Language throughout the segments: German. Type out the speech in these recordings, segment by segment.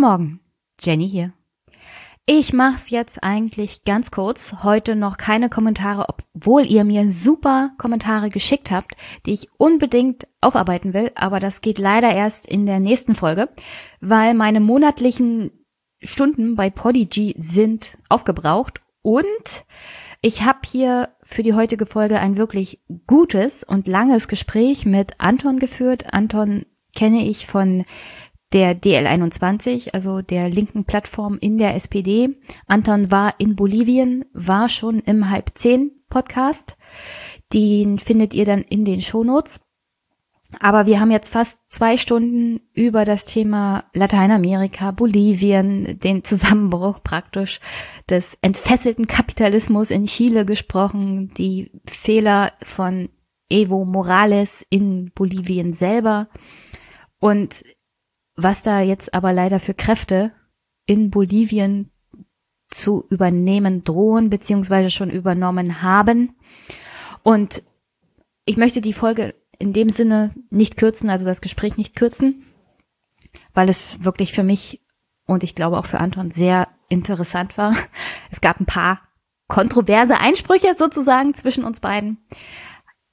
Guten Morgen, Jenny hier. Ich mach's jetzt eigentlich ganz kurz. Heute noch keine Kommentare, obwohl ihr mir super Kommentare geschickt habt, die ich unbedingt aufarbeiten will, aber das geht leider erst in der nächsten Folge, weil meine monatlichen Stunden bei Podigy sind aufgebraucht und ich habe hier für die heutige Folge ein wirklich gutes und langes Gespräch mit Anton geführt. Anton kenne ich von der DL21, also der linken Plattform in der SPD. Anton war in Bolivien, war schon im Halb zehn Podcast. Den findet ihr dann in den Shownotes. Aber wir haben jetzt fast zwei Stunden über das Thema Lateinamerika, Bolivien, den Zusammenbruch praktisch des entfesselten Kapitalismus in Chile gesprochen, die Fehler von Evo Morales in Bolivien selber und was da jetzt aber leider für Kräfte in Bolivien zu übernehmen drohen, beziehungsweise schon übernommen haben. Und ich möchte die Folge in dem Sinne nicht kürzen, also das Gespräch nicht kürzen, weil es wirklich für mich und ich glaube auch für Anton sehr interessant war. Es gab ein paar kontroverse Einsprüche sozusagen zwischen uns beiden.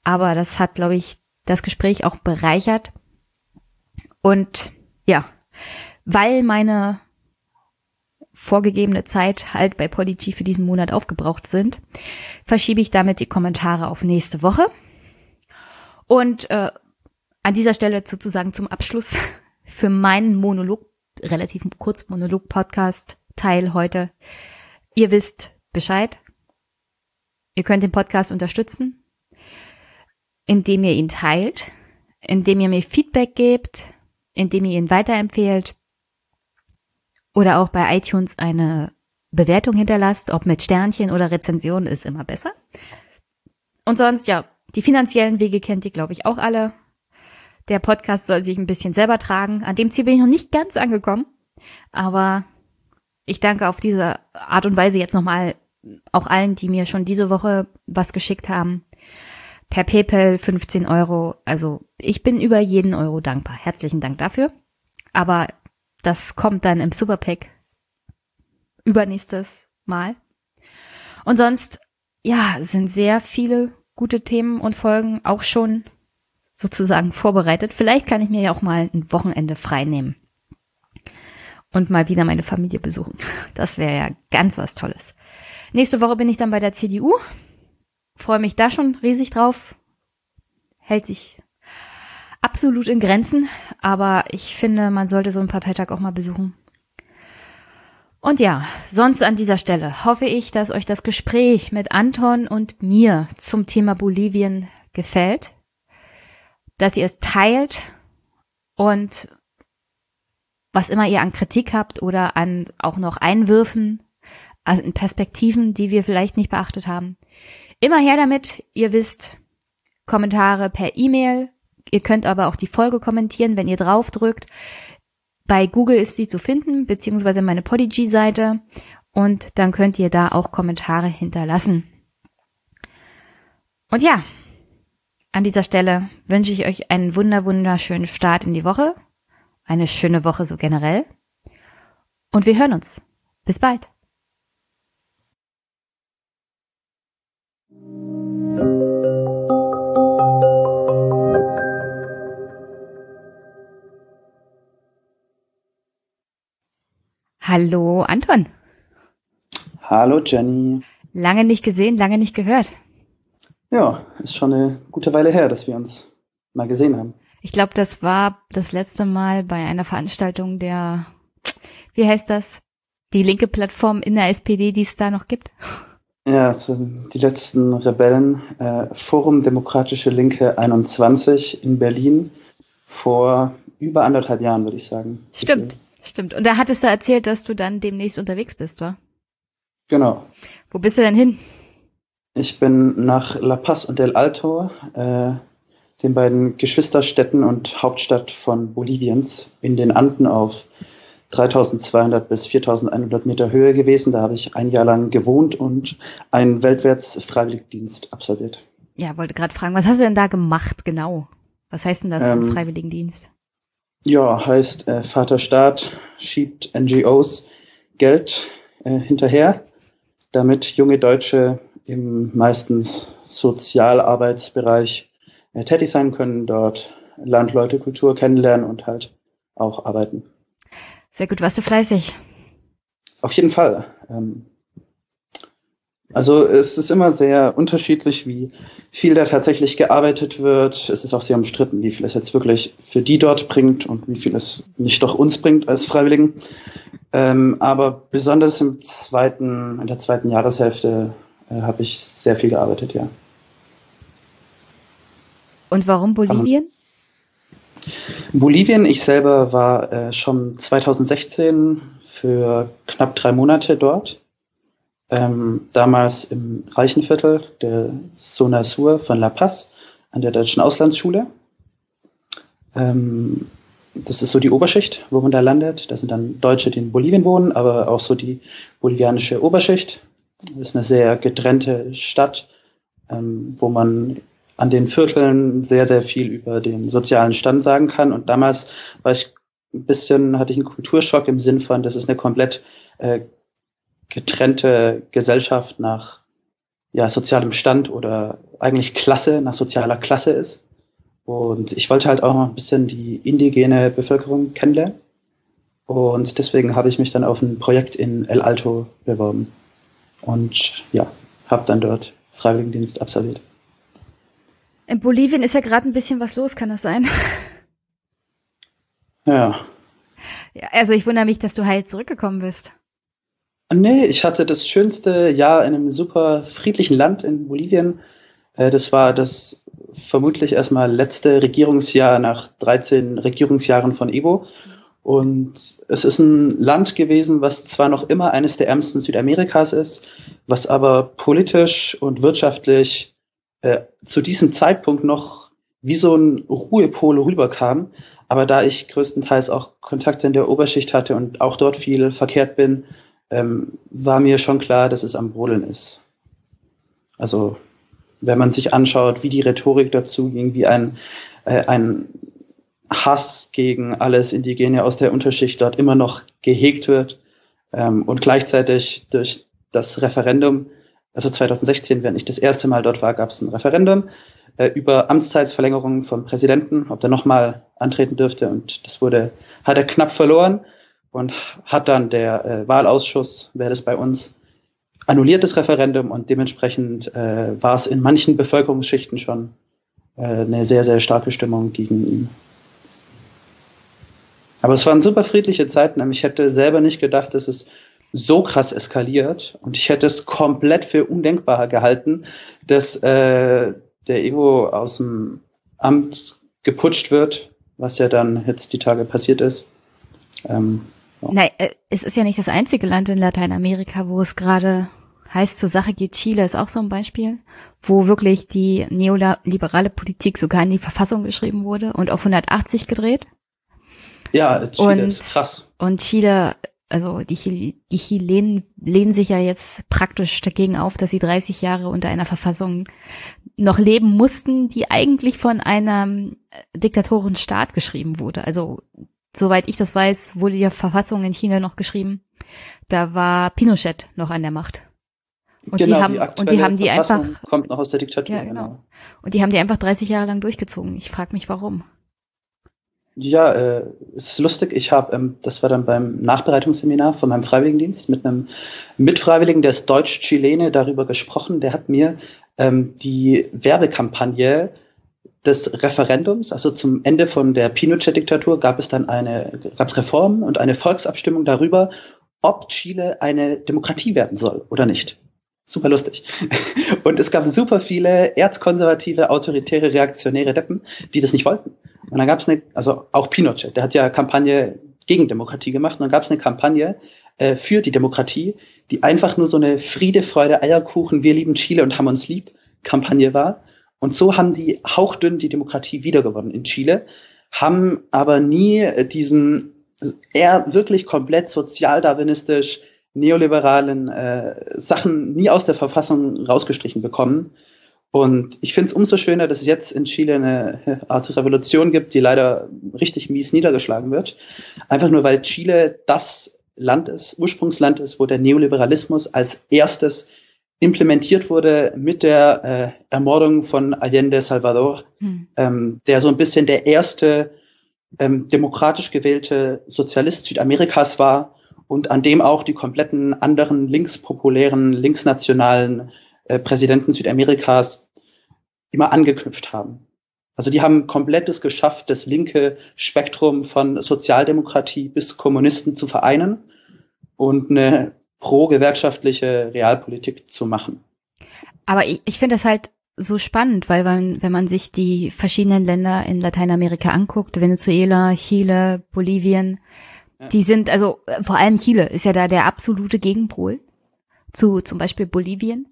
Aber das hat, glaube ich, das Gespräch auch bereichert. Und ja, weil meine vorgegebene Zeit halt bei Podigy für diesen Monat aufgebraucht sind, verschiebe ich damit die Kommentare auf nächste Woche. Und äh, an dieser Stelle sozusagen zum Abschluss für meinen Monolog, relativ kurz Monolog-Podcast-Teil heute. Ihr wisst Bescheid. Ihr könnt den Podcast unterstützen, indem ihr ihn teilt, indem ihr mir Feedback gebt, indem ihr ihn weiterempfehlt oder auch bei iTunes eine Bewertung hinterlasst, ob mit Sternchen oder Rezension ist immer besser. Und sonst, ja, die finanziellen Wege kennt ihr, glaube ich, auch alle. Der Podcast soll sich ein bisschen selber tragen. An dem Ziel bin ich noch nicht ganz angekommen. Aber ich danke auf diese Art und Weise jetzt nochmal auch allen, die mir schon diese Woche was geschickt haben. Per PayPal 15 Euro. Also ich bin über jeden Euro dankbar. Herzlichen Dank dafür. Aber das kommt dann im Superpack übernächstes Mal. Und sonst, ja, sind sehr viele gute Themen und Folgen auch schon sozusagen vorbereitet. Vielleicht kann ich mir ja auch mal ein Wochenende frei nehmen und mal wieder meine Familie besuchen. Das wäre ja ganz was Tolles. Nächste Woche bin ich dann bei der CDU. Freue mich da schon riesig drauf. Hält sich absolut in Grenzen, aber ich finde, man sollte so einen Parteitag auch mal besuchen. Und ja, sonst an dieser Stelle hoffe ich, dass euch das Gespräch mit Anton und mir zum Thema Bolivien gefällt, dass ihr es teilt und was immer ihr an Kritik habt oder an auch noch Einwürfen, an Perspektiven, die wir vielleicht nicht beachtet haben. Immer her damit, ihr wisst, Kommentare per E-Mail. Ihr könnt aber auch die Folge kommentieren, wenn ihr draufdrückt. Bei Google ist sie zu finden, beziehungsweise meine Podigy-Seite. Und dann könnt ihr da auch Kommentare hinterlassen. Und ja, an dieser Stelle wünsche ich euch einen wunder, wunderschönen Start in die Woche. Eine schöne Woche so generell. Und wir hören uns. Bis bald. Hallo Anton. Hallo Jenny. Lange nicht gesehen, lange nicht gehört. Ja, ist schon eine gute Weile her, dass wir uns mal gesehen haben. Ich glaube, das war das letzte Mal bei einer Veranstaltung der, wie heißt das? Die linke Plattform in der SPD, die es da noch gibt. Ja, also die letzten Rebellen, äh, Forum Demokratische Linke 21 in Berlin vor über anderthalb Jahren, würde ich sagen. Stimmt. Stimmt. Und da hattest du erzählt, dass du dann demnächst unterwegs bist, wa? Genau. Wo bist du denn hin? Ich bin nach La Paz und El Alto, äh, den beiden Geschwisterstädten und Hauptstadt von Boliviens, in den Anden auf 3200 bis 4100 Meter Höhe gewesen. Da habe ich ein Jahr lang gewohnt und einen weltwärts Freiwilligendienst absolviert. Ja, wollte gerade fragen, was hast du denn da gemacht genau? Was heißt denn das, ähm, Freiwilligendienst? Ja, heißt, äh, Vater Staat schiebt NGOs Geld äh, hinterher, damit junge Deutsche im meistens Sozialarbeitsbereich äh, tätig sein können, dort Landleute, Kultur kennenlernen und halt auch arbeiten. Sehr gut, warst du fleißig? Auf jeden Fall. Ähm, also es ist immer sehr unterschiedlich, wie viel da tatsächlich gearbeitet wird. Es ist auch sehr umstritten, wie viel es jetzt wirklich für die dort bringt und wie viel es nicht doch uns bringt als Freiwilligen. Ähm, aber besonders im zweiten, in der zweiten Jahreshälfte äh, habe ich sehr viel gearbeitet, ja. Und warum Bolivien? Bolivien, ich selber war äh, schon 2016 für knapp drei Monate dort ähm, damals im Reichenviertel der Zona Sur von La Paz an der deutschen Auslandsschule. Ähm, das ist so die Oberschicht, wo man da landet. Das sind dann Deutsche, die in Bolivien wohnen, aber auch so die bolivianische Oberschicht. Das ist eine sehr getrennte Stadt, ähm, wo man an den Vierteln sehr, sehr viel über den sozialen Stand sagen kann. Und damals war ich ein bisschen, hatte ich einen Kulturschock im Sinn von, das ist eine komplett äh, getrennte Gesellschaft nach ja, sozialem Stand oder eigentlich Klasse, nach sozialer Klasse ist. Und ich wollte halt auch noch ein bisschen die indigene Bevölkerung kennenlernen. Und deswegen habe ich mich dann auf ein Projekt in El Alto beworben. Und ja, habe dann dort Freiwilligendienst absolviert. In Bolivien ist ja gerade ein bisschen was los, kann das sein? Ja. ja. Also ich wundere mich, dass du heil zurückgekommen bist. Nee, ich hatte das schönste Jahr in einem super friedlichen Land in Bolivien. Äh, das war das vermutlich erstmal letzte Regierungsjahr nach 13 Regierungsjahren von Evo. Und es ist ein Land gewesen, was zwar noch immer eines der ärmsten Südamerikas ist, was aber politisch und wirtschaftlich äh, zu diesem Zeitpunkt noch wie so ein Ruhepol rüberkam. Aber da ich größtenteils auch Kontakte in der Oberschicht hatte und auch dort viel verkehrt bin, ähm, war mir schon klar, dass es am Brodeln ist. Also wenn man sich anschaut, wie die Rhetorik dazu ging, wie ein, äh, ein Hass gegen alles Indigene aus der Unterschicht dort immer noch gehegt wird ähm, und gleichzeitig durch das Referendum, also 2016, wenn ich das erste Mal dort war, gab es ein Referendum äh, über Amtszeitverlängerung vom Präsidenten, ob er nochmal antreten dürfte und das wurde, hat er knapp verloren und hat dann der äh, Wahlausschuss, wäre das bei uns, annulliert das Referendum und dementsprechend äh, war es in manchen Bevölkerungsschichten schon äh, eine sehr, sehr starke Stimmung gegen ihn. Aber es waren super friedliche Zeiten. Ich hätte selber nicht gedacht, dass es so krass eskaliert und ich hätte es komplett für undenkbar gehalten, dass äh, der Evo aus dem Amt geputscht wird, was ja dann jetzt die Tage passiert ist. Ähm, ja. Nein, äh, es ist ja nicht das einzige Land in Lateinamerika, wo es gerade heiß zur Sache geht. Chile ist auch so ein Beispiel, wo wirklich die neoliberale Politik sogar in die Verfassung geschrieben wurde und auf 180 gedreht. Ja, Chile und, ist krass. Und Chile, also die, Chile, die Chilenen lehnen sich ja jetzt praktisch dagegen auf, dass sie 30 Jahre unter einer Verfassung noch leben mussten, die eigentlich von einem diktatorischen Staat geschrieben wurde. Also soweit ich das weiß, wurde die Verfassung in China noch geschrieben. Da war Pinochet noch an der Macht. Und genau, die haben, die und die haben die einfach kommt noch aus der Diktatur. Ja, genau. genau. Und die haben die einfach 30 Jahre lang durchgezogen. Ich frage mich, warum. Ja, äh, ist lustig. Ich habe, ähm, das war dann beim Nachbereitungsseminar von meinem Freiwilligendienst mit einem Mitfreiwilligen, der ist Deutsch-Chilene, darüber gesprochen. Der hat mir ähm, die Werbekampagne des Referendums, also zum Ende von der Pinochet-Diktatur, gab es dann eine, gab es Reformen und eine Volksabstimmung darüber, ob Chile eine Demokratie werden soll oder nicht. Super lustig. Und es gab super viele erzkonservative, autoritäre, reaktionäre Deppen, die das nicht wollten. Und dann gab es eine, also auch Pinochet, der hat ja Kampagne gegen Demokratie gemacht. Und dann gab es eine Kampagne äh, für die Demokratie, die einfach nur so eine Friede, Freude, Eierkuchen, wir lieben Chile und haben uns lieb Kampagne war. Und so haben die hauchdünn die Demokratie wiedergewonnen in Chile, haben aber nie diesen eher wirklich komplett sozialdarwinistisch neoliberalen äh, Sachen nie aus der Verfassung rausgestrichen bekommen. Und ich finde es umso schöner, dass es jetzt in Chile eine Art Revolution gibt, die leider richtig mies niedergeschlagen wird. Einfach nur, weil Chile das Land ist, Ursprungsland ist, wo der Neoliberalismus als erstes implementiert wurde mit der äh, Ermordung von Allende Salvador, hm. ähm, der so ein bisschen der erste ähm, demokratisch gewählte Sozialist Südamerikas war und an dem auch die kompletten anderen linkspopulären, linksnationalen äh, Präsidenten Südamerikas immer angeknüpft haben. Also die haben komplettes geschafft, das linke Spektrum von Sozialdemokratie bis Kommunisten zu vereinen und eine pro-gewerkschaftliche Realpolitik zu machen. Aber ich, ich finde das halt so spannend, weil man, wenn man sich die verschiedenen Länder in Lateinamerika anguckt, Venezuela, Chile, Bolivien, ja. die sind, also vor allem Chile ist ja da der absolute Gegenpol zu zum Beispiel Bolivien.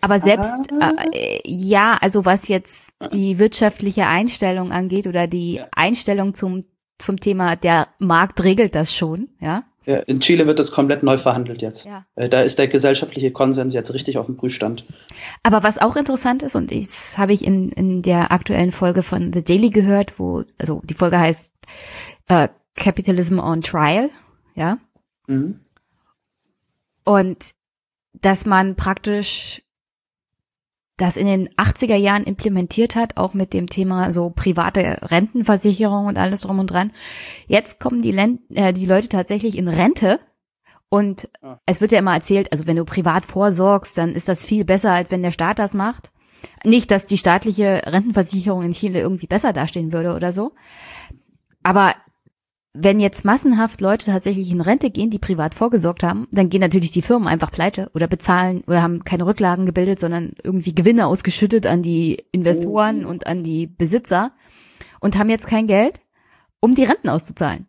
Aber selbst, ah. äh, ja, also was jetzt die wirtschaftliche Einstellung angeht oder die ja. Einstellung zum, zum Thema, der Markt regelt das schon, ja. In Chile wird das komplett neu verhandelt jetzt. Ja. Äh, da ist der gesellschaftliche Konsens jetzt richtig auf dem Prüfstand. Aber was auch interessant ist, und das habe ich in, in der aktuellen Folge von The Daily gehört, wo, also die Folge heißt äh, Capitalism on Trial, ja. Mhm. Und dass man praktisch das in den 80er Jahren implementiert hat, auch mit dem Thema so private Rentenversicherung und alles drum und dran. Jetzt kommen die, Len äh, die Leute tatsächlich in Rente und ah. es wird ja immer erzählt, also wenn du privat vorsorgst, dann ist das viel besser, als wenn der Staat das macht. Nicht, dass die staatliche Rentenversicherung in Chile irgendwie besser dastehen würde oder so. Aber wenn jetzt massenhaft Leute tatsächlich in Rente gehen, die privat vorgesorgt haben, dann gehen natürlich die Firmen einfach pleite oder bezahlen oder haben keine Rücklagen gebildet, sondern irgendwie Gewinne ausgeschüttet an die Investoren und an die Besitzer und haben jetzt kein Geld, um die Renten auszuzahlen.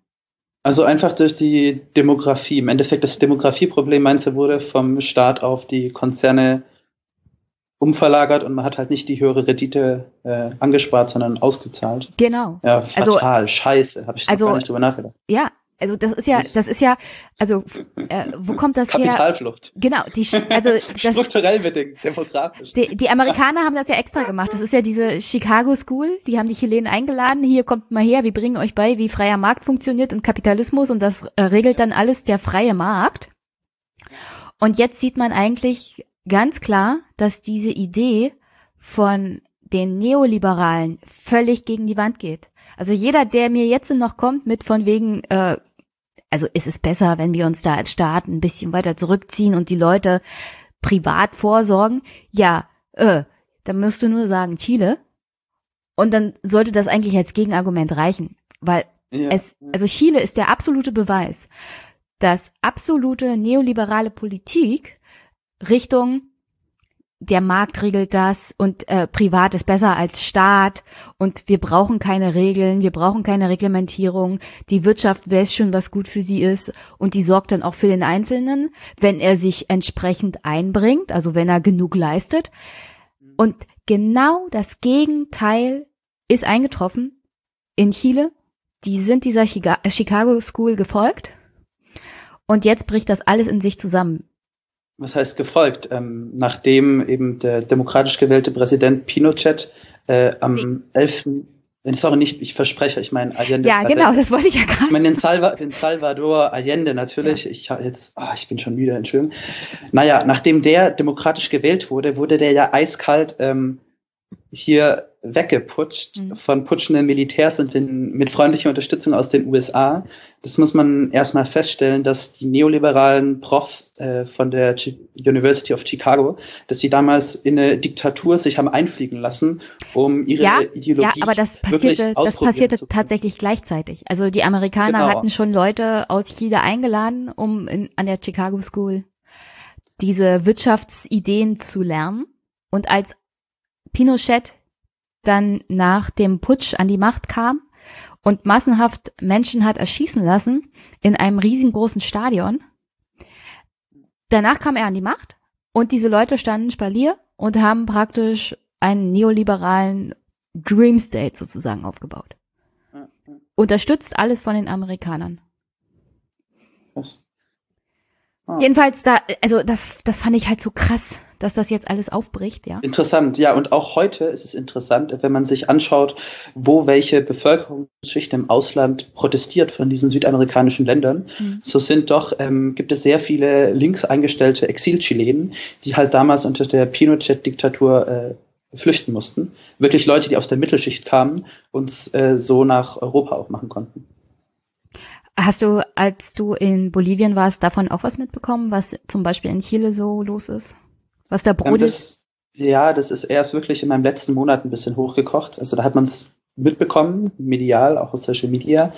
Also einfach durch die Demografie. Im Endeffekt das Demografieproblem, meinst du, wurde vom Staat auf die Konzerne umverlagert und man hat halt nicht die höhere Rendite äh, angespart, sondern ausgezahlt. Genau. Ja, also fatal, also, scheiße, habe ich also, gar nicht drüber nachgedacht. Ja, also das ist ja, das ist ja, also äh, wo kommt das Kapitalflucht. her? Genau, die, also das, strukturell bedingt, demografisch. Die, die Amerikaner haben das ja extra gemacht. Das ist ja diese Chicago School, die haben die Chilenen eingeladen. Hier kommt mal her, wir bringen euch bei, wie freier Markt funktioniert und Kapitalismus und das äh, regelt dann alles der freie Markt. Und jetzt sieht man eigentlich ganz klar, dass diese Idee von den Neoliberalen völlig gegen die Wand geht. Also jeder, der mir jetzt noch kommt mit von wegen, äh, also ist es besser, wenn wir uns da als Staat ein bisschen weiter zurückziehen und die Leute privat vorsorgen, ja, äh, dann müsst du nur sagen Chile. Und dann sollte das eigentlich als Gegenargument reichen, weil ja. es, also Chile ist der absolute Beweis, dass absolute neoliberale Politik Richtung der Markt regelt das und äh, privat ist besser als Staat und wir brauchen keine Regeln, wir brauchen keine Reglementierung. Die Wirtschaft weiß schon, was gut für sie ist und die sorgt dann auch für den Einzelnen, wenn er sich entsprechend einbringt, also wenn er genug leistet. Und genau das Gegenteil ist eingetroffen in Chile. Die sind dieser Chicago School gefolgt und jetzt bricht das alles in sich zusammen was heißt gefolgt, ähm, nachdem eben der demokratisch gewählte Präsident Pinochet äh, am 11. Sorry, nicht, ich verspreche, ich meine Allende. Ja, genau, das wollte ich ja gerade. Ich meine den, Salva, den Salvador Allende natürlich. Ja. Ich jetzt, oh, ich bin schon müde, Entschuldigung. Naja, nachdem der demokratisch gewählt wurde, wurde der ja eiskalt ähm, hier weggeputscht mhm. von putschenden Militärs und den, mit freundlicher Unterstützung aus den USA. Das muss man erstmal feststellen, dass die neoliberalen Profs äh, von der Ch University of Chicago, dass die damals in eine Diktatur sich haben einfliegen lassen, um ihre ja, Ideologie Ja, aber das passierte, das passierte tatsächlich gleichzeitig. Also die Amerikaner genau. hatten schon Leute aus Chile eingeladen, um in, an der Chicago School diese Wirtschaftsideen zu lernen. Und als Pinochet dann nach dem Putsch an die Macht kam und massenhaft Menschen hat erschießen lassen in einem riesengroßen Stadion. Danach kam er an die Macht und diese Leute standen Spalier und haben praktisch einen neoliberalen Dream State sozusagen aufgebaut. Unterstützt alles von den Amerikanern. Was? Ah. Jedenfalls da, also das, das fand ich halt so krass, dass das jetzt alles aufbricht, ja? Interessant, ja. Und auch heute ist es interessant, wenn man sich anschaut, wo welche Bevölkerungsschicht im Ausland protestiert von diesen südamerikanischen Ländern. Mhm. So sind doch, ähm, gibt es sehr viele links eingestellte Exilchilenen, die halt damals unter der Pinochet-Diktatur äh, flüchten mussten. Wirklich Leute, die aus der Mittelschicht kamen und äh, so nach Europa auch machen konnten. Hast du, als du in Bolivien warst, davon auch was mitbekommen, was zum Beispiel in Chile so los ist? Was da brodelt? Das, ja, das ist erst wirklich in meinem letzten Monat ein bisschen hochgekocht. Also da hat man es mitbekommen, medial, auch aus Social Media.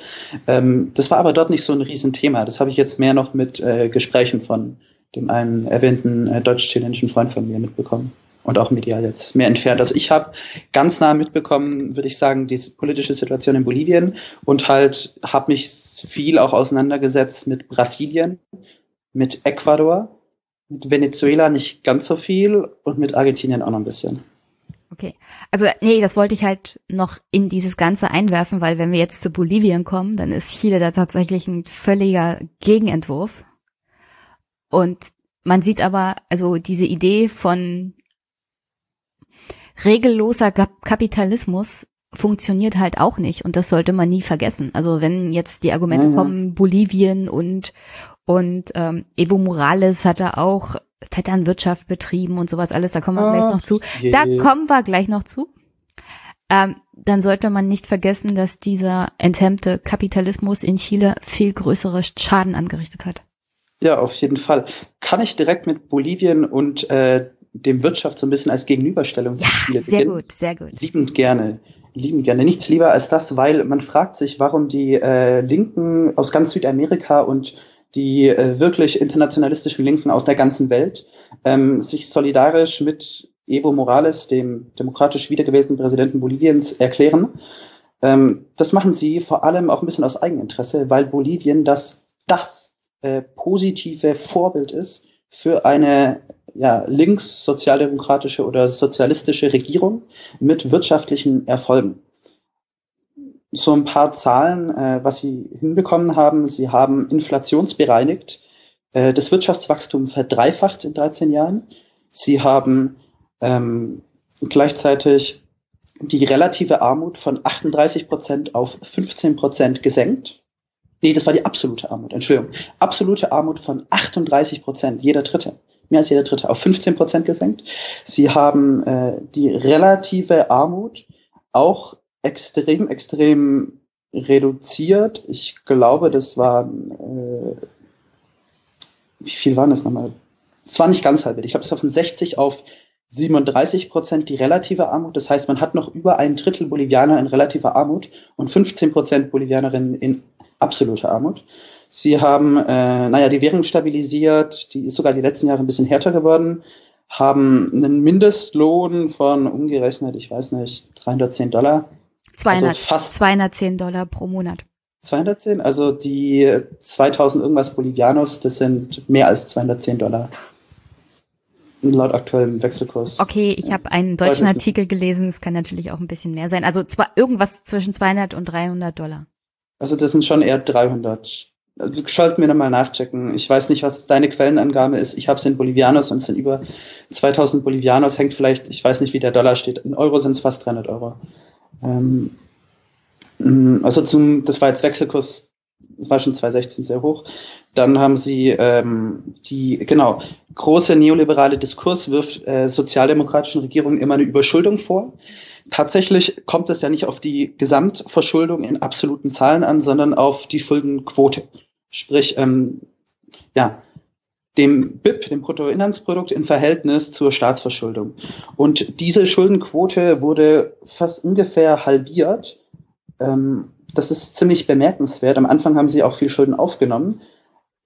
Ähm, das war aber dort nicht so ein Riesenthema. Das habe ich jetzt mehr noch mit äh, Gesprächen von dem einen erwähnten äh, deutsch-chilenischen Freund von mir mitbekommen und auch medial jetzt mehr entfernt. Also ich habe ganz nah mitbekommen, würde ich sagen, die politische Situation in Bolivien und halt habe mich viel auch auseinandergesetzt mit Brasilien, mit Ecuador, mit Venezuela nicht ganz so viel und mit Argentinien auch noch ein bisschen. Okay. Also nee, das wollte ich halt noch in dieses Ganze einwerfen, weil wenn wir jetzt zu Bolivien kommen, dann ist Chile da tatsächlich ein völliger Gegenentwurf. Und man sieht aber, also diese Idee von regelloser Kapitalismus funktioniert halt auch nicht und das sollte man nie vergessen. Also wenn jetzt die Argumente mhm. kommen, Bolivien und und ähm, Evo Morales hat da auch Vetternwirtschaft betrieben und sowas alles, da kommen wir oh, gleich noch zu. Je. Da kommen wir gleich noch zu. Ähm, dann sollte man nicht vergessen, dass dieser enthemmte Kapitalismus in Chile viel größere Schaden angerichtet hat. Ja, auf jeden Fall. Kann ich direkt mit Bolivien und äh, dem Wirtschaft so ein bisschen als Gegenüberstellung ja, zu Chile sehr beginnen. gut, sehr gut. Liebend gerne, liebend gerne. Nichts lieber als das, weil man fragt sich, warum die äh, Linken aus ganz Südamerika und die äh, wirklich internationalistischen Linken aus der ganzen Welt ähm, sich solidarisch mit Evo Morales, dem demokratisch wiedergewählten Präsidenten Boliviens, erklären. Ähm, das machen sie vor allem auch ein bisschen aus Eigeninteresse, weil Bolivien das, das äh, positive Vorbild ist für eine ja, links sozialdemokratische oder sozialistische Regierung mit wirtschaftlichen Erfolgen. So ein paar Zahlen, äh, was sie hinbekommen haben. Sie haben inflationsbereinigt äh, das Wirtschaftswachstum verdreifacht in 13 Jahren. Sie haben ähm, gleichzeitig die relative Armut von 38 Prozent auf 15 Prozent gesenkt. Nee, das war die absolute Armut, Entschuldigung. Absolute Armut von 38 Prozent, jeder Dritte mehr als jeder Dritte, auf 15 Prozent gesenkt. Sie haben äh, die relative Armut auch extrem, extrem reduziert. Ich glaube, das waren, äh, wie viel waren das nochmal? Es war nicht ganz halb. Ich glaube, es war von 60 auf 37 Prozent die relative Armut. Das heißt, man hat noch über ein Drittel Bolivianer in relativer Armut und 15 Prozent Bolivianerinnen in absoluter Armut. Sie haben, äh, naja, die Währung stabilisiert, die ist sogar die letzten Jahre ein bisschen härter geworden, haben einen Mindestlohn von umgerechnet, ich weiß nicht, 310 Dollar. 200, also fast 210 Dollar pro Monat. 210, also die 2000 irgendwas Bolivianos, das sind mehr als 210 Dollar. Laut aktuellem Wechselkurs. Okay, ich habe einen deutschen Artikel gelesen, es kann natürlich auch ein bisschen mehr sein. Also zwar irgendwas zwischen 200 und 300 Dollar. Also das sind schon eher 300 also sollten wir nochmal nachchecken. Ich weiß nicht, was deine Quellenangabe ist. Ich habe es in Bolivianos und es sind über 2000 Bolivianos. Hängt vielleicht, ich weiß nicht, wie der Dollar steht. In Euro sind es fast 300 Euro. Ähm, mm, also zum, das war jetzt Wechselkurs, das war schon 2016 sehr hoch. Dann haben sie ähm, die, genau, große neoliberale Diskurs wirft äh, sozialdemokratischen Regierungen immer eine Überschuldung vor. Tatsächlich kommt es ja nicht auf die Gesamtverschuldung in absoluten Zahlen an, sondern auf die Schuldenquote. Sprich, ähm, ja, dem BIP, dem Bruttoinlandsprodukt, im Verhältnis zur Staatsverschuldung. Und diese Schuldenquote wurde fast ungefähr halbiert. Ähm, das ist ziemlich bemerkenswert. Am Anfang haben sie auch viel Schulden aufgenommen,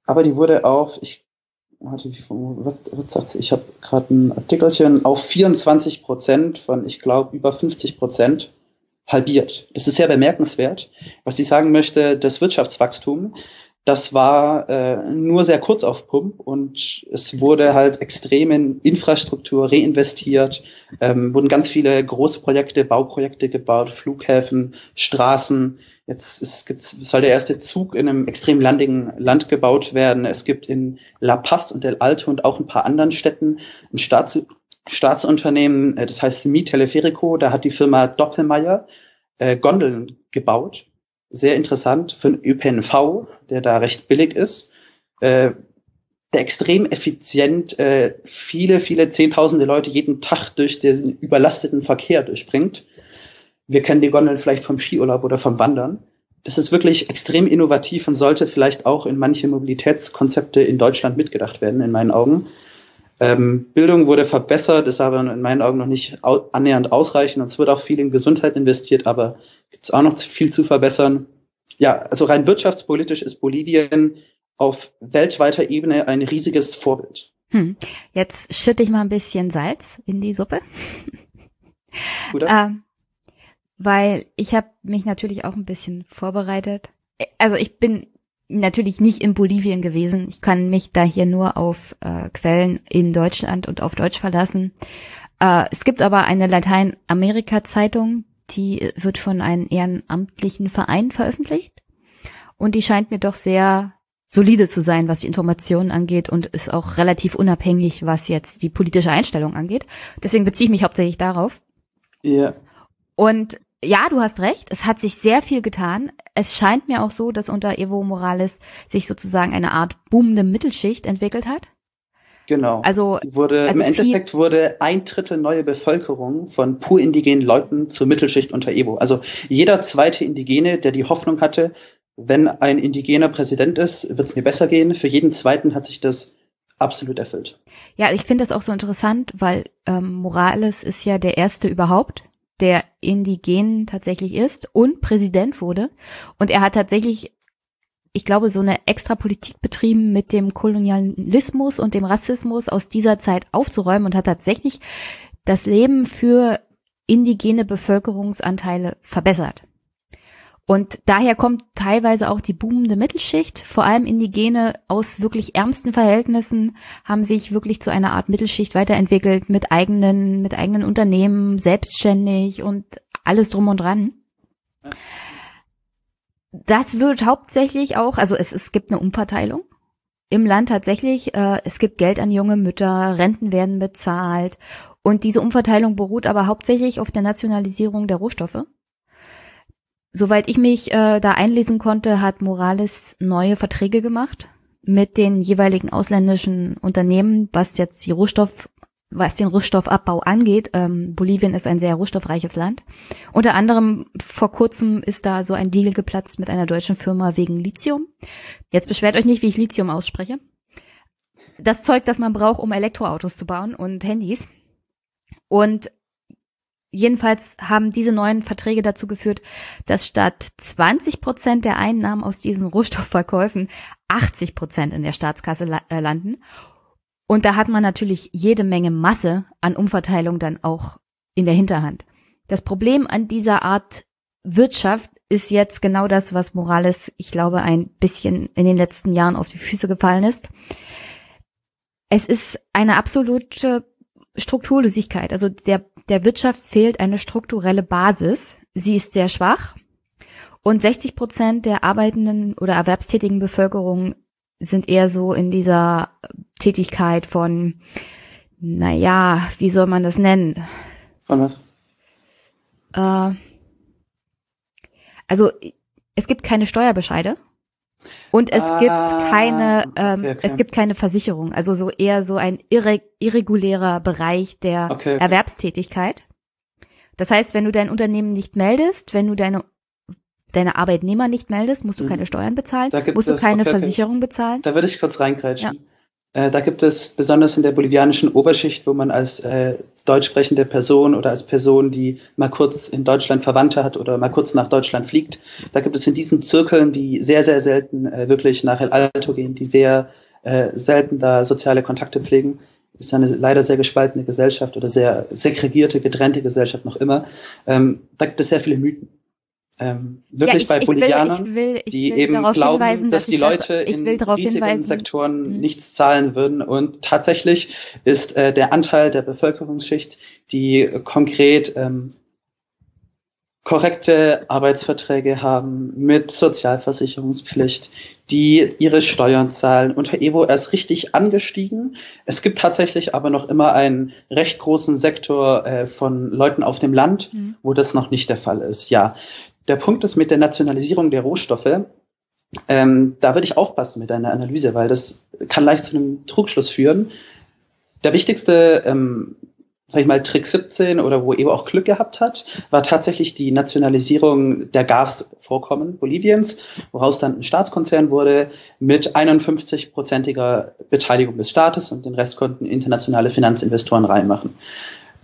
aber die wurde auf, ich warte, wie, was, was sagt sie? Ich habe gerade ein Artikelchen auf 24 Prozent von, ich glaube, über 50 Prozent halbiert. Das ist sehr bemerkenswert. Was ich sagen möchte, das Wirtschaftswachstum das war äh, nur sehr kurz auf Pump und es wurde halt extrem in Infrastruktur reinvestiert, ähm, wurden ganz viele große Projekte, Bauprojekte gebaut, Flughäfen, Straßen. Jetzt ist, gibt's, soll der erste Zug in einem extrem landigen Land gebaut werden. Es gibt in La Paz und El Alto und auch ein paar anderen Städten ein Staats Staatsunternehmen, äh, das heißt Mi Teleferico, da hat die Firma Doppelmeier äh, Gondeln gebaut sehr interessant für den ÖPNV, der da recht billig ist, äh, der extrem effizient äh, viele, viele Zehntausende Leute jeden Tag durch den überlasteten Verkehr durchbringt. Wir kennen die Gondeln vielleicht vom Skiurlaub oder vom Wandern. Das ist wirklich extrem innovativ und sollte vielleicht auch in manche Mobilitätskonzepte in Deutschland mitgedacht werden, in meinen Augen. Ähm, Bildung wurde verbessert, ist aber in meinen Augen noch nicht au annähernd ausreichend. Und es wird auch viel in Gesundheit investiert, aber gibt es auch noch viel zu verbessern. Ja, also rein wirtschaftspolitisch ist Bolivien auf weltweiter Ebene ein riesiges Vorbild. Hm. Jetzt schütte ich mal ein bisschen Salz in die Suppe. ähm, weil ich habe mich natürlich auch ein bisschen vorbereitet. Also ich bin natürlich nicht in Bolivien gewesen. Ich kann mich da hier nur auf äh, Quellen in Deutschland und auf Deutsch verlassen. Äh, es gibt aber eine Lateinamerika-Zeitung, die wird von einem ehrenamtlichen Verein veröffentlicht. Und die scheint mir doch sehr solide zu sein, was die Informationen angeht und ist auch relativ unabhängig, was jetzt die politische Einstellung angeht. Deswegen beziehe ich mich hauptsächlich darauf. Ja. Und ja, du hast recht. Es hat sich sehr viel getan. Es scheint mir auch so, dass unter Evo Morales sich sozusagen eine Art boomende Mittelschicht entwickelt hat. Genau. Also, wurde, also im Endeffekt wurde ein Drittel neue Bevölkerung von pur indigenen Leuten zur Mittelschicht unter Evo. Also jeder zweite Indigene, der die Hoffnung hatte, wenn ein indigener Präsident ist, wird es mir besser gehen. Für jeden zweiten hat sich das absolut erfüllt. Ja, ich finde das auch so interessant, weil ähm, Morales ist ja der erste überhaupt, der indigen tatsächlich ist und Präsident wurde. Und er hat tatsächlich, ich glaube, so eine extra Politik betrieben mit dem Kolonialismus und dem Rassismus aus dieser Zeit aufzuräumen und hat tatsächlich das Leben für indigene Bevölkerungsanteile verbessert. Und daher kommt teilweise auch die boomende Mittelschicht. Vor allem Indigene aus wirklich ärmsten Verhältnissen haben sich wirklich zu einer Art Mittelschicht weiterentwickelt mit eigenen, mit eigenen Unternehmen, selbstständig und alles drum und dran. Das wird hauptsächlich auch, also es, es gibt eine Umverteilung im Land tatsächlich. Äh, es gibt Geld an junge Mütter, Renten werden bezahlt und diese Umverteilung beruht aber hauptsächlich auf der Nationalisierung der Rohstoffe. Soweit ich mich äh, da einlesen konnte, hat Morales neue Verträge gemacht mit den jeweiligen ausländischen Unternehmen, was jetzt die Rohstoff, was den Rohstoffabbau angeht. Ähm, Bolivien ist ein sehr rohstoffreiches Land. Unter anderem vor kurzem ist da so ein Deal geplatzt mit einer deutschen Firma wegen Lithium. Jetzt beschwert euch nicht, wie ich Lithium ausspreche. Das Zeug, das man braucht, um Elektroautos zu bauen und Handys. Und Jedenfalls haben diese neuen Verträge dazu geführt, dass statt 20 Prozent der Einnahmen aus diesen Rohstoffverkäufen 80 Prozent in der Staatskasse äh, landen. Und da hat man natürlich jede Menge Masse an Umverteilung dann auch in der Hinterhand. Das Problem an dieser Art Wirtschaft ist jetzt genau das, was Morales, ich glaube, ein bisschen in den letzten Jahren auf die Füße gefallen ist. Es ist eine absolute Strukturlosigkeit. Also der der Wirtschaft fehlt eine strukturelle Basis. Sie ist sehr schwach. Und 60 Prozent der arbeitenden oder erwerbstätigen Bevölkerung sind eher so in dieser Tätigkeit von, naja, wie soll man das nennen? Von was? Äh, also es gibt keine Steuerbescheide. Und es ah, gibt keine, ähm, okay, okay. es gibt keine Versicherung. Also so eher so ein irre irregulärer Bereich der okay, Erwerbstätigkeit. Das heißt, wenn du dein Unternehmen nicht meldest, wenn du deine deine Arbeitnehmer nicht meldest, musst du mhm. keine Steuern bezahlen, musst du keine Versicherung bezahlen. Da würde ich kurz reingreitschen. Ja. Äh, da gibt es besonders in der bolivianischen Oberschicht, wo man als äh, deutsch sprechende Person oder als Person, die mal kurz in Deutschland Verwandte hat oder mal kurz nach Deutschland fliegt, da gibt es in diesen Zirkeln, die sehr, sehr selten äh, wirklich nach El Alto gehen, die sehr äh, selten da soziale Kontakte pflegen, ist eine leider sehr gespaltene Gesellschaft oder sehr segregierte, getrennte Gesellschaft noch immer. Ähm, da gibt es sehr viele Mythen. Ähm, wirklich ja, ich, bei Bolivianern, will, ich will, die eben glauben, hinweisen, dass, dass die Leute das, in riesigen hinweisen. Sektoren mhm. nichts zahlen würden. Und tatsächlich ist äh, der Anteil der Bevölkerungsschicht, die konkret ähm, korrekte Arbeitsverträge haben mit Sozialversicherungspflicht, die ihre Steuern zahlen, unter Evo erst richtig angestiegen. Es gibt tatsächlich aber noch immer einen recht großen Sektor äh, von Leuten auf dem Land, mhm. wo das noch nicht der Fall ist. Ja, der Punkt ist mit der Nationalisierung der Rohstoffe. Ähm, da würde ich aufpassen mit einer Analyse, weil das kann leicht zu einem Trugschluss führen. Der wichtigste ähm, sag ich mal, Trick 17 oder wo Evo auch Glück gehabt hat, war tatsächlich die Nationalisierung der Gasvorkommen Boliviens, woraus dann ein Staatskonzern wurde mit 51-prozentiger Beteiligung des Staates und den Rest konnten internationale Finanzinvestoren reinmachen.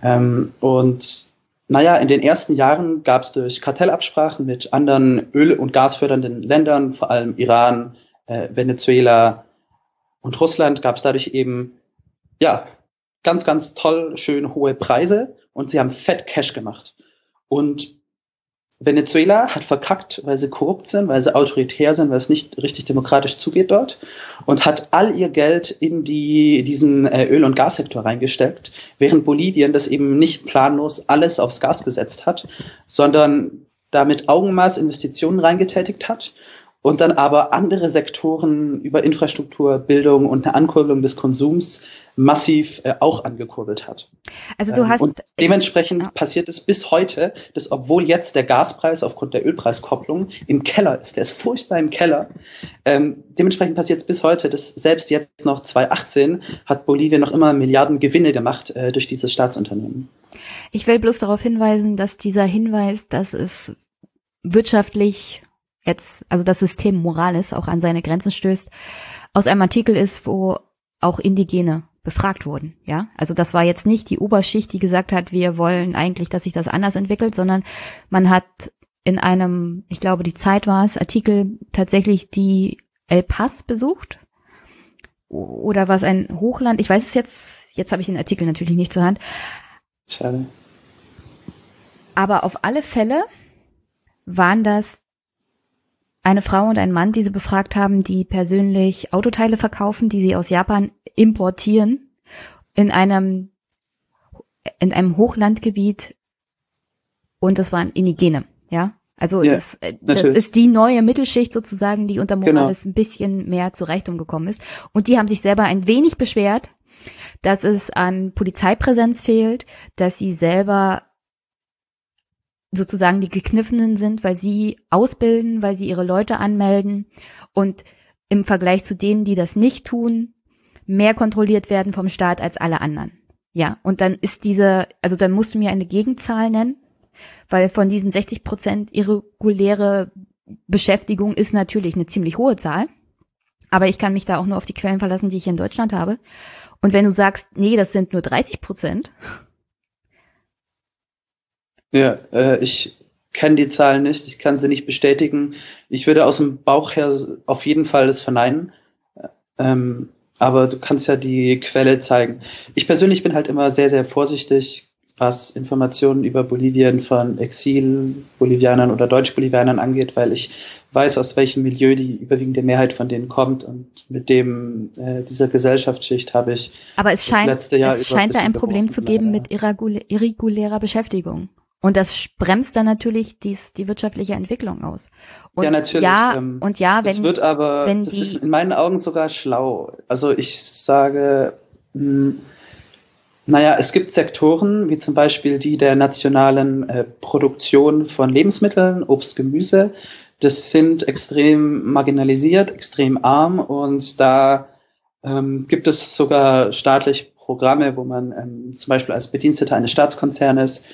Ähm, und naja, in den ersten Jahren gab es durch Kartellabsprachen mit anderen öl- und gasfördernden Ländern, vor allem Iran, äh, Venezuela und Russland, gab es dadurch eben ja ganz, ganz toll, schön hohe Preise und sie haben fett Cash gemacht. Und Venezuela hat verkackt, weil sie korrupt sind, weil sie autoritär sind, weil es nicht richtig demokratisch zugeht dort und hat all ihr Geld in die, diesen äh, Öl- und Gassektor reingesteckt, während Bolivien das eben nicht planlos alles aufs Gas gesetzt hat, sondern damit Augenmaß Investitionen reingetätigt hat und dann aber andere Sektoren über Infrastruktur, Bildung und eine Ankurbelung des Konsums massiv äh, auch angekurbelt hat. Also du ähm, hast und dementsprechend ja. passiert es bis heute, dass obwohl jetzt der Gaspreis aufgrund der Ölpreiskopplung im Keller ist, der ist furchtbar im Keller. Ähm, dementsprechend passiert es bis heute, dass selbst jetzt noch 2018 hat Bolivien noch immer Milliarden Gewinne gemacht äh, durch dieses Staatsunternehmen. Ich will bloß darauf hinweisen, dass dieser Hinweis, dass es wirtschaftlich jetzt, also das System Morales auch an seine Grenzen stößt, aus einem Artikel ist, wo auch Indigene befragt wurden, ja. Also das war jetzt nicht die Oberschicht, die gesagt hat, wir wollen eigentlich, dass sich das anders entwickelt, sondern man hat in einem, ich glaube, die Zeit war es, Artikel tatsächlich die El Paz besucht. Oder war es ein Hochland? Ich weiß es jetzt, jetzt habe ich den Artikel natürlich nicht zur Hand. Schade. Aber auf alle Fälle waren das eine Frau und ein Mann, die sie befragt haben, die persönlich Autoteile verkaufen, die sie aus Japan importieren, in einem, in einem Hochlandgebiet und das waren Indigene, ja. Also ja, das, äh, das ist die neue Mittelschicht sozusagen, die unter Morales genau. ein bisschen mehr zur Reichtum gekommen ist. Und die haben sich selber ein wenig beschwert, dass es an Polizeipräsenz fehlt, dass sie selber sozusagen die Gekniffenen sind, weil sie ausbilden, weil sie ihre Leute anmelden und im Vergleich zu denen, die das nicht tun, mehr kontrolliert werden vom Staat als alle anderen. Ja, und dann ist diese, also dann musst du mir eine Gegenzahl nennen, weil von diesen 60 Prozent irreguläre Beschäftigung ist natürlich eine ziemlich hohe Zahl. Aber ich kann mich da auch nur auf die Quellen verlassen, die ich in Deutschland habe. Und wenn du sagst, nee, das sind nur 30 Prozent, ja, äh, ich kenne die Zahlen nicht, ich kann sie nicht bestätigen. Ich würde aus dem Bauch her auf jeden Fall das verneinen. Ähm, aber du kannst ja die Quelle zeigen. Ich persönlich bin halt immer sehr, sehr vorsichtig, was Informationen über Bolivien von Exil-Bolivianern oder Deutsch-Bolivianern angeht, weil ich weiß, aus welchem Milieu die überwiegende Mehrheit von denen kommt und mit dem äh, dieser Gesellschaftsschicht habe ich Aber es scheint, letzte Jahr es scheint da ein Problem zu geben leider. mit irregulärer Beschäftigung. Und das bremst dann natürlich dies, die wirtschaftliche Entwicklung aus. Und ja, natürlich. Ja, ähm, und ja, wenn. Es wird aber, wenn das die, ist in meinen Augen sogar schlau. Also ich sage, mh, hm, naja, es gibt Sektoren, wie zum Beispiel die der nationalen äh, Produktion von Lebensmitteln, Obst, Gemüse. Das sind extrem marginalisiert, extrem arm und da ähm, gibt es sogar staatliche Programme, wo man ähm, zum Beispiel als Bediensteter eines Staatskonzernes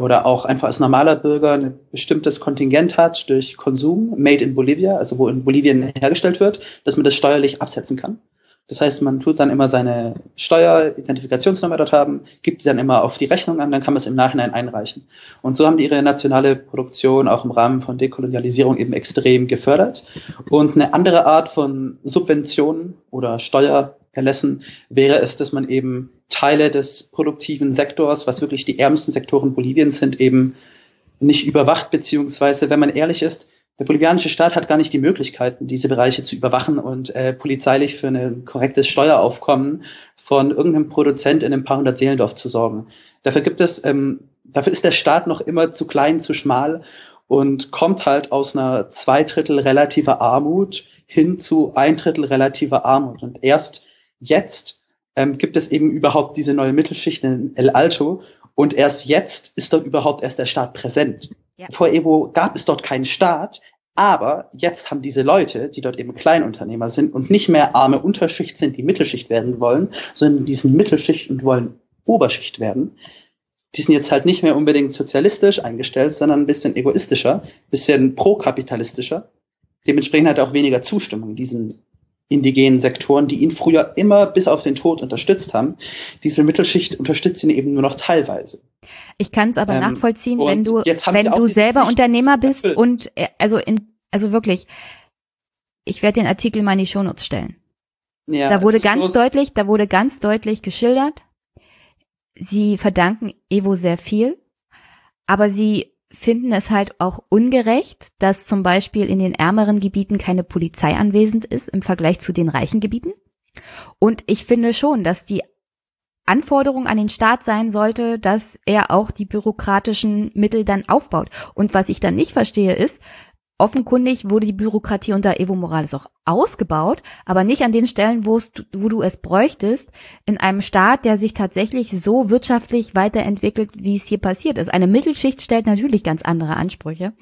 oder auch einfach als normaler Bürger ein bestimmtes Kontingent hat durch Konsum, made in Bolivia, also wo in Bolivien hergestellt wird, dass man das steuerlich absetzen kann. Das heißt, man tut dann immer seine Steueridentifikationsnummer dort haben, gibt die dann immer auf die Rechnung an, dann kann man es im Nachhinein einreichen. Und so haben die ihre nationale Produktion auch im Rahmen von Dekolonialisierung eben extrem gefördert. Und eine andere Art von Subventionen oder Steuer erlassen, wäre es, dass man eben Teile des produktiven Sektors, was wirklich die ärmsten Sektoren Boliviens sind, eben nicht überwacht, beziehungsweise, wenn man ehrlich ist, der bolivianische Staat hat gar nicht die Möglichkeiten, diese Bereiche zu überwachen und äh, polizeilich für ein korrektes Steueraufkommen von irgendeinem Produzent in einem paar hundert Seelendorf zu sorgen. Dafür gibt es, ähm, dafür ist der Staat noch immer zu klein, zu schmal und kommt halt aus einer zwei Drittel relativer Armut hin zu ein Drittel relativer Armut. Und erst jetzt ähm, gibt es eben überhaupt diese neue Mittelschicht in El Alto und erst jetzt ist dort überhaupt erst der Staat präsent. Ja. Vor Evo gab es dort keinen Staat, aber jetzt haben diese Leute, die dort eben Kleinunternehmer sind und nicht mehr arme Unterschicht sind, die Mittelschicht werden wollen, sondern die sind Mittelschicht und wollen Oberschicht werden, die sind jetzt halt nicht mehr unbedingt sozialistisch eingestellt, sondern ein bisschen egoistischer, bisschen prokapitalistischer. Dementsprechend hat er auch weniger Zustimmung in diesen indigenen Sektoren, die ihn früher immer bis auf den Tod unterstützt haben. Diese Mittelschicht unterstützt ihn eben nur noch teilweise. Ich kann es aber ähm, nachvollziehen, wenn du, wenn du selber Unternehmer bist und äh, also in, also wirklich, ich werde den Artikel mal in die Shownotes stellen. Ja, da wurde ganz deutlich, da wurde ganz deutlich geschildert, sie verdanken Evo sehr viel, aber sie finden es halt auch ungerecht, dass zum Beispiel in den ärmeren Gebieten keine Polizei anwesend ist im Vergleich zu den reichen Gebieten. Und ich finde schon, dass die Anforderung an den Staat sein sollte, dass er auch die bürokratischen Mittel dann aufbaut. Und was ich dann nicht verstehe ist, offenkundig wurde die Bürokratie unter Evo Morales auch ausgebaut, aber nicht an den Stellen, wo, es, wo du es bräuchtest, in einem Staat, der sich tatsächlich so wirtschaftlich weiterentwickelt, wie es hier passiert ist. Eine Mittelschicht stellt natürlich ganz andere Ansprüche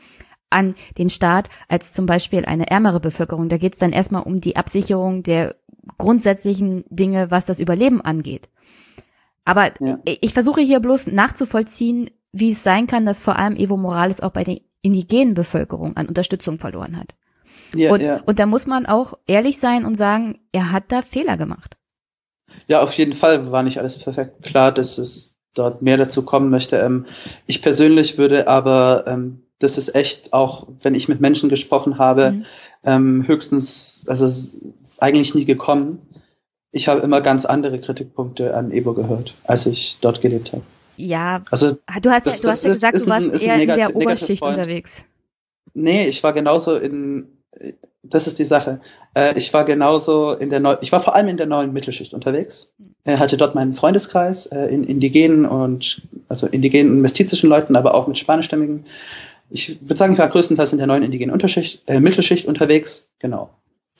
an den Staat als zum Beispiel eine ärmere Bevölkerung. Da geht es dann erstmal um die Absicherung der grundsätzlichen Dinge, was das Überleben angeht. Aber ja. ich versuche hier bloß nachzuvollziehen, wie es sein kann, dass vor allem Evo Morales auch bei den indigenen Bevölkerung an Unterstützung verloren hat. Ja, und, ja. und da muss man auch ehrlich sein und sagen, er hat da Fehler gemacht. Ja, auf jeden Fall war nicht alles perfekt. Klar, dass es dort mehr dazu kommen möchte. Ähm, ich persönlich würde aber, ähm, das ist echt auch, wenn ich mit Menschen gesprochen habe, mhm. ähm, höchstens, also es eigentlich nie gekommen. Ich habe immer ganz andere Kritikpunkte an Evo gehört, als ich dort gelebt habe. Ja, also, du hast, das, ja, du hast ja gesagt, ist, du warst ein, eher in der Oberschicht unterwegs. Nee, ich war genauso in, das ist die Sache. Äh, ich war genauso in der Neu ich war vor allem in der neuen Mittelschicht unterwegs. Er hatte dort meinen Freundeskreis äh, in indigenen und also indigenen und mestizischen Leuten, aber auch mit spanischstämmigen. Ich würde sagen, ich war größtenteils in der neuen indigenen Unterschicht, äh, Mittelschicht unterwegs, genau.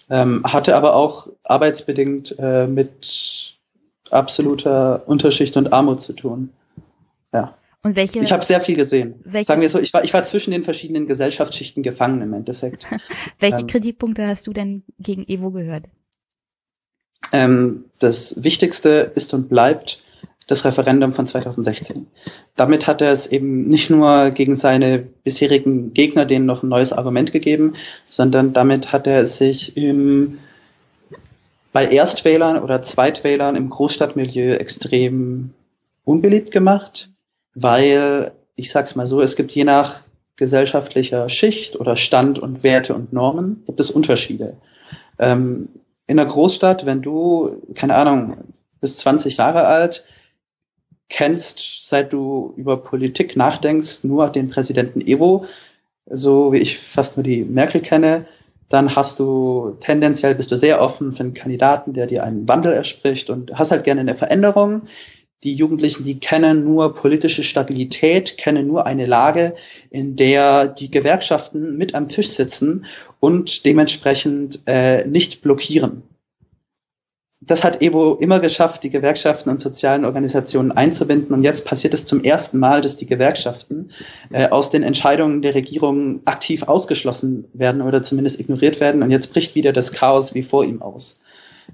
Ähm, hatte aber auch arbeitsbedingt äh, mit absoluter Unterschicht und Armut zu tun. Und welche? Ich habe sehr viel gesehen. Welche, Sagen wir so, ich war, ich war zwischen den verschiedenen Gesellschaftsschichten gefangen im Endeffekt. welche ähm, Kritikpunkte hast du denn gegen Evo gehört? Ähm, das Wichtigste ist und bleibt das Referendum von 2016. Damit hat er es eben nicht nur gegen seine bisherigen Gegner denen noch ein neues Argument gegeben, sondern damit hat er sich im, bei Erstwählern oder Zweitwählern im Großstadtmilieu extrem unbeliebt gemacht weil ich sag's mal so, es gibt je nach gesellschaftlicher Schicht oder Stand und Werte und Normen gibt es Unterschiede. Ähm, in einer Großstadt, wenn du, keine Ahnung, bis 20 Jahre alt, kennst, seit du über Politik nachdenkst, nur den Präsidenten Evo, so wie ich fast nur die Merkel kenne, dann hast du tendenziell bist du sehr offen für einen Kandidaten, der dir einen Wandel erspricht und hast halt gerne eine Veränderung die Jugendlichen, die kennen nur politische Stabilität, kennen nur eine Lage, in der die Gewerkschaften mit am Tisch sitzen und dementsprechend äh, nicht blockieren. Das hat Evo immer geschafft, die Gewerkschaften und sozialen Organisationen einzubinden. Und jetzt passiert es zum ersten Mal, dass die Gewerkschaften äh, aus den Entscheidungen der Regierung aktiv ausgeschlossen werden oder zumindest ignoriert werden. Und jetzt bricht wieder das Chaos wie vor ihm aus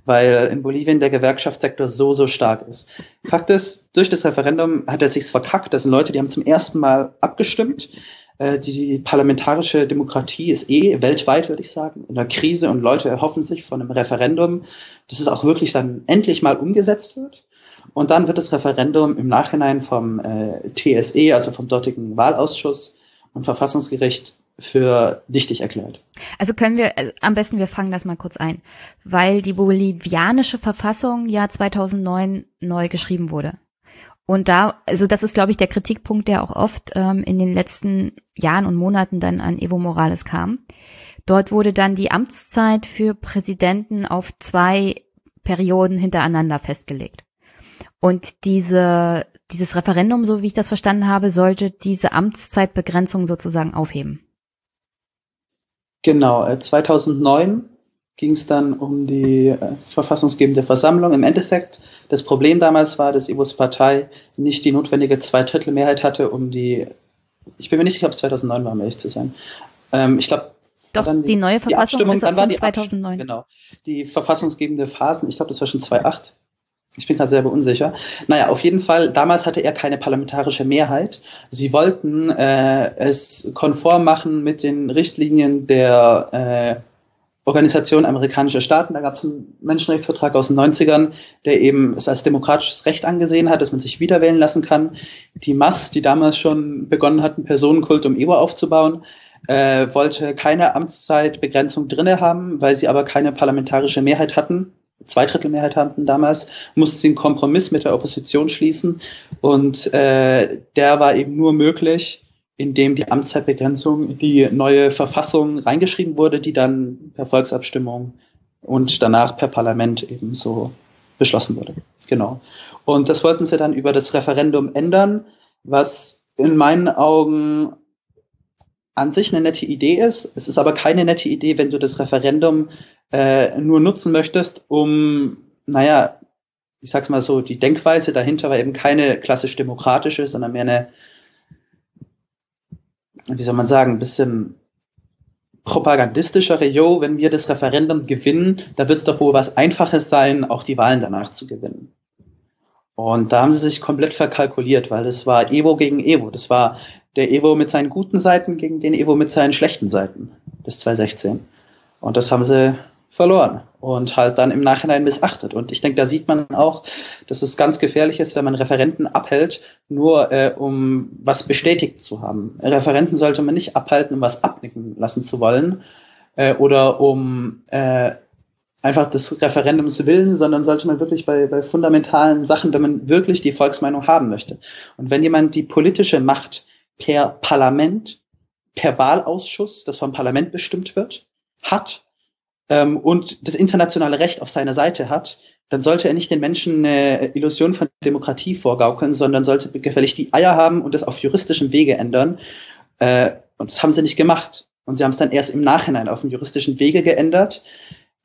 weil in Bolivien der Gewerkschaftssektor so, so stark ist. Fakt ist, durch das Referendum hat er sich's verkackt. Das sind Leute, die haben zum ersten Mal abgestimmt. Äh, die parlamentarische Demokratie ist eh weltweit, würde ich sagen, in der Krise und Leute erhoffen sich von einem Referendum, dass es auch wirklich dann endlich mal umgesetzt wird. Und dann wird das Referendum im Nachhinein vom äh, TSE, also vom dortigen Wahlausschuss und Verfassungsgericht für nichtig erklärt. Also können wir, also am besten wir fangen das mal kurz ein, weil die bolivianische Verfassung ja 2009 neu geschrieben wurde. Und da, also das ist, glaube ich, der Kritikpunkt, der auch oft ähm, in den letzten Jahren und Monaten dann an Evo Morales kam. Dort wurde dann die Amtszeit für Präsidenten auf zwei Perioden hintereinander festgelegt. Und diese, dieses Referendum, so wie ich das verstanden habe, sollte diese Amtszeitbegrenzung sozusagen aufheben. Genau, 2009 ging es dann um die äh, verfassungsgebende Versammlung. Im Endeffekt, das Problem damals war, dass Ivos Partei nicht die notwendige Zweidrittelmehrheit hatte, um die, ich bin mir nicht sicher, ob es 2009 war, um ehrlich zu sein. Ähm, ich glaube, doch, die, die, neue Verfassung die ist dann war die 2009. Genau. Die verfassungsgebende Phasen, ich glaube, das war schon 2008. Ich bin gerade selber unsicher. Naja, auf jeden Fall, damals hatte er keine parlamentarische Mehrheit. Sie wollten äh, es konform machen mit den Richtlinien der äh, Organisation amerikanischer Staaten. Da gab es einen Menschenrechtsvertrag aus den 90ern, der eben es als demokratisches Recht angesehen hat, dass man sich wiederwählen lassen kann. Die MAS, die damals schon begonnen hat, einen Personenkult um Evo aufzubauen, äh, wollte keine Amtszeitbegrenzung drinne haben, weil sie aber keine parlamentarische Mehrheit hatten. Zweidrittelmehrheit hatten damals, musste sie einen Kompromiss mit der Opposition schließen und äh, der war eben nur möglich, in dem die Amtszeitbegrenzung, die neue Verfassung reingeschrieben wurde, die dann per Volksabstimmung und danach per Parlament eben so beschlossen wurde. Genau. Und das wollten sie dann über das Referendum ändern, was in meinen Augen an sich eine nette Idee ist. Es ist aber keine nette Idee, wenn du das Referendum äh, nur nutzen möchtest, um, naja, ich sag's mal so, die Denkweise dahinter war eben keine klassisch demokratische, sondern mehr eine wie soll man sagen, ein bisschen propagandistischere, yo, wenn wir das Referendum gewinnen, da wird es doch wohl was Einfaches sein, auch die Wahlen danach zu gewinnen. Und da haben sie sich komplett verkalkuliert, weil es war Evo gegen Evo. Das war der Evo mit seinen guten Seiten gegen den Evo mit seinen schlechten Seiten bis 2016. Und das haben sie verloren und halt dann im Nachhinein missachtet. Und ich denke, da sieht man auch, dass es ganz gefährlich ist, wenn man Referenten abhält, nur äh, um was bestätigt zu haben. Referenten sollte man nicht abhalten, um was abnicken lassen zu wollen äh, oder um äh, einfach des Referendums willen, sondern sollte man wirklich bei, bei fundamentalen Sachen, wenn man wirklich die Volksmeinung haben möchte. Und wenn jemand die politische Macht per Parlament, per Wahlausschuss, das vom Parlament bestimmt wird, hat, ähm, und das internationale Recht auf seiner Seite hat, dann sollte er nicht den Menschen eine Illusion von Demokratie vorgaukeln, sondern sollte gefällig die Eier haben und das auf juristischem Wege ändern. Äh, und das haben sie nicht gemacht. Und sie haben es dann erst im Nachhinein auf dem juristischen Wege geändert.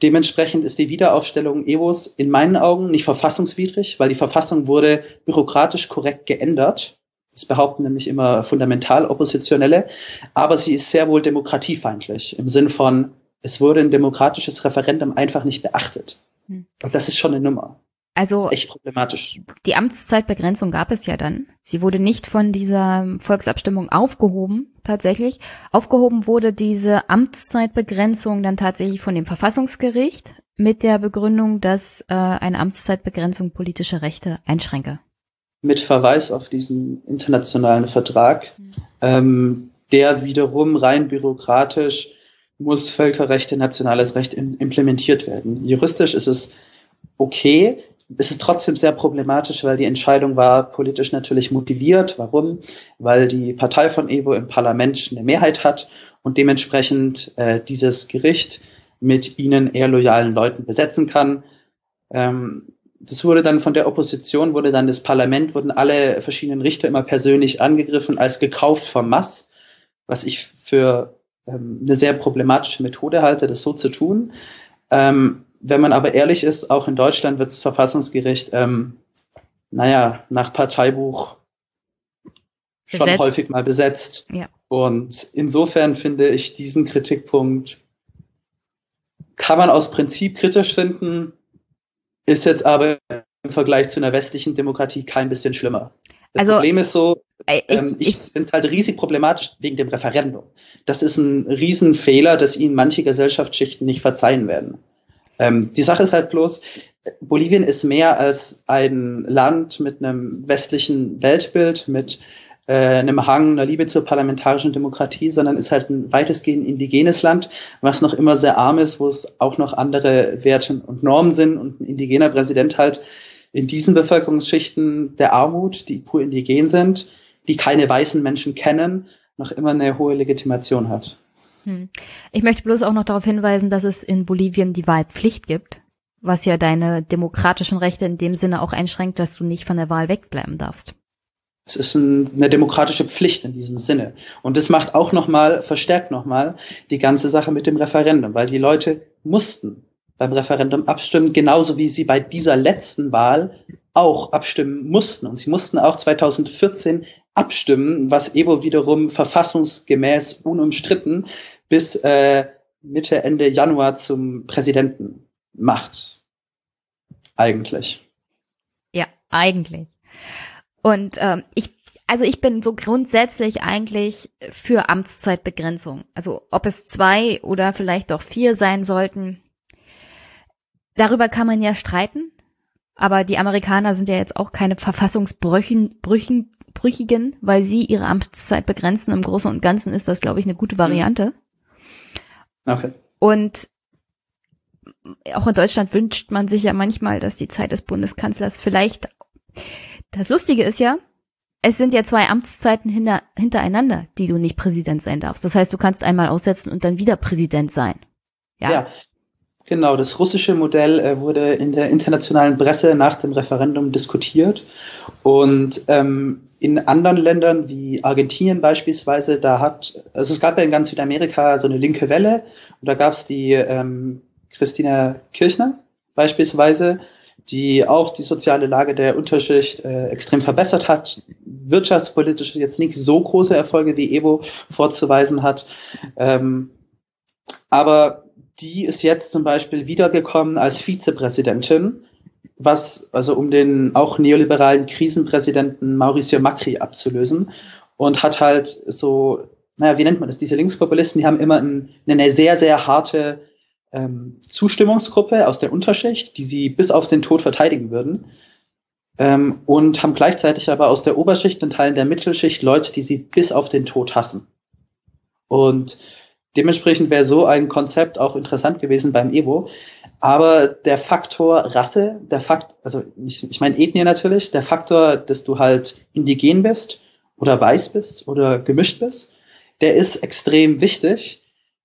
Dementsprechend ist die Wiederaufstellung EWOS in meinen Augen nicht verfassungswidrig, weil die Verfassung wurde bürokratisch korrekt geändert. Das behaupten nämlich immer fundamental Oppositionelle. Aber sie ist sehr wohl demokratiefeindlich im Sinn von, es wurde ein demokratisches Referendum einfach nicht beachtet. Hm. Und das ist schon eine Nummer. Also echt problematisch. Die Amtszeitbegrenzung gab es ja dann. Sie wurde nicht von dieser Volksabstimmung aufgehoben, tatsächlich. Aufgehoben wurde diese Amtszeitbegrenzung dann tatsächlich von dem Verfassungsgericht mit der Begründung, dass äh, eine Amtszeitbegrenzung politische Rechte einschränke. Mit Verweis auf diesen internationalen Vertrag, ähm, der wiederum rein bürokratisch muss Völkerrecht in nationales Recht in, implementiert werden. Juristisch ist es okay. Es ist trotzdem sehr problematisch, weil die Entscheidung war politisch natürlich motiviert. Warum? Weil die Partei von Evo im Parlament eine Mehrheit hat und dementsprechend äh, dieses Gericht mit ihnen eher loyalen Leuten besetzen kann. Ähm, das wurde dann von der Opposition, wurde dann das Parlament, wurden alle verschiedenen Richter immer persönlich angegriffen als gekauft vom Mass, was ich für ähm, eine sehr problematische Methode halte, das so zu tun. Ähm, wenn man aber ehrlich ist, auch in Deutschland wird das Verfassungsgericht, ähm, naja, nach Parteibuch schon besetzt. häufig mal besetzt. Ja. Und insofern finde ich diesen Kritikpunkt kann man aus Prinzip kritisch finden, ist jetzt aber im Vergleich zu einer westlichen Demokratie kein bisschen schlimmer. Das also, Problem ist so, ich, ähm, ich, ich finde es halt riesig problematisch wegen dem Referendum. Das ist ein Riesenfehler, dass ihnen manche Gesellschaftsschichten nicht verzeihen werden. Ähm, die Sache ist halt bloß, Bolivien ist mehr als ein Land mit einem westlichen Weltbild, mit äh, einem Hang, einer Liebe zur parlamentarischen Demokratie, sondern ist halt ein weitestgehend indigenes Land, was noch immer sehr arm ist, wo es auch noch andere Werte und Normen sind und ein indigener Präsident halt in diesen Bevölkerungsschichten der Armut, die pur indigen sind, die keine weißen Menschen kennen, noch immer eine hohe Legitimation hat. Hm. Ich möchte bloß auch noch darauf hinweisen, dass es in Bolivien die Wahlpflicht gibt, was ja deine demokratischen Rechte in dem Sinne auch einschränkt, dass du nicht von der Wahl wegbleiben darfst. Es ist ein, eine demokratische Pflicht in diesem Sinne. Und das macht auch nochmal, verstärkt nochmal die ganze Sache mit dem Referendum, weil die Leute mussten beim Referendum abstimmen, genauso wie sie bei dieser letzten Wahl auch abstimmen mussten. Und sie mussten auch 2014 abstimmen, was Evo wiederum verfassungsgemäß unumstritten bis äh, Mitte, Ende Januar zum Präsidenten macht. Eigentlich. Ja, eigentlich. Und ähm, ich, also ich bin so grundsätzlich eigentlich für Amtszeitbegrenzung. Also ob es zwei oder vielleicht doch vier sein sollten, darüber kann man ja streiten. Aber die Amerikaner sind ja jetzt auch keine Verfassungsbrüchigen, Brüchigen, weil sie ihre Amtszeit begrenzen. Im Großen und Ganzen ist das, glaube ich, eine gute Variante. Okay. Und auch in Deutschland wünscht man sich ja manchmal, dass die Zeit des Bundeskanzlers vielleicht. Das Lustige ist ja, es sind ja zwei Amtszeiten hinter, hintereinander, die du nicht Präsident sein darfst. Das heißt, du kannst einmal aussetzen und dann wieder Präsident sein. Ja, ja Genau, das russische Modell äh, wurde in der internationalen Presse nach dem Referendum diskutiert. Und ähm, in anderen Ländern wie Argentinien beispielsweise, da hat, also es gab ja in ganz Südamerika so eine linke Welle und da gab es die ähm, Christina Kirchner beispielsweise, die auch die soziale Lage der Unterschicht äh, extrem verbessert hat, wirtschaftspolitisch jetzt nicht so große Erfolge wie Evo vorzuweisen hat. Ähm, aber die ist jetzt zum Beispiel wiedergekommen als Vizepräsidentin, was, also um den auch neoliberalen Krisenpräsidenten Mauricio Macri abzulösen und hat halt so, naja, wie nennt man das? Diese Linkspopulisten, die haben immer ein, eine sehr, sehr harte ähm, Zustimmungsgruppe aus der Unterschicht, die sie bis auf den Tod verteidigen würden. Ähm, und haben gleichzeitig aber aus der Oberschicht und Teilen der Mittelschicht Leute, die sie bis auf den Tod hassen. Und Dementsprechend wäre so ein Konzept auch interessant gewesen beim Evo. Aber der Faktor Rasse, der Fakt, also ich, ich meine Ethnie natürlich, der Faktor, dass du halt indigen bist oder weiß bist oder gemischt bist, der ist extrem wichtig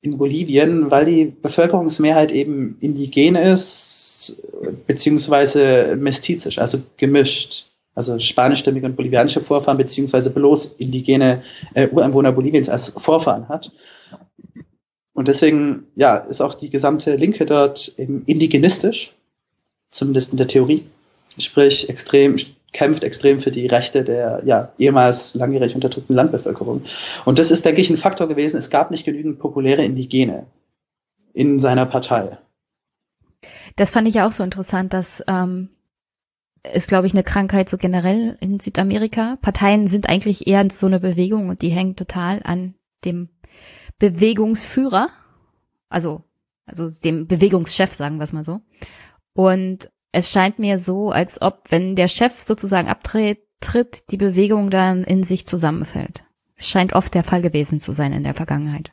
in Bolivien, weil die Bevölkerungsmehrheit eben indigen ist, beziehungsweise mestizisch, also gemischt. Also spanischstämmige und bolivianische Vorfahren, beziehungsweise bloß indigene äh, Ureinwohner Boliviens als Vorfahren hat. Und deswegen, ja, ist auch die gesamte Linke dort eben indigenistisch, zumindest in der Theorie. Sprich, extrem, kämpft extrem für die Rechte der, ja, ehemals langjährig unterdrückten Landbevölkerung. Und das ist, denke ich, ein Faktor gewesen. Es gab nicht genügend populäre Indigene in seiner Partei. Das fand ich ja auch so interessant, dass ähm, ist, glaube ich, eine Krankheit so generell in Südamerika. Parteien sind eigentlich eher so eine Bewegung und die hängen total an dem Bewegungsführer, also, also dem Bewegungschef, sagen wir es mal so. Und es scheint mir so, als ob, wenn der Chef sozusagen abtritt, tritt, die Bewegung dann in sich zusammenfällt. Es scheint oft der Fall gewesen zu sein in der Vergangenheit.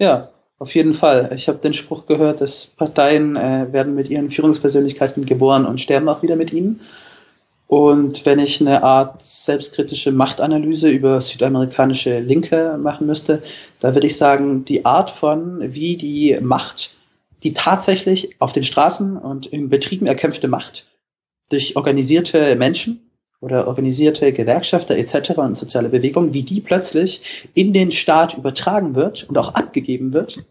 Ja, auf jeden Fall. Ich habe den Spruch gehört, dass Parteien äh, werden mit ihren Führungspersönlichkeiten geboren und sterben auch wieder mit ihnen. Und wenn ich eine Art selbstkritische Machtanalyse über südamerikanische Linke machen müsste, da würde ich sagen, die Art von, wie die Macht, die tatsächlich auf den Straßen und in Betrieben erkämpfte Macht durch organisierte Menschen oder organisierte Gewerkschafter etc. und soziale Bewegungen, wie die plötzlich in den Staat übertragen wird und auch abgegeben wird,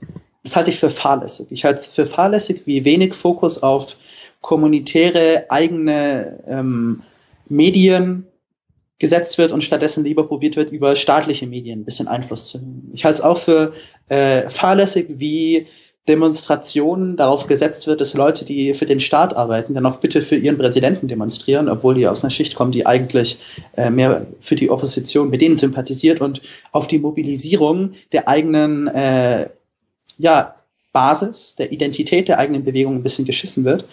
das halte ich für fahrlässig. Ich halte es für fahrlässig, wie wenig Fokus auf kommunitäre eigene ähm, Medien gesetzt wird und stattdessen lieber probiert wird, über staatliche Medien ein bisschen Einfluss zu nehmen. Ich halte es auch für äh, fahrlässig, wie Demonstrationen darauf gesetzt wird, dass Leute, die für den Staat arbeiten, dann auch bitte für ihren Präsidenten demonstrieren, obwohl die aus einer Schicht kommen, die eigentlich äh, mehr für die Opposition mit denen sympathisiert und auf die Mobilisierung der eigenen äh, ja, Basis, der Identität der eigenen Bewegung ein bisschen geschissen wird.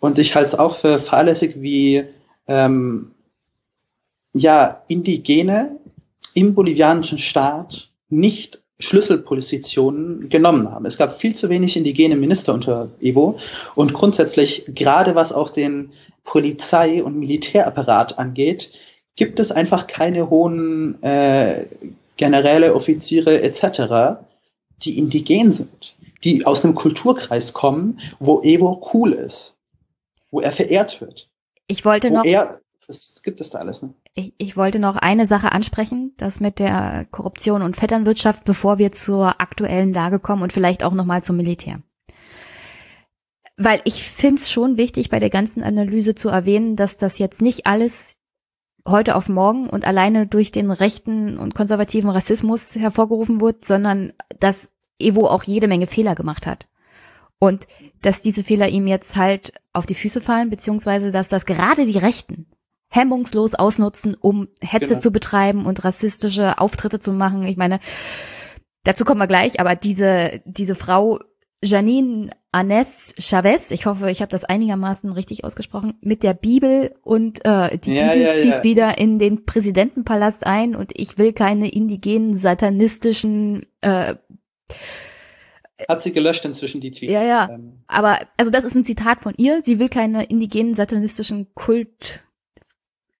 Und ich halte es auch für fahrlässig, wie ähm, ja, Indigene im bolivianischen Staat nicht Schlüsselpositionen genommen haben. Es gab viel zu wenig indigene Minister unter Evo und grundsätzlich, gerade was auch den Polizei- und Militärapparat angeht, gibt es einfach keine hohen äh, Generäle, Offiziere etc., die indigen sind, die aus einem Kulturkreis kommen, wo Evo cool ist, wo er verehrt wird. Ich wollte noch. Er, das gibt es da alles, ne? Ich, ich wollte noch eine Sache ansprechen, das mit der Korruption und Vetternwirtschaft, bevor wir zur aktuellen Lage kommen und vielleicht auch nochmal zum Militär. Weil ich finde es schon wichtig, bei der ganzen Analyse zu erwähnen, dass das jetzt nicht alles heute auf morgen und alleine durch den rechten und konservativen Rassismus hervorgerufen wird, sondern dass Evo auch jede Menge Fehler gemacht hat. Und dass diese Fehler ihm jetzt halt auf die Füße fallen, beziehungsweise dass das gerade die Rechten hemmungslos ausnutzen, um Hetze genau. zu betreiben und rassistische Auftritte zu machen. Ich meine, dazu kommen wir gleich, aber diese, diese Frau Janine Anes Chavez, ich hoffe, ich habe das einigermaßen richtig ausgesprochen, mit der Bibel und äh, die ja, Bibel ja, zieht ja. wieder in den Präsidentenpalast ein und ich will keine indigenen satanistischen äh, hat sie gelöscht inzwischen die Tweets. Ja, ja. Ähm. Aber also das ist ein Zitat von ihr. Sie will keine indigenen satanistischen Kult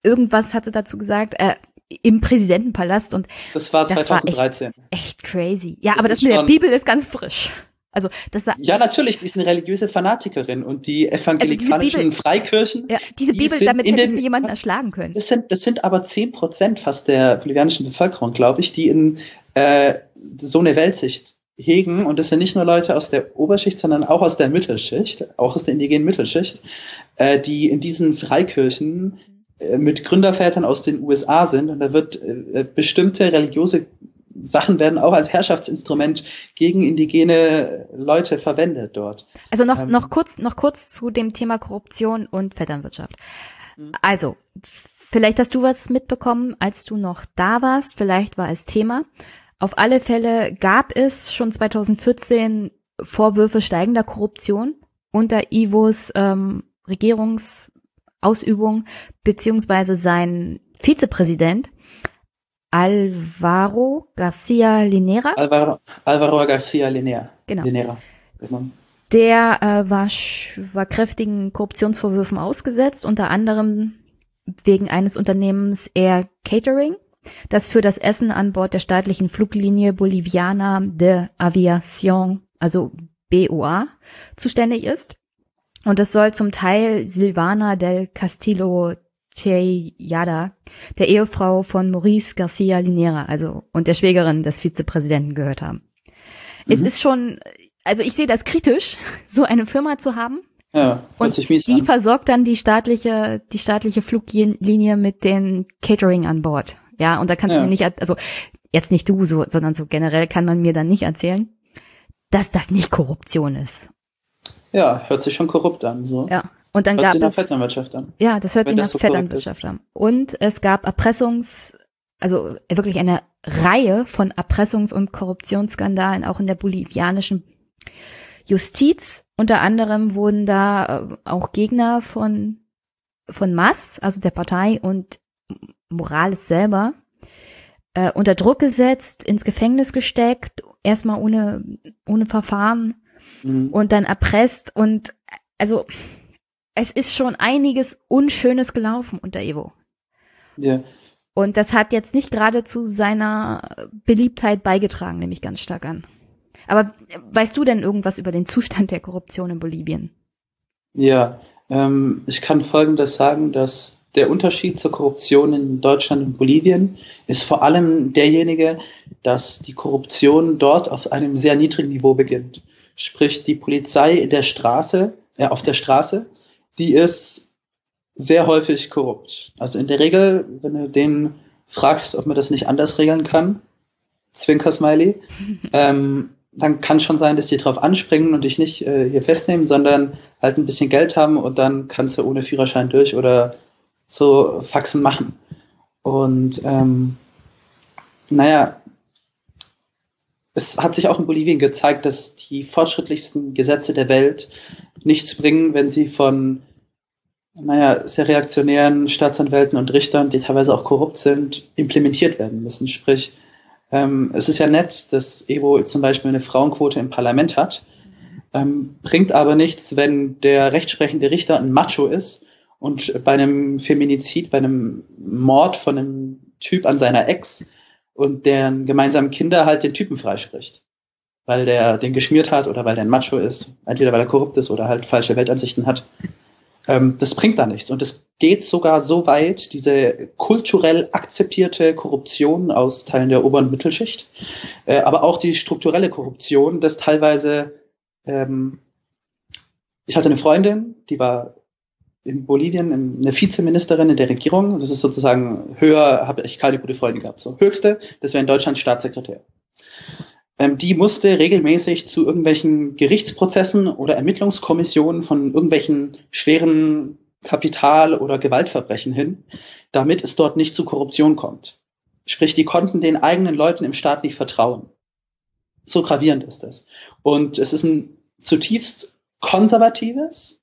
irgendwas hatte dazu gesagt, äh, im Präsidentenpalast und das war 2013. Das war echt, echt, crazy. Ja, das aber das mit der Bibel ist ganz frisch. Also das ja, natürlich, die ist eine religiöse Fanatikerin und die evangelikalischen also Freikirchen. Ja, diese die Bibel, damit hätte sie jemanden erschlagen können. Das sind, das sind aber zehn Prozent fast der bolivianischen Bevölkerung, glaube ich, die in äh, so eine Weltsicht hegen. Und das sind nicht nur Leute aus der Oberschicht, sondern auch aus der Mittelschicht, auch aus der indigenen Mittelschicht, äh, die in diesen Freikirchen mit Gründervätern aus den USA sind und da wird äh, bestimmte religiöse Sachen werden auch als Herrschaftsinstrument gegen indigene Leute verwendet dort. Also noch, ähm, noch kurz, noch kurz zu dem Thema Korruption und Vetternwirtschaft. Mhm. Also, vielleicht hast du was mitbekommen, als du noch da warst, vielleicht war es Thema. Auf alle Fälle gab es schon 2014 Vorwürfe steigender Korruption unter Ivos ähm, Regierungs Ausübung, beziehungsweise sein Vizepräsident Alvaro Garcia Linera. Alvaro, Alvaro Garcia Linera. Genau. Linera. Der äh, war, war kräftigen Korruptionsvorwürfen ausgesetzt, unter anderem wegen eines Unternehmens Air Catering, das für das Essen an Bord der staatlichen Fluglinie Boliviana de Aviación, also BOA, zuständig ist. Und es soll zum Teil Silvana del Castillo Cheyada, der Ehefrau von Maurice Garcia Linera, also und der Schwägerin des Vizepräsidenten gehört haben. Mhm. Es ist schon, also ich sehe das kritisch, so eine Firma zu haben. Ja, und die an. versorgt dann die staatliche, die staatliche Fluglinie mit den Catering an Bord. Ja, und da kannst ja. du mir nicht, also jetzt nicht du so, sondern so generell kann man mir dann nicht erzählen, dass das nicht Korruption ist. Ja, hört sich schon korrupt an. So. Ja. Und dann hört gab sich nach es, Vetternwirtschaft an. Ja, das hört sich nach so Vetternwirtschaft an. Und es gab Erpressungs, also wirklich eine Reihe von Erpressungs- und Korruptionsskandalen auch in der bolivianischen Justiz. Unter anderem wurden da äh, auch Gegner von von MAS, also der Partei und Morales selber, äh, unter Druck gesetzt, ins Gefängnis gesteckt, erstmal ohne ohne Verfahren mhm. und dann erpresst und also es ist schon einiges Unschönes gelaufen unter Evo. Ja. Und das hat jetzt nicht gerade zu seiner Beliebtheit beigetragen, nehme ich ganz stark an. Aber weißt du denn irgendwas über den Zustand der Korruption in Bolivien? Ja, ähm, ich kann Folgendes sagen, dass der Unterschied zur Korruption in Deutschland und Bolivien ist vor allem derjenige, dass die Korruption dort auf einem sehr niedrigen Niveau beginnt sprich die Polizei in der Straße, äh, auf der Straße, die ist sehr häufig korrupt. Also in der Regel, wenn du den fragst, ob man das nicht anders regeln kann, Zwinker-Smiley, ähm, dann kann schon sein, dass die drauf anspringen und dich nicht äh, hier festnehmen, sondern halt ein bisschen Geld haben und dann kannst du ohne Führerschein durch oder so Faxen machen. Und ähm, naja, es hat sich auch in Bolivien gezeigt, dass die fortschrittlichsten Gesetze der Welt nichts bringen, wenn sie von, naja, sehr reaktionären Staatsanwälten und Richtern, die teilweise auch korrupt sind, implementiert werden müssen. Sprich, Ähm, es ist ja nett, dass Evo zum Beispiel eine Frauenquote im Parlament hat, ähm, bringt aber nichts, wenn der rechtsprechende Richter ein Macho ist und bei einem Feminizid, bei einem Mord von einem Typ an seiner Ex und deren gemeinsamen Kinder halt den Typen freispricht. Weil der den geschmiert hat oder weil der ein Macho ist, entweder weil er korrupt ist oder halt falsche Weltansichten hat. Ähm, das bringt da nichts. Und es geht sogar so weit, diese kulturell akzeptierte Korruption aus Teilen der oberen Mittelschicht, äh, aber auch die strukturelle Korruption, dass teilweise, ähm, ich hatte eine Freundin, die war in Bolivien eine Vizeministerin in der Regierung. Das ist sozusagen höher, habe ich keine gute Freundin gehabt. So höchste, das wäre in Deutschland Staatssekretär. Ähm, die musste regelmäßig zu irgendwelchen Gerichtsprozessen oder Ermittlungskommissionen von irgendwelchen schweren Kapital- oder Gewaltverbrechen hin, damit es dort nicht zu Korruption kommt. Sprich, die konnten den eigenen Leuten im Staat nicht vertrauen. So gravierend ist das. Und es ist ein zutiefst konservatives,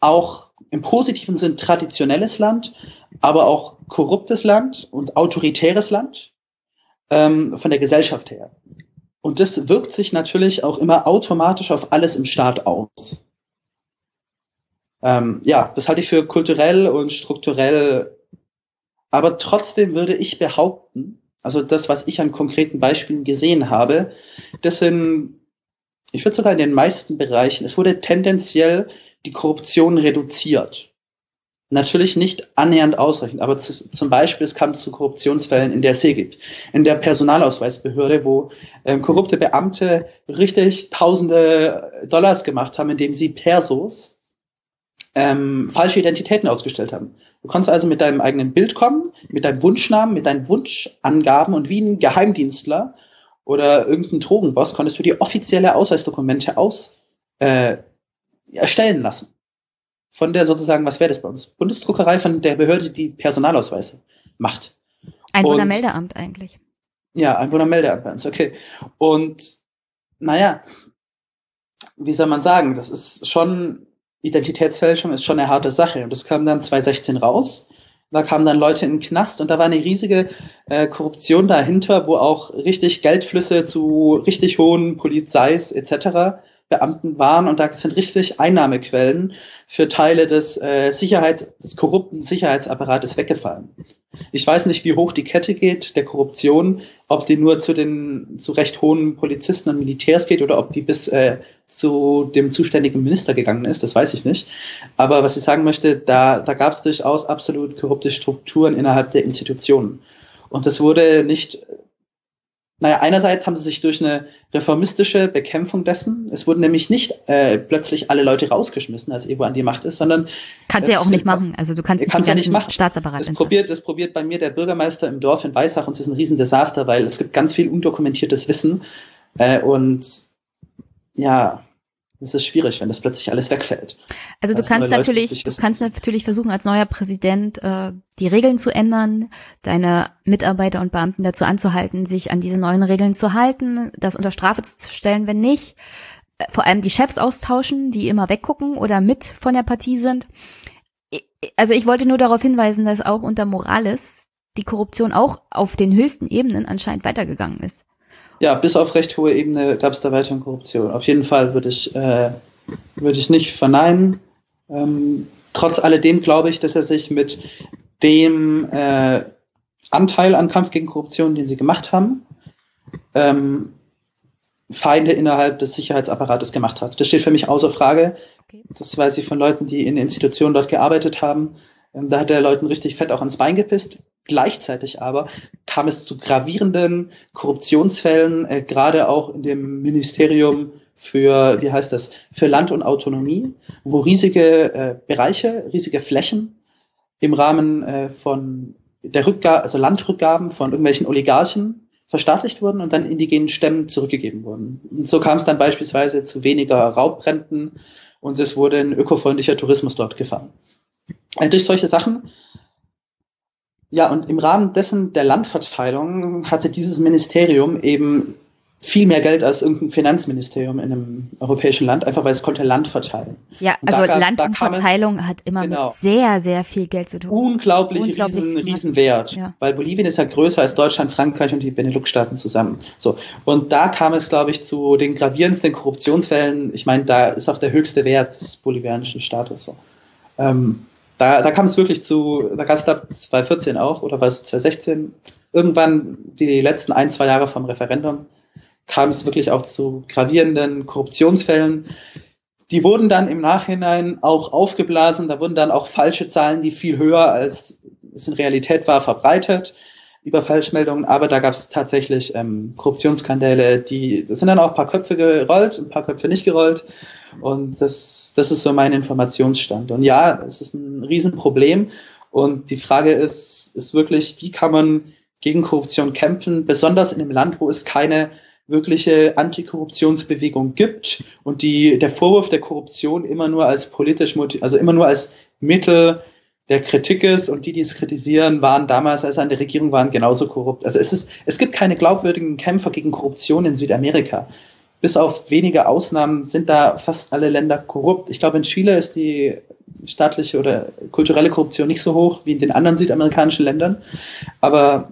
auch im positiven Sinn traditionelles Land, aber auch korruptes Land und autoritäres Land ähm, von der Gesellschaft her. Und das wirkt sich natürlich auch immer automatisch auf alles im Staat aus. Ähm, ja, das halte ich für kulturell und strukturell. Aber trotzdem würde ich behaupten, also das, was ich an konkreten Beispielen gesehen habe, das sind, ich würde sogar in den meisten Bereichen, es wurde tendenziell die Korruption reduziert. Natürlich nicht annähernd ausreichend, aber zu, zum Beispiel es kam zu Korruptionsfällen in der SEGIP, in der Personalausweisbehörde, wo ähm, korrupte Beamte richtig tausende Dollars gemacht haben, indem sie Persos ähm, falsche Identitäten ausgestellt haben. Du kannst also mit deinem eigenen Bild kommen, mit deinem Wunschnamen, mit deinen Wunschangaben und wie ein Geheimdienstler oder irgendein Drogenboss konntest du die offizielle Ausweisdokumente aus äh, erstellen lassen. Von der sozusagen, was wäre das bei uns? Bundesdruckerei von der Behörde, die Personalausweise macht. Einwohnermeldeamt eigentlich. Ja, Einwohnermeldeamt bei uns, okay. Und naja, wie soll man sagen, das ist schon, Identitätsfälschung ist schon eine harte Sache. Und das kam dann 2016 raus. Da kamen dann Leute in den Knast und da war eine riesige äh, Korruption dahinter, wo auch richtig Geldflüsse zu richtig hohen Polizeis etc. Beamten waren und da sind richtig Einnahmequellen für Teile des äh, Sicherheits, des korrupten Sicherheitsapparates weggefallen. Ich weiß nicht, wie hoch die Kette geht der Korruption, ob die nur zu den zu recht hohen Polizisten und Militärs geht oder ob die bis äh, zu dem zuständigen Minister gegangen ist, das weiß ich nicht. Aber was ich sagen möchte, da, da gab es durchaus absolut korrupte Strukturen innerhalb der Institutionen. Und das wurde nicht naja, einerseits haben sie sich durch eine reformistische Bekämpfung dessen, es wurden nämlich nicht äh, plötzlich alle Leute rausgeschmissen, als Evo an die Macht ist, sondern kannst ja auch nicht machen. Also du kannst, kannst ja nicht machen. Staatsapparat. Das probiert, das probiert bei mir der Bürgermeister im Dorf in Weissach und es ist ein Riesendesaster, weil es gibt ganz viel undokumentiertes Wissen äh, und ja, es ist schwierig, wenn das plötzlich alles wegfällt. Also du kannst natürlich, du kannst natürlich versuchen, als neuer Präsident äh, die Regeln zu ändern, deine Mitarbeiter und Beamten dazu anzuhalten, sich an diese neuen Regeln zu halten, das unter Strafe zu stellen, wenn nicht. Äh, vor allem die Chefs austauschen, die immer weggucken oder mit von der Partie sind. Also ich wollte nur darauf hinweisen, dass auch unter Morales die Korruption auch auf den höchsten Ebenen anscheinend weitergegangen ist ja, bis auf recht hohe Ebene gab es da weiterhin Korruption. Auf jeden Fall würde ich, äh, würde ich nicht verneinen. Ähm, trotz alledem glaube ich, dass er sich mit dem äh, Anteil an Kampf gegen Korruption, den sie gemacht haben, ähm, Feinde innerhalb des Sicherheitsapparates gemacht hat. Das steht für mich außer Frage. Das weiß ich von Leuten, die in Institutionen dort gearbeitet haben. Ähm, da hat er Leuten richtig fett auch ans Bein gepisst. Gleichzeitig aber kam es zu gravierenden Korruptionsfällen, äh, gerade auch in dem Ministerium für, wie heißt das, für Land und Autonomie, wo riesige äh, Bereiche, riesige Flächen im Rahmen äh, von der Rückgabe, also Landrückgaben von irgendwelchen Oligarchen verstaatlicht wurden und dann indigenen Stämmen zurückgegeben wurden. Und so kam es dann beispielsweise zu weniger Raubbränden und es wurde ein ökofreundlicher Tourismus dort gefahren. Also durch solche Sachen ja, und im Rahmen dessen der Landverteilung hatte dieses Ministerium eben viel mehr Geld als irgendein Finanzministerium in einem europäischen Land, einfach weil es konnte Land verteilen. Ja, Und also da gab- Land da hat immer Genau. mit sehr, sehr viel Geld zu tun. unglaublich, Unglaublich riesen, Riesenwert. Ja. Weil Bolivien ist ja größer als Deutschland, Frankreich und die Benelux-Staaten zusammen. So. Und da kam es, glaube ich, zu den gravierendsten Korruptionsfällen. Ich meine, da ist auch der höchste Wert des bolivianischen Staates. So. Ähm, da, da kam es wirklich zu, da gab es da 2014 auch, oder was, 2016, irgendwann die letzten ein, zwei Jahre vom Referendum, kam es wirklich auch zu gravierenden Korruptionsfällen. Die wurden dann im Nachhinein auch aufgeblasen, da wurden dann auch falsche Zahlen, die viel höher als es in Realität war, verbreitet über Falschmeldungen, aber da gab es tatsächlich ähm, Korruptionsskandale, die, das sind dann auch ein paar Köpfe gerollt, ein paar Köpfe nicht gerollt und das, das ist so mein Informationsstand. Und ja, es ist ein Riesenproblem und die Frage ist, ist wirklich, wie kann man gegen Korruption kämpfen, besonders in einem Land, wo es keine wirkliche Antikorruptionsbewegung gibt und die, der Vorwurf der Korruption immer nur als politisch, also immer nur als Mittel der Kritik ist und die, die es kritisieren, waren damals, als sie an der Regierung waren, genauso korrupt. Also es ist, es gibt keine glaubwürdigen Kämpfer gegen Korruption in Südamerika. Bis auf wenige Ausnahmen sind da fast alle Länder korrupt. Ich glaube, in Chile ist die staatliche oder kulturelle Korruption nicht so hoch wie in den anderen südamerikanischen Ländern. Aber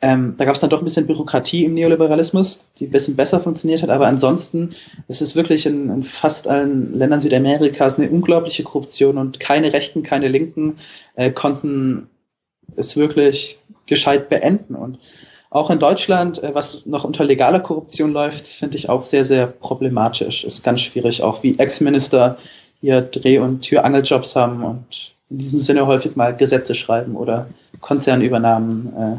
ähm, da gab es dann doch ein bisschen Bürokratie im Neoliberalismus, die ein bisschen besser funktioniert hat. Aber ansonsten ist es wirklich in, in fast allen Ländern Südamerikas eine unglaubliche Korruption und keine Rechten, keine Linken äh, konnten es wirklich gescheit beenden. Und auch in Deutschland, äh, was noch unter legaler Korruption läuft, finde ich auch sehr, sehr problematisch. Ist ganz schwierig, auch wie Ex-Minister hier Dreh- und Türangeljobs haben und in diesem Sinne häufig mal Gesetze schreiben oder Konzernübernahmen äh,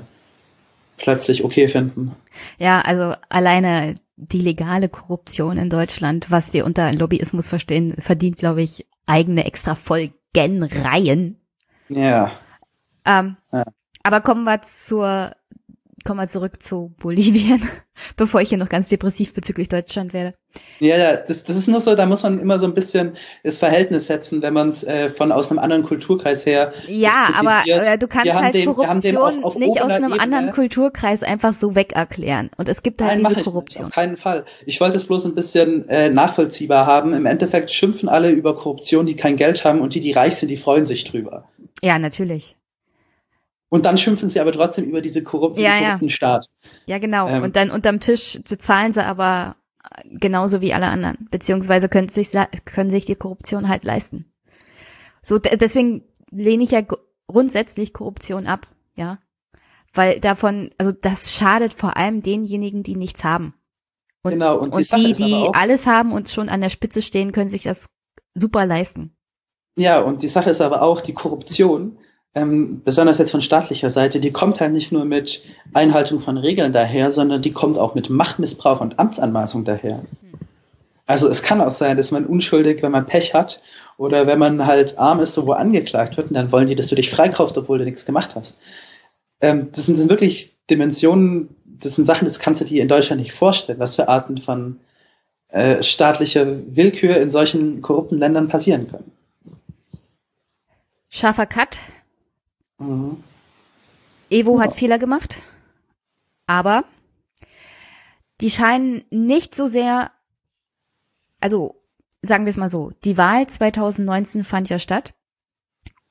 plötzlich okay finden. Ja, also alleine die legale Korruption in Deutschland, was wir unter Lobbyismus verstehen, verdient, glaube ich, eigene extra Folgenreihen. Ja. Ähm, Ja. Aber kommen wir zur, kommen wir zurück zu Bolivien, bevor ich hier noch ganz depressiv bezüglich Deutschland werde. Ja, ja, das, das ist nur so, da muss man immer so ein bisschen das Verhältnis setzen, wenn man es äh, von aus einem anderen Kulturkreis her Ja, aber äh, du kannst halt dem- Korruption auf- auf nicht aus einem Ebene- anderen Kulturkreis einfach so weg erklären. Und es gibt halt Nein, diese ich nicht, Korruption. auf keinen Fall. Ich wollte es bloß ein bisschen äh, nachvollziehbar haben. Im Endeffekt schimpfen alle über Korruption, die kein Geld haben und die, die reich sind, die freuen sich drüber. Ja, natürlich. Und dann schimpfen sie aber trotzdem über diese korrupten, Ja, ja. korrupten Staat. Ja, genau. Ähm. und dann unterm Tisch bezahlen sie aber genauso wie alle anderen. Beziehungsweise können sich, können sich die Korruption halt leisten. So, de- deswegen lehne ich ja gr- grundsätzlich Korruption ab, ja. Weil davon, also das schadet vor allem denjenigen, die nichts haben. Und, Genau, und die und die, die alles haben und schon an der Spitze stehen, können sich das super leisten. Ja, und die Sache ist aber auch, die Korruption, ähm, besonders jetzt von staatlicher Seite, die kommt halt nicht nur mit Einhaltung von Regeln daher, sondern die kommt auch mit Machtmissbrauch und Amtsanmaßung daher. Also es kann auch sein, dass man unschuldig, wenn man Pech hat oder wenn man halt arm ist, so wo angeklagt wird, und dann wollen die, dass du dich freikaufst, obwohl du nichts gemacht hast. Ähm, das, sind, das sind wirklich Dimensionen, das sind Sachen, das kannst du dir in Deutschland nicht vorstellen, was für Arten von äh, staatlicher Willkür in solchen korrupten Ländern passieren können. Scharfer Cut. Mhm. Evo Ja. hat Fehler gemacht, aber die scheinen nicht so sehr, also sagen wir es mal so, die Wahl 2019 fand ja statt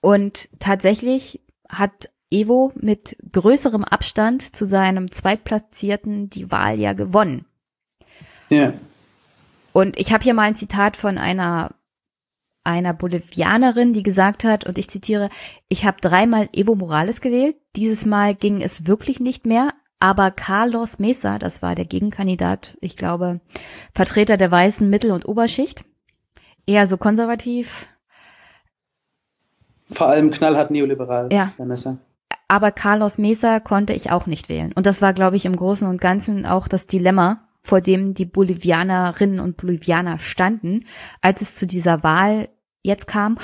und tatsächlich hat Evo mit größerem Abstand zu seinem Zweitplatzierten die Wahl ja gewonnen. Ja. Und ich habe hier mal ein Zitat von einer einer Bolivianerin, die gesagt hat, und ich zitiere, ich habe dreimal Evo Morales gewählt, dieses Mal ging es wirklich nicht mehr, aber Carlos Mesa, das war der Gegenkandidat, ich glaube, Vertreter der weißen Mittel- und Oberschicht, eher so konservativ, Vor allem knallhart neoliberal. Ja. Der Messer. aber Carlos Mesa konnte ich auch nicht wählen. Und das war, glaube ich, im Großen und Ganzen auch das Dilemma, vor dem die Bolivianerinnen und Bolivianer standen, als es zu dieser Wahl jetzt kam.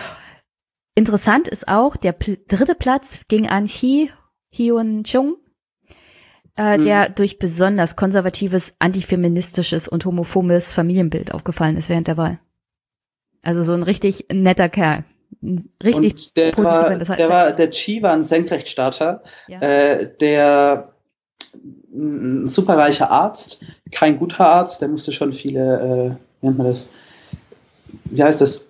Interessant ist auch, der Pl dritte Platz ging an Hi Hyun Chung, äh, Mhm. der durch besonders konservatives, antifeministisches und homophobes Familienbild aufgefallen ist während der Wahl. Also so ein richtig netter Kerl. Richtig und der positiv, war, der war, der Chi war ein Senkrechtstarter, Ja. äh, der ein superreicher Arzt, kein guter Arzt, der musste schon viele, äh, wie nennt man das, wie heißt das,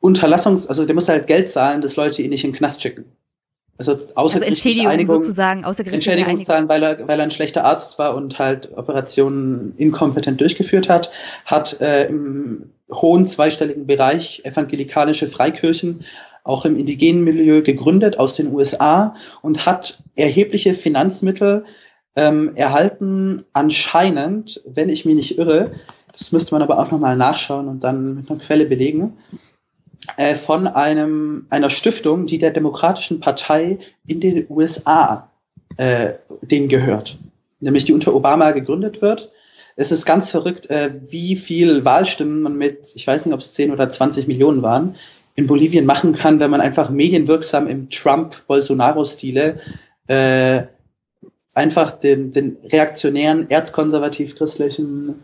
Unterlassungs, also der musste halt Geld zahlen, dass Leute ihn nicht in den Knast schicken. Also, also Entschädigung Einigung, sozusagen, Entschädigung zahlen, weil er, weil er ein schlechter Arzt war und halt Operationen inkompetent durchgeführt hat, hat äh, im hohen zweistelligen Bereich evangelikalische Freikirchen auch im indigenen Milieu gegründet aus den USA und hat erhebliche Finanzmittel ähm, erhalten, anscheinend, wenn ich mich nicht irre, das müsste man aber auch nochmal nachschauen und dann mit einer Quelle belegen, äh, von einem, einer Stiftung, die der Demokratischen Partei in den USA äh, denen gehört. Nämlich die unter Obama gegründet wird. Es ist ganz verrückt, äh, wie viel Wahlstimmen man mit, ich weiß nicht, ob es 10 oder 20 Millionen waren, in Bolivien machen kann, wenn man einfach medienwirksam im Trump-Bolsonaro-Stile äh, einfach den, den reaktionären, erzkonservativ-christlichen,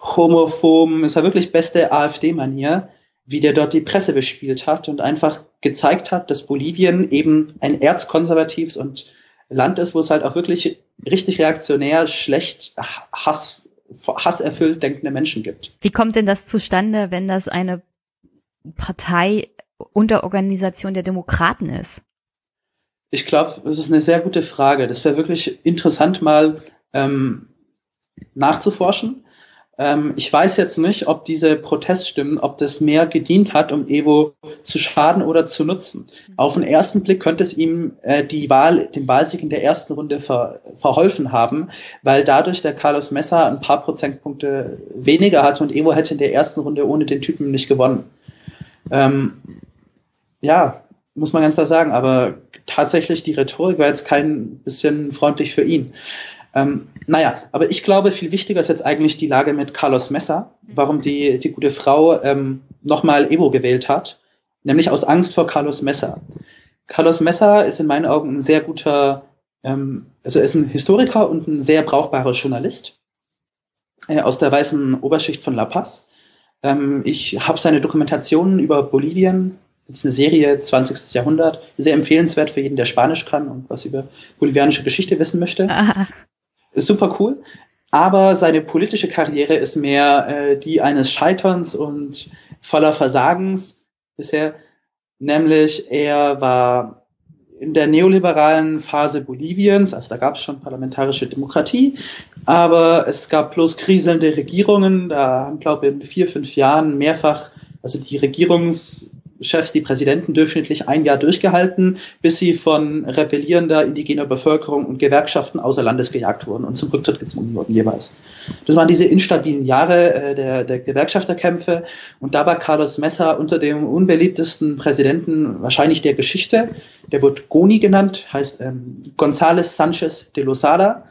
homophoben, ist ja wirklich beste AfD-Manier, wie der dort die Presse bespielt hat und einfach gezeigt hat, dass Bolivien eben ein erzkonservatives und Land ist, wo es halt auch wirklich richtig reaktionär, schlecht, Hass, hasserfüllt denkende Menschen gibt. Wie kommt denn das zustande, wenn das eine Partei unter Organisation der Demokraten ist? Ich glaube, das ist eine sehr gute Frage. Das wäre wirklich interessant, mal ähm, nachzuforschen. Ähm, ich weiß jetzt nicht, ob diese Proteststimmen, ob das mehr gedient hat, um Evo zu schaden oder zu nutzen. Auf den ersten Blick könnte es ihm äh, die Wahl, den Wahlsieg in der ersten Runde ver, verholfen haben, weil dadurch der Carlos Messa ein paar Prozentpunkte weniger hatte und Evo hätte in der ersten Runde ohne den Typen nicht gewonnen. Ähm, ja, muss man ganz klar sagen, aber tatsächlich die Rhetorik war jetzt kein bisschen freundlich für ihn. Ähm, naja, aber ich glaube, viel wichtiger ist jetzt eigentlich die Lage mit Carlos Messa, warum die, die gute Frau ähm, nochmal Evo gewählt hat, nämlich aus Angst vor Carlos Messa. Carlos Messa ist in meinen Augen ein sehr guter, ähm, also er ist ein Historiker und ein sehr brauchbarer Journalist äh, aus der weißen Oberschicht von La Paz. Ähm, ich habe seine Dokumentationen über Bolivien, ist eine Serie 20. Jahrhundert, sehr empfehlenswert für jeden, der Spanisch kann und was über bolivianische Geschichte wissen möchte. Aha. Ist super cool. Aber seine politische Karriere ist mehr äh, die eines Scheiterns und voller Versagens bisher. Nämlich er war in der neoliberalen Phase Boliviens, also da gab es schon parlamentarische Demokratie, aber es gab bloß kriselnde Regierungen. Da haben, glaube ich, in vier, fünf Jahren mehrfach, also die Regierungs Chefs, die Präsidenten durchschnittlich ein Jahr durchgehalten, bis sie von rebellierender indigener Bevölkerung und Gewerkschaften außer Landes gejagt wurden und zum Rücktritt gezwungen wurden jeweils. Das waren diese instabilen Jahre äh, der, der Gewerkschafterkämpfe und da war Carlos Messa unter dem unbeliebtesten Präsidenten wahrscheinlich der Geschichte. Der wird Goni genannt, heißt ähm, González Sánchez de Losada,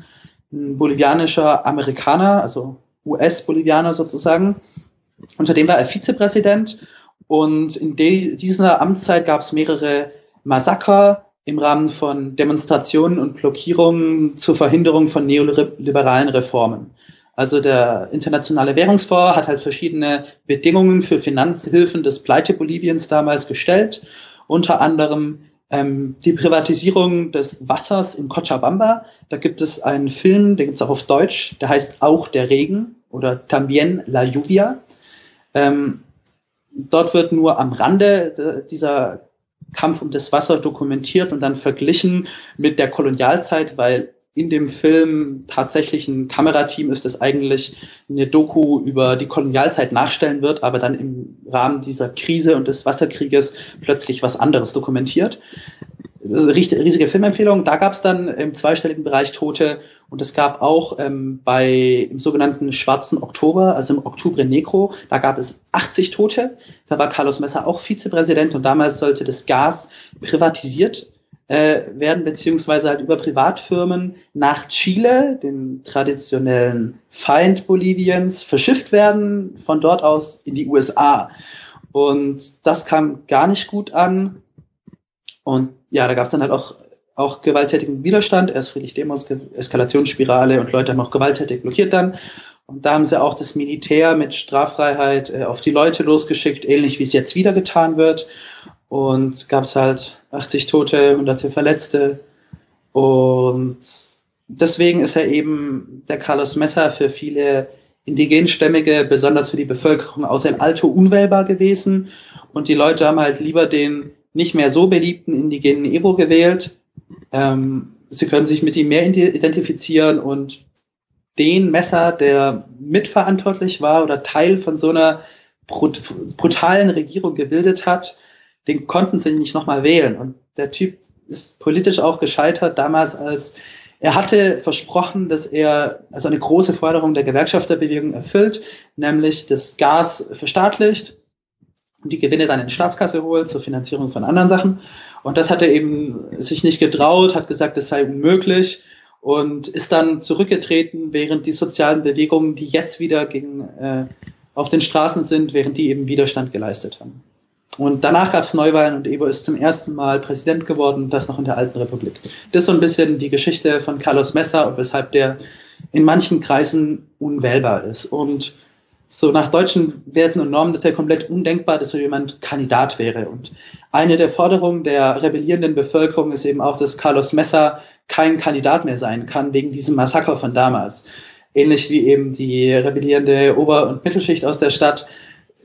ein bolivianischer Amerikaner, also US-Bolivianer sozusagen. Unter dem war er Vizepräsident und in dieser Amtszeit gab es mehrere Massaker im Rahmen von Demonstrationen und Blockierungen zur Verhinderung von neoliberalen Reformen. Also der Internationale Währungsfonds hat halt verschiedene Bedingungen für Finanzhilfen des Pleite Boliviens damals gestellt, unter anderem ähm, die Privatisierung des Wassers in Cochabamba. Da gibt es einen Film, den gibt es auch auf Deutsch, der heißt Auch der Regen oder Tambien la Lluvia. Ähm, dort wird nur am Rande dieser Kampf um das Wasser dokumentiert und dann verglichen mit der Kolonialzeit, weil in dem Film tatsächlich ein Kamerateam ist, das eigentlich eine Doku über die Kolonialzeit nachstellen wird, aber dann im Rahmen dieser Krise und des Wasserkrieges plötzlich was anderes dokumentiert riesige Filmempfehlung. Da gab es dann im zweistelligen Bereich Tote und es gab auch ähm, bei im sogenannten Schwarzen Oktober, also im Oktober Negro, da gab es 80 Tote. Da war Carlos Messer auch Vizepräsident und damals sollte das Gas privatisiert äh, werden, beziehungsweise halt über Privatfirmen nach Chile, dem traditionellen Feind Boliviens, verschifft werden, von dort aus in die USA. Und das kam gar nicht gut an. Und ja, da gab es dann halt auch, auch gewalttätigen Widerstand, erst friedlich Demos, Eskalationsspirale und Leute haben auch gewalttätig blockiert dann. Und da haben sie auch das Militär mit Straffreiheit äh, auf die Leute losgeschickt, ähnlich wie es jetzt wieder getan wird. Und gab es halt 80 Tote, hunderte Verletzte. Und deswegen ist er eben der Carlos Messa für viele indigenstämmige, besonders für die Bevölkerung aus El Alto unwählbar gewesen. Und die Leute haben halt lieber den nicht mehr so beliebten indigenen Evo gewählt. Ähm, sie können sich mit ihm mehr identifizieren und den Messer, der mitverantwortlich war oder Teil von so einer brutalen Regierung gebildet hat, den konnten sie nicht nochmal wählen. Und der Typ ist politisch auch gescheitert damals, als er hatte versprochen, dass er also eine große Forderung der Gewerkschafterbewegung erfüllt, nämlich das Gas verstaatlicht und die Gewinne dann in die Staatskasse holt zur Finanzierung von anderen Sachen. Und das hat er eben sich nicht getraut, hat gesagt, es sei unmöglich und ist dann zurückgetreten, während die sozialen Bewegungen, die jetzt wieder gegen, äh, auf den Straßen sind, während die eben Widerstand geleistet haben. Und danach gab es Neuwahlen und Evo ist zum ersten Mal Präsident geworden, das noch in der alten Republik. Das ist so ein bisschen die Geschichte von Carlos Messa und weshalb der in manchen Kreisen unwählbar ist. Und so nach deutschen Werten und Normen ist ja komplett undenkbar, dass so jemand Kandidat wäre. Und eine der Forderungen der rebellierenden Bevölkerung ist eben auch, dass Carlos Messa kein Kandidat mehr sein kann wegen diesem Massaker von damals. Ähnlich wie eben die rebellierende Ober- und Mittelschicht aus der Stadt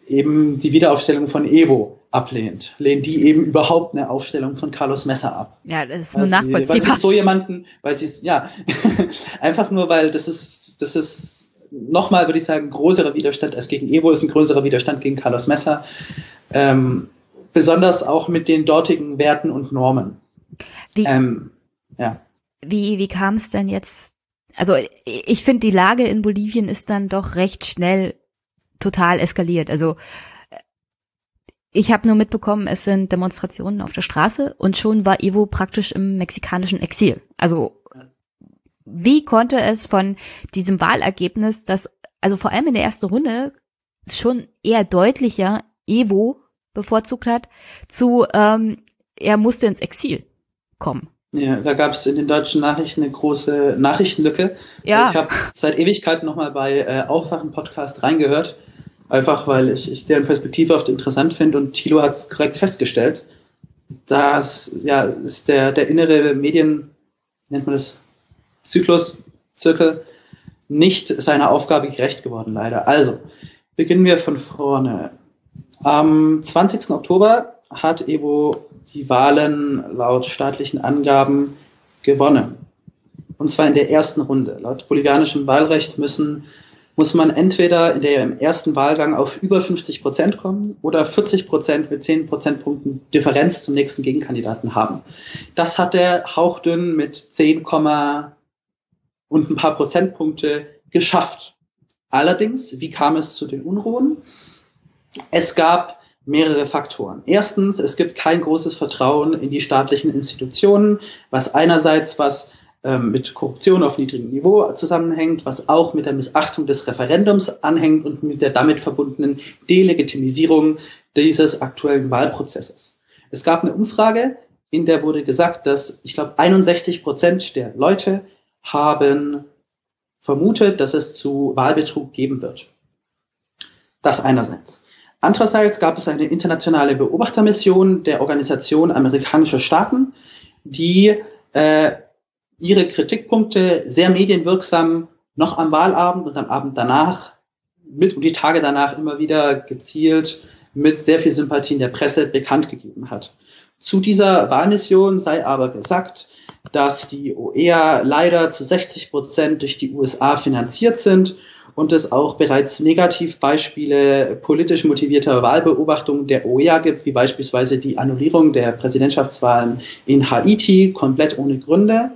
eben die Wiederaufstellung von Evo ablehnt, lehnt die eben überhaupt eine Aufstellung von Carlos Messer ab. Ja, das ist nur also, nachvollziehbar. Weil sie so jemanden, weil sie es, ja, einfach nur, weil das ist, das ist nochmal, würde ich sagen, größerer Widerstand als gegen Evo ist ein größerer Widerstand gegen Carlos Messer. Ähm, besonders auch mit den dortigen Werten und Normen. Wie, ähm, ja. wie, wie kam es denn jetzt? Also ich finde, die Lage in Bolivien ist dann doch recht schnell total eskaliert. Also ich habe nur mitbekommen, es sind Demonstrationen auf der Straße und schon war Evo praktisch im mexikanischen Exil. Also wie konnte es von diesem Wahlergebnis, das also vor allem in der ersten Runde schon eher deutlicher Evo bevorzugt hat, zu ähm, er musste ins Exil kommen. Ja, da gab es in den deutschen Nachrichten eine große Nachrichtenlücke. Ja. Ich habe seit Ewigkeiten nochmal bei äh, Aufwachen Podcast reingehört, einfach weil ich, ich deren Perspektive oft interessant finde und Thilo hat es korrekt festgestellt. Das ja, ist der, der innere Medien, nennt man das, Zyklus, Zirkel, nicht seiner Aufgabe gerecht geworden, leider. Also, beginnen wir von vorne. Am 20. Oktober hat Evo die Wahlen laut staatlichen Angaben gewonnen. Und zwar in der ersten Runde. Laut bolivianischem Wahlrecht müssen, muss man entweder in der im ersten Wahlgang auf über 50 Prozent kommen oder 40 Prozent mit 10 Prozentpunkten Differenz zum nächsten Gegenkandidaten haben. Das hat er hauchdünn mit 10, und ein paar Prozentpunkte geschafft. Allerdings, wie kam es zu den Unruhen? Es gab mehrere Faktoren. Erstens, es gibt kein großes Vertrauen in die staatlichen Institutionen, was einerseits was ähm, mit Korruption auf niedrigem Niveau zusammenhängt, was auch mit der Missachtung des Referendums anhängt und mit der damit verbundenen Delegitimisierung dieses aktuellen Wahlprozesses. Es gab eine Umfrage, in der wurde gesagt, dass ich glaube 61 Prozent der Leute haben vermutet, dass es zu Wahlbetrug geben wird. Das einerseits. Andererseits gab es eine internationale Beobachtermission der Organisation amerikanischer Staaten, die äh, ihre Kritikpunkte sehr medienwirksam noch am Wahlabend und am Abend danach, mit und die Tage danach immer wieder gezielt mit sehr viel Sympathie in der Presse bekannt gegeben hat. Zu dieser Wahlmission sei aber gesagt, dass die OEA leider zu 60 Prozent durch die USA finanziert sind und es auch bereits Negativbeispiele politisch motivierter Wahlbeobachtung der OEA gibt, wie beispielsweise die Annullierung der Präsidentschaftswahlen in Haiti komplett ohne Gründe.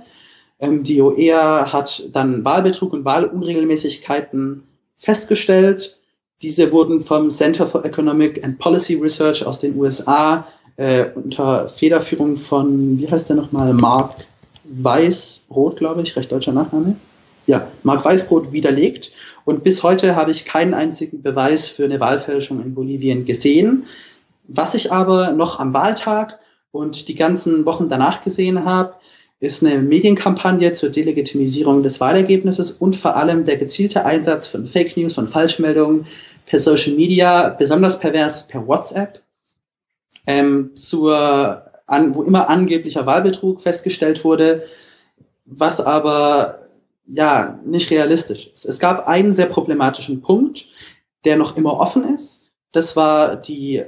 Ähm, die OEA hat dann Wahlbetrug und Wahlunregelmäßigkeiten festgestellt. Diese wurden vom Center for Economic and Policy Research aus den USA äh, unter Federführung von, wie heißt der nochmal, Mark Weißbrot, glaube ich, recht deutscher Nachname. Ja, Mark Weißbrot widerlegt. Und bis heute habe ich keinen einzigen Beweis für eine Wahlfälschung in Bolivien gesehen. Was ich aber noch am Wahltag und die ganzen Wochen danach gesehen habe, ist eine Medienkampagne zur Delegitimisierung des Wahlergebnisses und vor allem der gezielte Einsatz von Fake News, von Falschmeldungen per Social Media, besonders pervers per WhatsApp, ähm, zur an, wo immer angeblicher Wahlbetrug festgestellt wurde, was aber ja nicht realistisch ist. Es gab einen sehr problematischen Punkt, der noch immer offen ist. Das war die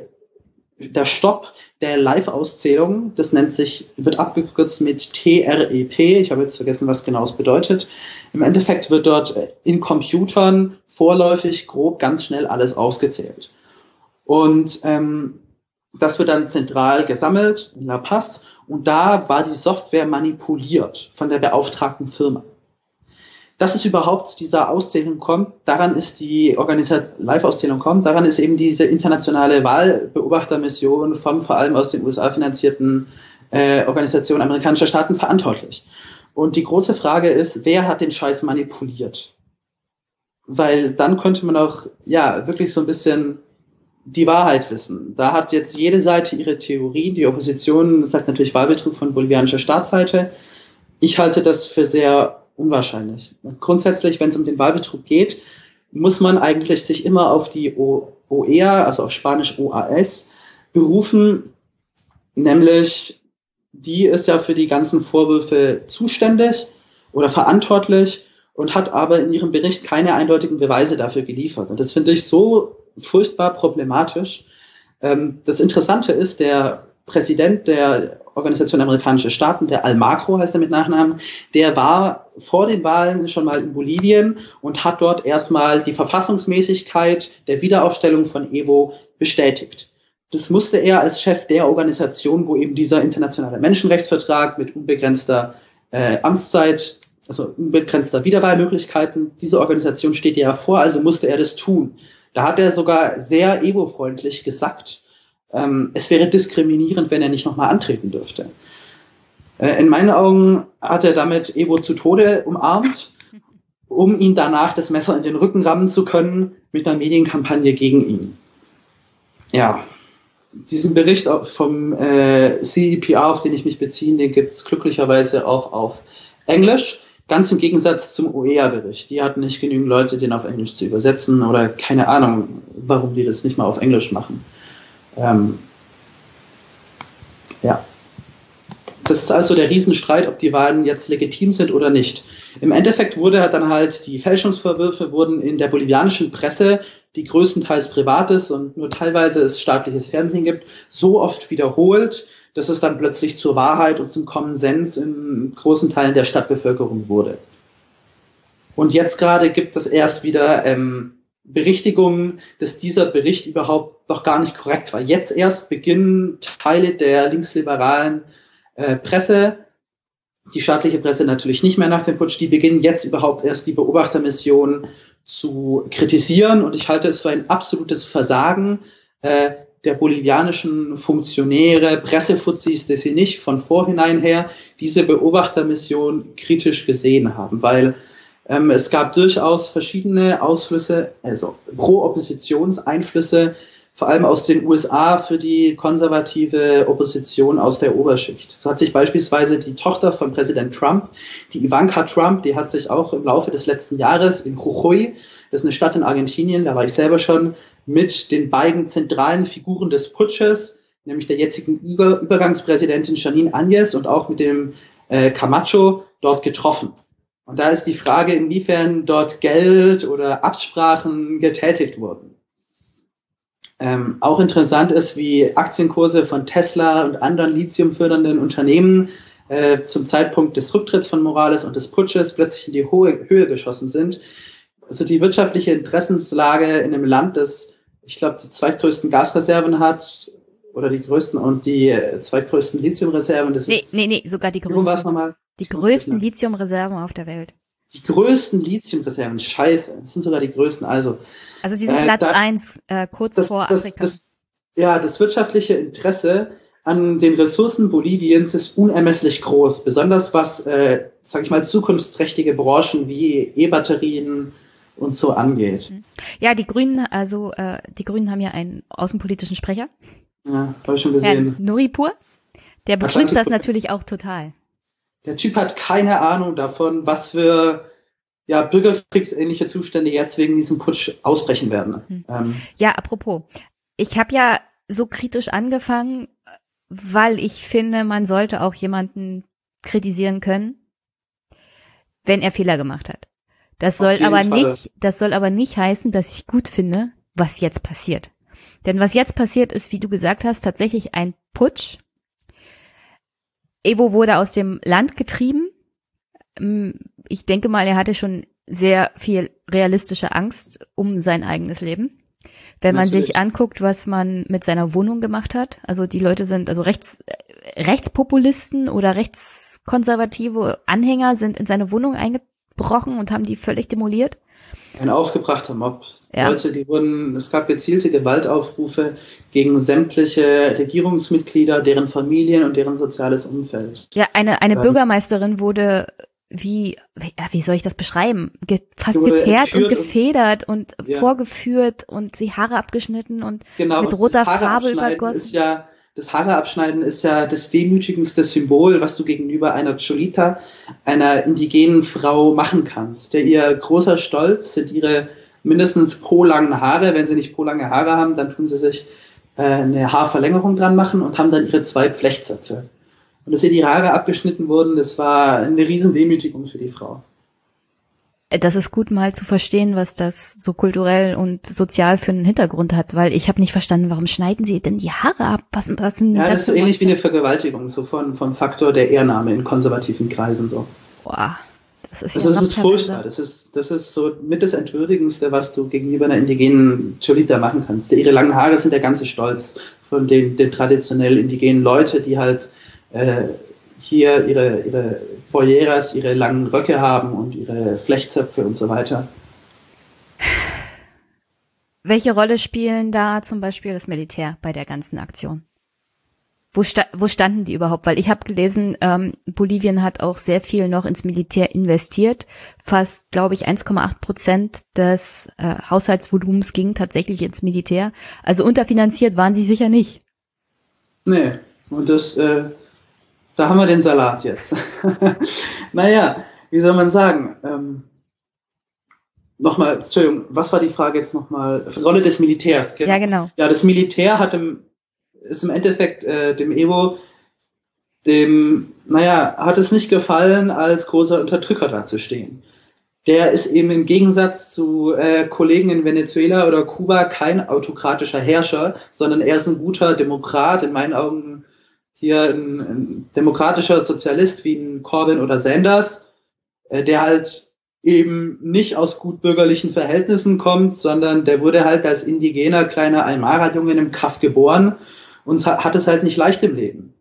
der Stopp der Live-Auszählung. Das nennt sich, wird abgekürzt mit TREP. Ich habe jetzt vergessen, was genau es bedeutet. Im Endeffekt wird dort in Computern vorläufig grob ganz schnell alles ausgezählt. Und ähm, das wird dann zentral gesammelt in La Paz und da war die Software manipuliert von der beauftragten Firma. Dass es überhaupt zu dieser Auszählung kommt, daran ist die Live-Auszählung kommt, daran ist eben diese internationale Wahlbeobachtermission vom vor allem aus den USA finanzierten äh, Organisation amerikanischer Staaten verantwortlich. Und die große Frage ist, wer hat den Scheiß manipuliert? Weil dann könnte man auch, ja, wirklich so ein bisschen die Wahrheit wissen. Da hat jetzt jede Seite ihre Theorie. Die Opposition sagt natürlich Wahlbetrug von bolivianischer Staatsseite. Ich halte das für sehr unwahrscheinlich. Grundsätzlich, wenn es um den Wahlbetrug geht, muss man eigentlich sich immer auf die OEA, also auf Spanisch OAS, berufen, nämlich die ist ja für die ganzen Vorwürfe zuständig oder verantwortlich und hat aber in ihrem Bericht keine eindeutigen Beweise dafür geliefert. Und das finde ich so furchtbar problematisch. Ähm, das Interessante ist, der Präsident der Organisation Amerikanische Staaten, der Almagro heißt er mit Nachnamen, der war vor den Wahlen schon mal in Bolivien und hat dort erstmal die Verfassungsmäßigkeit der Wiederaufstellung von Evo bestätigt. Das musste er als Chef der Organisation, wo eben dieser internationale Menschenrechtsvertrag mit unbegrenzter äh, Amtszeit, also unbegrenzter Wiederwahlmöglichkeiten, diese Organisation steht ja vor, also musste er das tun. Da hat er sogar sehr Evo-freundlich gesagt, ähm, es wäre diskriminierend, wenn er nicht nochmal antreten dürfte. Äh, in meinen Augen hat er damit Evo zu Tode umarmt, um ihn danach das Messer in den Rücken rammen zu können mit einer Medienkampagne gegen ihn. Ja, diesen Bericht vom äh, CEPR, auf den ich mich beziehe, den gibt es glücklicherweise auch auf Englisch. Ganz im Gegensatz zum OEA-Bericht. Die hatten nicht genügend Leute, den auf Englisch zu übersetzen oder keine Ahnung, warum die das nicht mal auf Englisch machen. Ähm, ja. Das ist also der Riesenstreit, ob die Wahlen jetzt legitim sind oder nicht. Im Endeffekt wurde dann halt, die Fälschungsvorwürfe wurden in der bolivianischen Presse, die größtenteils privat ist und nur teilweise es staatliches Fernsehen gibt, so oft wiederholt, dass es dann plötzlich zur Wahrheit und zum Common Sense in großen Teilen der Stadtbevölkerung wurde. Und jetzt gerade gibt es erst wieder ähm, Berichtigungen, dass dieser Bericht überhaupt noch gar nicht korrekt war. Jetzt erst beginnen Teile der linksliberalen äh, Presse, die staatliche Presse natürlich nicht mehr nach dem Putsch, die beginnen jetzt überhaupt erst die Beobachtermission zu kritisieren. Und ich halte es für ein absolutes Versagen, äh, der bolivianischen Funktionäre, Pressefuzis, dass sie nicht von vorhinein her diese Beobachtermission kritisch gesehen haben, weil ähm, es gab durchaus verschiedene Ausflüsse, also Pro-Oppositionseinflüsse, vor allem aus den USA für die konservative Opposition aus der Oberschicht. So hat sich beispielsweise die Tochter von Präsident Trump, die Ivanka Trump, die hat sich auch im Laufe des letzten Jahres in Jujuy das ist eine Stadt in Argentinien, da war ich selber schon, mit den beiden zentralen Figuren des Putsches, nämlich der jetzigen Über Übergangspräsidentin Janine Agnes und auch mit dem äh, Camacho dort getroffen. Und da ist die Frage, inwiefern dort Geld oder Absprachen getätigt wurden. Ähm, auch interessant ist, wie Aktienkurse von Tesla und anderen lithiumfördernden Unternehmen äh, zum Zeitpunkt des Rücktritts von Morales und des Putsches plötzlich in die hohe Höhe geschossen sind also die wirtschaftliche Interessenslage in einem Land, das, ich glaube, die zweitgrößten Gasreserven hat oder die größten und die äh, zweitgrößten Lithiumreserven. Das nee, ist, nee, nee, sogar die größten. Was nochmal? Die größten Lithiumreserven auf der Welt. Die größten Lithiumreserven, scheiße, das sind sogar die größten. Also, also die sind äh, Platz da, eins äh, kurz das, vor das, Afrika. Das, ja, das wirtschaftliche Interesse an den Ressourcen Boliviens ist unermesslich groß, besonders was, äh, sage ich mal, zukunftsträchtige Branchen wie E-Batterien, und so angeht. Mhm. Ja, die Grünen, also äh, die Grünen haben ja einen außenpolitischen Sprecher. Ja, habe ich schon gesehen. Herr Nuripur. Der begrüßt das natürlich auch total. Der Typ hat keine Ahnung davon, was für ja, bürgerkriegsähnliche Zustände jetzt wegen diesem Putsch ausbrechen werden. Mhm. Ähm, ja, apropos. Ich habe ja so kritisch angefangen, weil ich finde, man sollte auch jemanden kritisieren können, wenn er Fehler gemacht hat. Das soll aber Falle. nicht, das soll aber nicht heißen, dass ich gut finde, was jetzt passiert. Denn was jetzt passiert ist, wie du gesagt hast, tatsächlich ein Putsch. Evo wurde aus dem Land getrieben. Mm, ich denke mal, er hatte schon sehr viel realistische Angst um sein eigenes Leben. Wenn man Natürlich. sich anguckt, was man mit seiner Wohnung gemacht hat, also die Leute sind, also rechts, äh, Rechtspopulisten oder rechtskonservative Anhänger sind in seine Wohnung eingebrochen und haben die völlig demoliert. Ein aufgebrachter Mob. Ja. Leute, die wurden, es gab gezielte Gewaltaufrufe gegen sämtliche Regierungsmitglieder, deren Familien und deren soziales Umfeld. Ja, eine, eine ähm, Bürgermeisterin wurde wie, wie, wie soll ich das beschreiben? Ge fast geteert und gefedert und, und ja. vorgeführt und sie Haare abgeschnitten und genau, mit roter Farbe übergossen. Ist ja, das Haare abschneiden ist ja das demütigendste Symbol, was du gegenüber einer Cholita, einer indigenen Frau machen kannst. Der ihr großer Stolz sind ihre mindestens pro langen Haare. Wenn sie nicht pro lange Haare haben, dann tun sie sich äh, eine Haarverlängerung dran machen und haben dann ihre zwei Flechtzöpfe. Und dass ihr die Haare abgeschnitten wurden, das war eine Riesendemütigung für die Frau. Das ist gut mal zu verstehen, was das so kulturell und sozial für einen Hintergrund hat, weil ich habe nicht verstanden, warum schneiden sie denn die Haare ab? Was, was sind ja, das, ist so ähnlich wie eine Vergewaltigung, so von, vom Faktor der Ehrnahme in konservativen Kreisen so. Boah, das ist also ja das ist furchtbar. Das ist, das ist so mit das Entwürdigendste, was du gegenüber einer indigenen Cholita machen kannst. Ihre langen Haare sind der ganze Stolz von den, den traditionell indigenen Leute, die halt äh, hier ihre, ihre Foyeras, ihre langen Röcke haben und ihre Flechtzöpfe und so weiter. Welche Rolle spielen da zum Beispiel das Militär bei der ganzen Aktion? Wo, sta wo standen die überhaupt? Weil ich habe gelesen, ähm, Bolivien hat auch sehr viel noch ins Militär investiert. Fast, glaube ich, 1,8 Prozent des äh, Haushaltsvolumens ging tatsächlich ins Militär. Also unterfinanziert waren sie sicher nicht. Nee, und das äh, da haben wir den Salat jetzt. naja, wie soll man sagen? Ähm, nochmal, Entschuldigung, was war die Frage jetzt nochmal? Rolle des Militärs. Genau. Ja, genau. Ja, das Militär hat im, ist im Endeffekt äh, dem Evo, dem, naja, hat es nicht gefallen, als großer Unterdrücker dazustehen. Der ist eben im Gegensatz zu äh, Kollegen in Venezuela oder Kuba kein autokratischer Herrscher, sondern er ist ein guter Demokrat, in meinen Augen hier ein, ein demokratischer Sozialist wie ein Corbyn oder Sanders, äh, der halt eben nicht aus gutbürgerlichen Verhältnissen kommt, sondern der wurde halt als indigener kleiner Aymara-Junge im Kaff geboren und hat es halt nicht leicht im Leben.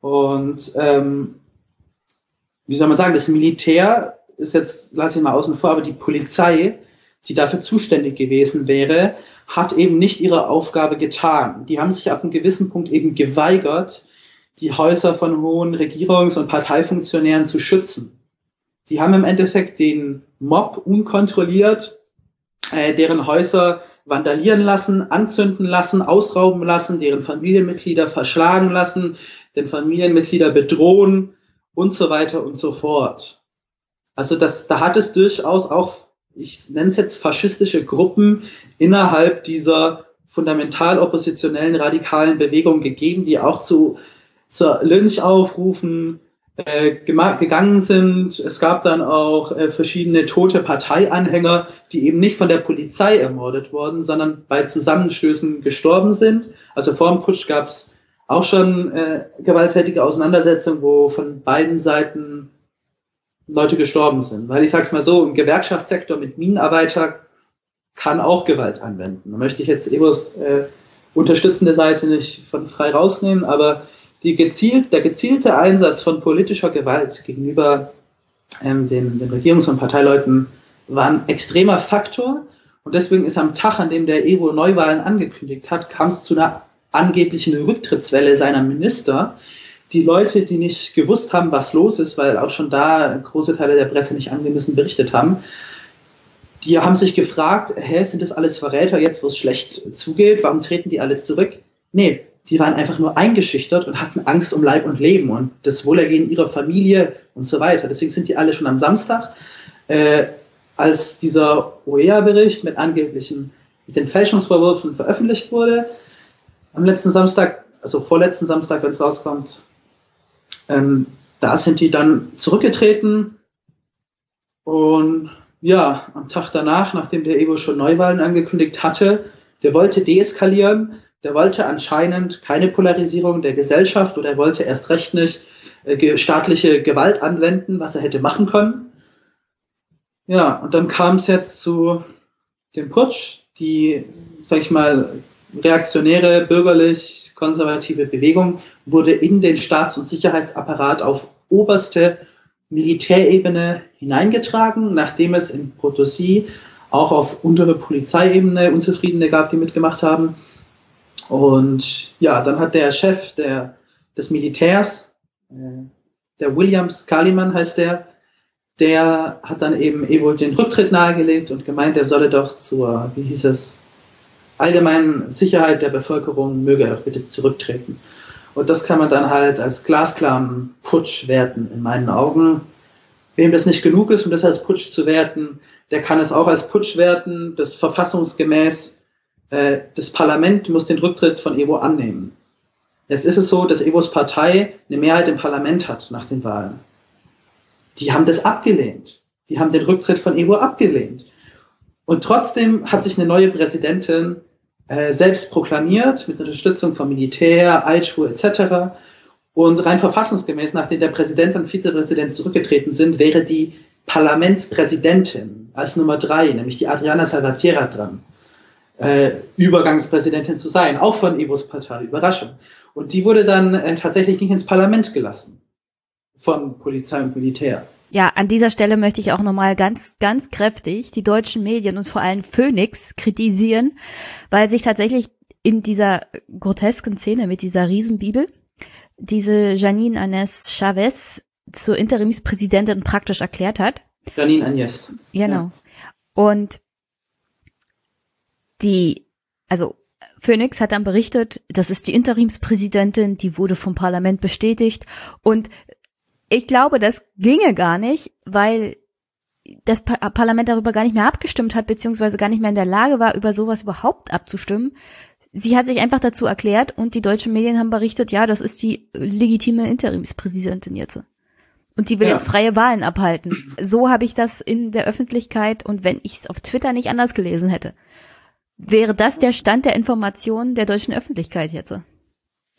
Und ähm, wie soll man sagen, das Militär ist jetzt, lasse ich mal außen vor, aber die Polizei, die dafür zuständig gewesen wäre, hat eben nicht ihre Aufgabe getan. Die haben sich ab einem gewissen Punkt eben geweigert, die Häuser von hohen Regierungs- und Parteifunktionären zu schützen. Die haben im Endeffekt den Mob unkontrolliert, äh, deren Häuser vandalieren lassen, anzünden lassen, ausrauben lassen, deren Familienmitglieder verschlagen lassen, den Familienmitglieder bedrohen und so weiter und so fort. Also das, da hat es durchaus auch, ich nenne es jetzt faschistische Gruppen innerhalb dieser fundamental oppositionellen radikalen Bewegung gegeben, die auch zu zur Lynchaufrufen äh, gegangen sind. Es gab dann auch äh, verschiedene tote Parteianhänger, die eben nicht von der Polizei ermordet wurden, sondern bei Zusammenstößen gestorben sind. Also vor dem Putsch gab es auch schon äh, gewalttätige Auseinandersetzungen, wo von beiden Seiten Leute gestorben sind. Weil ich sag's mal so, im Gewerkschaftssektor mit Minenarbeiter kann auch Gewalt anwenden. Da möchte ich jetzt Evos äh, unterstützende Seite nicht von frei rausnehmen, aber die gezielt, der gezielte Einsatz von politischer Gewalt gegenüber ähm, den, den Regierungs- und Parteileuten war ein extremer Faktor. Und deswegen ist am Tag, an dem der Evo Neuwahlen angekündigt hat, kam es zu einer angeblichen Rücktrittswelle seiner Minister. Die Leute, die nicht gewusst haben, was los ist, weil auch schon da große Teile der Presse nicht angemessen berichtet haben, die haben sich gefragt, hä, sind das alles Verräter jetzt, wo es schlecht zugeht? Warum treten die alle zurück? Nee, die waren einfach nur eingeschüchtert und hatten Angst um Leib und Leben und das Wohlergehen ihrer Familie und so weiter. Deswegen sind die alle schon am Samstag, äh, als dieser OEA-Bericht mit angeblichen, mit den Fälschungsvorwürfen veröffentlicht wurde, am letzten Samstag, also vorletzten Samstag, wenn es rauskommt, ähm, da sind die dann zurückgetreten, Und ja, am Tag danach, nachdem der Evo schon Neuwahlen angekündigt hatte, der wollte deeskalieren, der wollte anscheinend keine Polarisierung der Gesellschaft oder er wollte erst recht nicht äh, staatliche Gewalt anwenden, was er hätte machen können. Ja, und dann kam es jetzt zu dem Putsch, die, sag ich mal, reaktionäre, bürgerlich-konservative Bewegung wurde in den Staats- und Sicherheitsapparat auf oberste Militärebene hineingetragen, nachdem es in Potosí auch auf untere Polizeiebene Unzufriedene gab, die mitgemacht haben. Und ja, dann hat der Chef der, des Militärs, äh, der Williams Kaliman heißt der, der hat dann eben Evo den Rücktritt nahegelegt und gemeint, er solle doch zur, wie hieß es, allgemeinen Sicherheit der Bevölkerung möge er doch bitte zurücktreten. Und das kann man dann halt als glasklaren Putsch werten, in meinen Augen. Wem das nicht genug ist, um das als Putsch zu werten, der kann es auch als Putsch werten, das verfassungsgemäß, äh, das Parlament muss den Rücktritt von Evo annehmen. Jetzt ist es so, dass Evos Partei eine Mehrheit im Parlament hat nach den Wahlen. Die haben das abgelehnt. Die haben den Rücktritt von Evo abgelehnt. Und trotzdem hat sich eine neue Präsidentin äh, selbst proklamiert mit Unterstützung vom Militär, Aichu etc. Und rein verfassungsgemäß, nachdem der Präsident und Vizepräsident zurückgetreten sind, wäre die Parlamentspräsidentin als Nummer drei, nämlich die Adriana Salvatierra dran, äh, Übergangspräsidentin zu sein, auch von Evos Partei, Überraschung. Und die wurde dann äh, tatsächlich nicht ins Parlament gelassen von Polizei und Militär. Ja, an dieser Stelle möchte ich auch nochmal ganz, ganz kräftig die deutschen Medien und vor allem Phoenix kritisieren, weil sich tatsächlich in dieser grotesken Szene mit dieser Riesenbibel diese Janine Anes Chavez zur Interimspräsidentin praktisch erklärt hat. Janine Agnes. Genau. Ja. Und die, also Phoenix hat dann berichtet, das ist die Interimspräsidentin, die wurde vom Parlament bestätigt und ich glaube, das ginge gar nicht, weil das Parlament darüber gar nicht mehr abgestimmt hat, beziehungsweise gar nicht mehr in der Lage war, über sowas überhaupt abzustimmen. Sie hat sich einfach dazu erklärt und die deutschen Medien haben berichtet, ja, das ist die legitime Interimspräsidentin jetzt. Und die will ja. jetzt freie Wahlen abhalten. So habe ich das in der Öffentlichkeit und wenn ich es auf Twitter nicht anders gelesen hätte, wäre das der Stand der Informationen der deutschen Öffentlichkeit jetzt.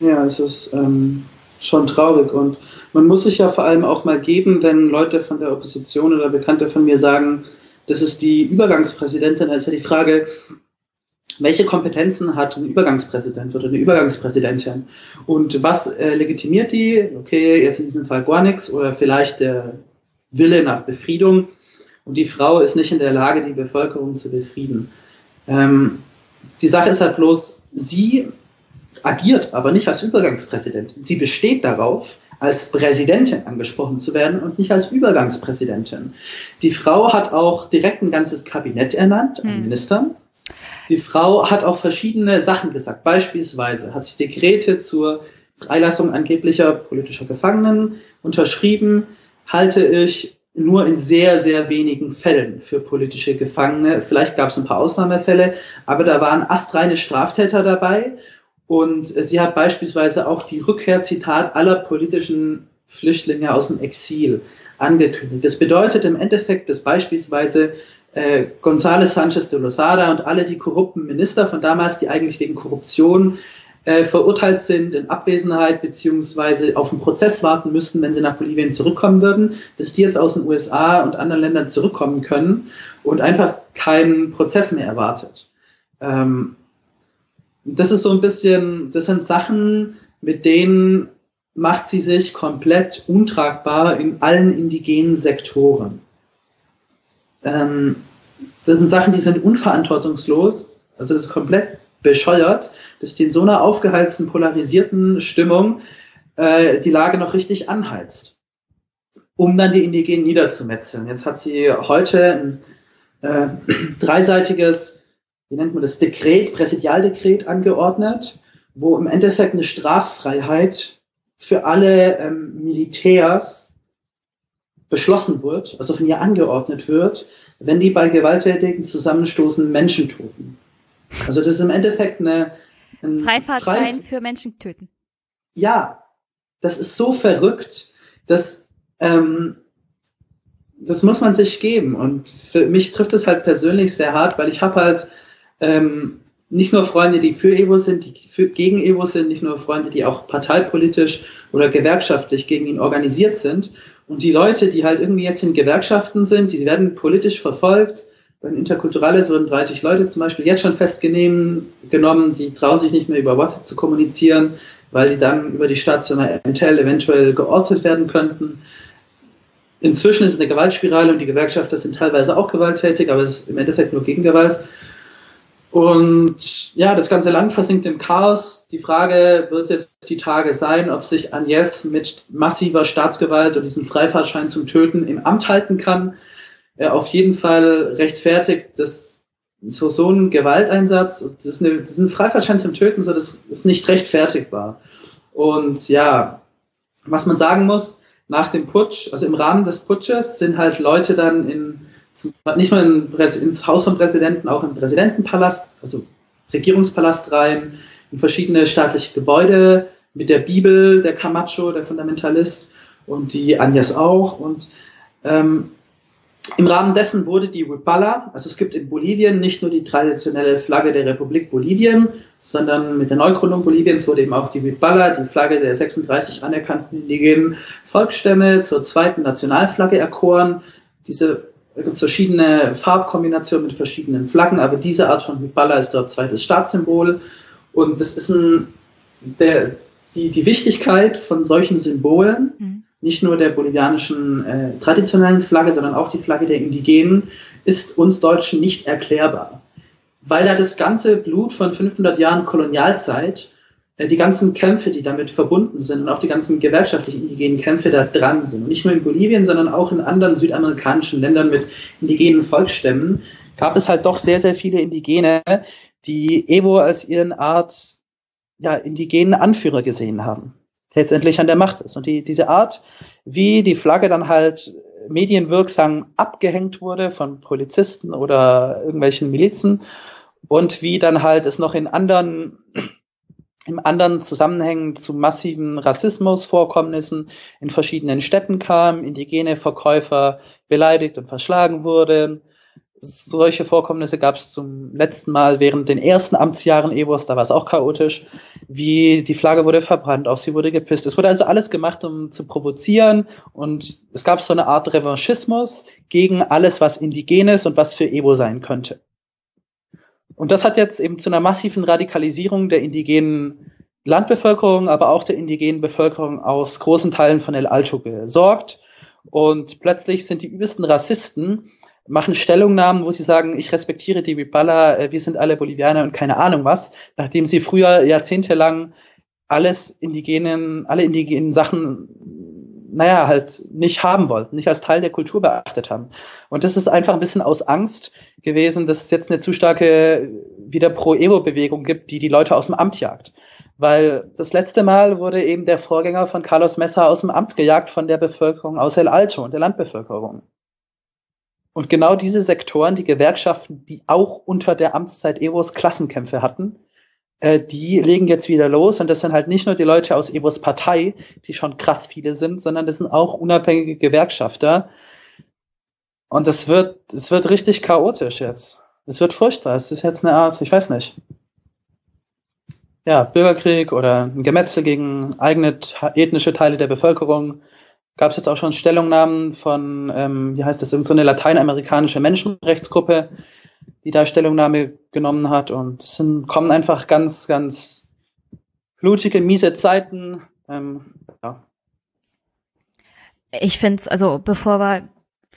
Ja, es ist ähm, schon traurig und man muss sich ja vor allem auch mal geben, wenn Leute von der Opposition oder Bekannte von mir sagen, das ist die Übergangspräsidentin, also die Frage, welche Kompetenzen hat ein Übergangspräsident oder eine Übergangspräsidentin? Und was äh, legitimiert die? Okay, jetzt in diesem Fall gar nichts oder vielleicht der Wille nach Befriedung. Und die Frau ist nicht in der Lage, die Bevölkerung zu befrieden. Ähm, die Sache ist halt bloß, sie agiert aber nicht als Übergangspräsidentin. Sie besteht darauf, als Präsidentin angesprochen zu werden und nicht als Übergangspräsidentin. Die Frau hat auch direkt ein ganzes Kabinett ernannt an hm. Ministern. Die Frau hat auch verschiedene Sachen gesagt. Beispielsweise hat sie Dekrete zur Freilassung angeblicher politischer Gefangenen unterschrieben, halte ich nur in sehr, sehr wenigen Fällen für politische Gefangene. Vielleicht gab es ein paar Ausnahmefälle, aber da waren astreine Straftäter dabei und sie hat beispielsweise auch die Rückkehr, Zitat, aller politischen Flüchtlinge aus dem Exil angekündigt. Das bedeutet im Endeffekt, dass beispielsweise äh, González Sánchez de Lozada und alle die korrupten Minister von damals, die eigentlich wegen Korruption äh, verurteilt sind in Abwesenheit beziehungsweise auf den Prozess warten müssten, wenn sie nach Bolivien zurückkommen würden, dass die jetzt aus den USA und anderen Ländern zurückkommen können und einfach keinen Prozess mehr erwartet. Ähm, das ist so ein bisschen, das sind Sachen, mit denen macht sie sich komplett untragbar in allen indigenen Sektoren. Ähm, das sind Sachen, die sind unverantwortungslos, also das ist komplett bescheuert, dass die in so einer aufgeheizten, polarisierten Stimmung äh, die Lage noch richtig anheizt, um dann die Indigenen niederzumetzeln. Jetzt hat sie heute ein äh, dreiseitiges wie nennt man das, Dekret, Präsidialdekret angeordnet, wo im Endeffekt eine Straffreiheit für alle ähm, Militärs beschlossen wird, also von ihr angeordnet wird, wenn die bei gewalttätigen Zusammenstoßen Menschen töten. Also das ist im Endeffekt eine ein Freifahrtschein Frei für Menschen töten. Ja, das ist so verrückt, dass ähm, das muss man sich geben. Und für mich trifft es halt persönlich sehr hart, weil ich habe halt ähm, nicht nur Freunde, die für Evo sind, die für, gegen Evo sind, nicht nur Freunde, die auch parteipolitisch oder gewerkschaftlich gegen ihn organisiert sind. Und die Leute, die halt irgendwie jetzt in Gewerkschaften sind, die werden politisch verfolgt. Beim Interkulturelles wurden 30 Leute zum Beispiel jetzt schon festgenommen, die trauen sich nicht mehr über WhatsApp zu kommunizieren, weil die dann über die Station Intel eventuell geortet werden könnten. Inzwischen ist es eine Gewaltspirale und die Gewerkschafter sind teilweise auch gewalttätig, aber es ist im Endeffekt nur Gegengewalt. Und ja, das ganze Land versinkt im Chaos. Die Frage wird jetzt die Tage sein, ob sich Agnes mit massiver Staatsgewalt und diesem Freifahrtschein zum Töten im Amt halten kann. Er auf jeden Fall rechtfertigt das so, so ein Gewalteinsatz, das ist, eine, das ist ein Freifahrtschein zum Töten, so das ist nicht rechtfertigbar. Und ja, was man sagen muss, nach dem Putsch, also im Rahmen des Putsches sind halt Leute dann in nicht nur in, ins Haus vom Präsidenten, auch im Präsidentenpalast, also Regierungspalast rein, in verschiedene staatliche Gebäude mit der Bibel, der Camacho, der Fundamentalist und die Agnes auch. Und ähm, im Rahmen dessen wurde die Wipala, also es gibt in Bolivien nicht nur die traditionelle Flagge der Republik Bolivien, sondern mit der Neugründung Boliviens wurde eben auch die Wipala, die Flagge der 36 anerkannten indigenen Volksstämme, zur zweiten Nationalflagge erkoren. Diese es verschiedene Farbkombinationen mit verschiedenen Flaggen, aber diese Art von Hiballa ist dort zweites Staatssymbol. Und das ist ein, der, die, die Wichtigkeit von solchen Symbolen, mhm. Nicht nur der bolivianischen äh, traditionellen Flagge, sondern auch die Flagge der Indigenen, ist uns Deutschen nicht erklärbar. Weil da das ganze Blut von 500 Jahren Kolonialzeit äh, die ganzen Kämpfe, die damit verbunden sind und auch die ganzen gewerkschaftlichen indigenen Kämpfe da dran sind. Und nicht nur in Bolivien, sondern auch in anderen südamerikanischen Ländern mit indigenen Volksstämmen gab es halt doch sehr, sehr viele Indigene, die Evo als ihren Art ja, indigenen Anführer gesehen haben, letztendlich an der Macht ist. Und die, diese Art, wie die Flagge dann halt medienwirksam abgehängt wurde von Polizisten oder irgendwelchen Milizen und wie dann halt es noch in anderen im anderen Zusammenhängen zu massiven Rassismusvorkommnissen in verschiedenen Städten kam, indigene Verkäufer beleidigt und verschlagen wurden. Solche Vorkommnisse gab es zum letzten Mal während den ersten Amtsjahren Evos, da war es auch chaotisch, wie die Flagge wurde verbrannt, auf sie wurde gepisst. Es wurde also alles gemacht, um zu provozieren und es gab so eine Art Revanchismus gegen alles, was indigenes und was für Evo sein könnte. Und das hat jetzt eben zu einer massiven Radikalisierung der indigenen Landbevölkerung, aber auch der indigenen Bevölkerung aus großen Teilen von El Alto gesorgt. Und plötzlich sind die übelsten Rassisten, machen Stellungnahmen, wo sie sagen, ich respektiere die Wipala, äh, wir sind alle Bolivianer und keine Ahnung was, nachdem sie früher jahrzehntelang alles indigenen, alle indigenen Sachen naja, halt nicht haben wollten, nicht als Teil der Kultur beachtet haben. Und das ist einfach ein bisschen aus Angst gewesen, dass es jetzt eine zu starke wieder Pro-Evo-Bewegung gibt, die die Leute aus dem Amt jagt. Weil das letzte Mal wurde eben der Vorgänger von Carlos Messa aus dem Amt gejagt von der Bevölkerung aus El Alto und der Landbevölkerung. Und genau diese Sektoren, die Gewerkschaften, die auch unter der Amtszeit Evos Klassenkämpfe hatten, äh, die legen jetzt wieder los und das sind halt nicht nur die Leute aus Evos Partei, die schon krass viele sind, sondern das sind auch unabhängige Gewerkschafter. Und es wird, es wird richtig chaotisch jetzt. Es wird furchtbar. Es ist jetzt eine Art, ich weiß nicht. Ja, Bürgerkrieg oder ein Gemetzel gegen eigene ethnische Teile der Bevölkerung. Gab es jetzt auch schon Stellungnahmen von, ähm, wie heißt das, so eine lateinamerikanische Menschenrechtsgruppe, die da Stellungnahme genommen hat. Und es sind, kommen einfach ganz, ganz blutige, miese Zeiten. Ähm, ja. Ich finde es, also bevor wir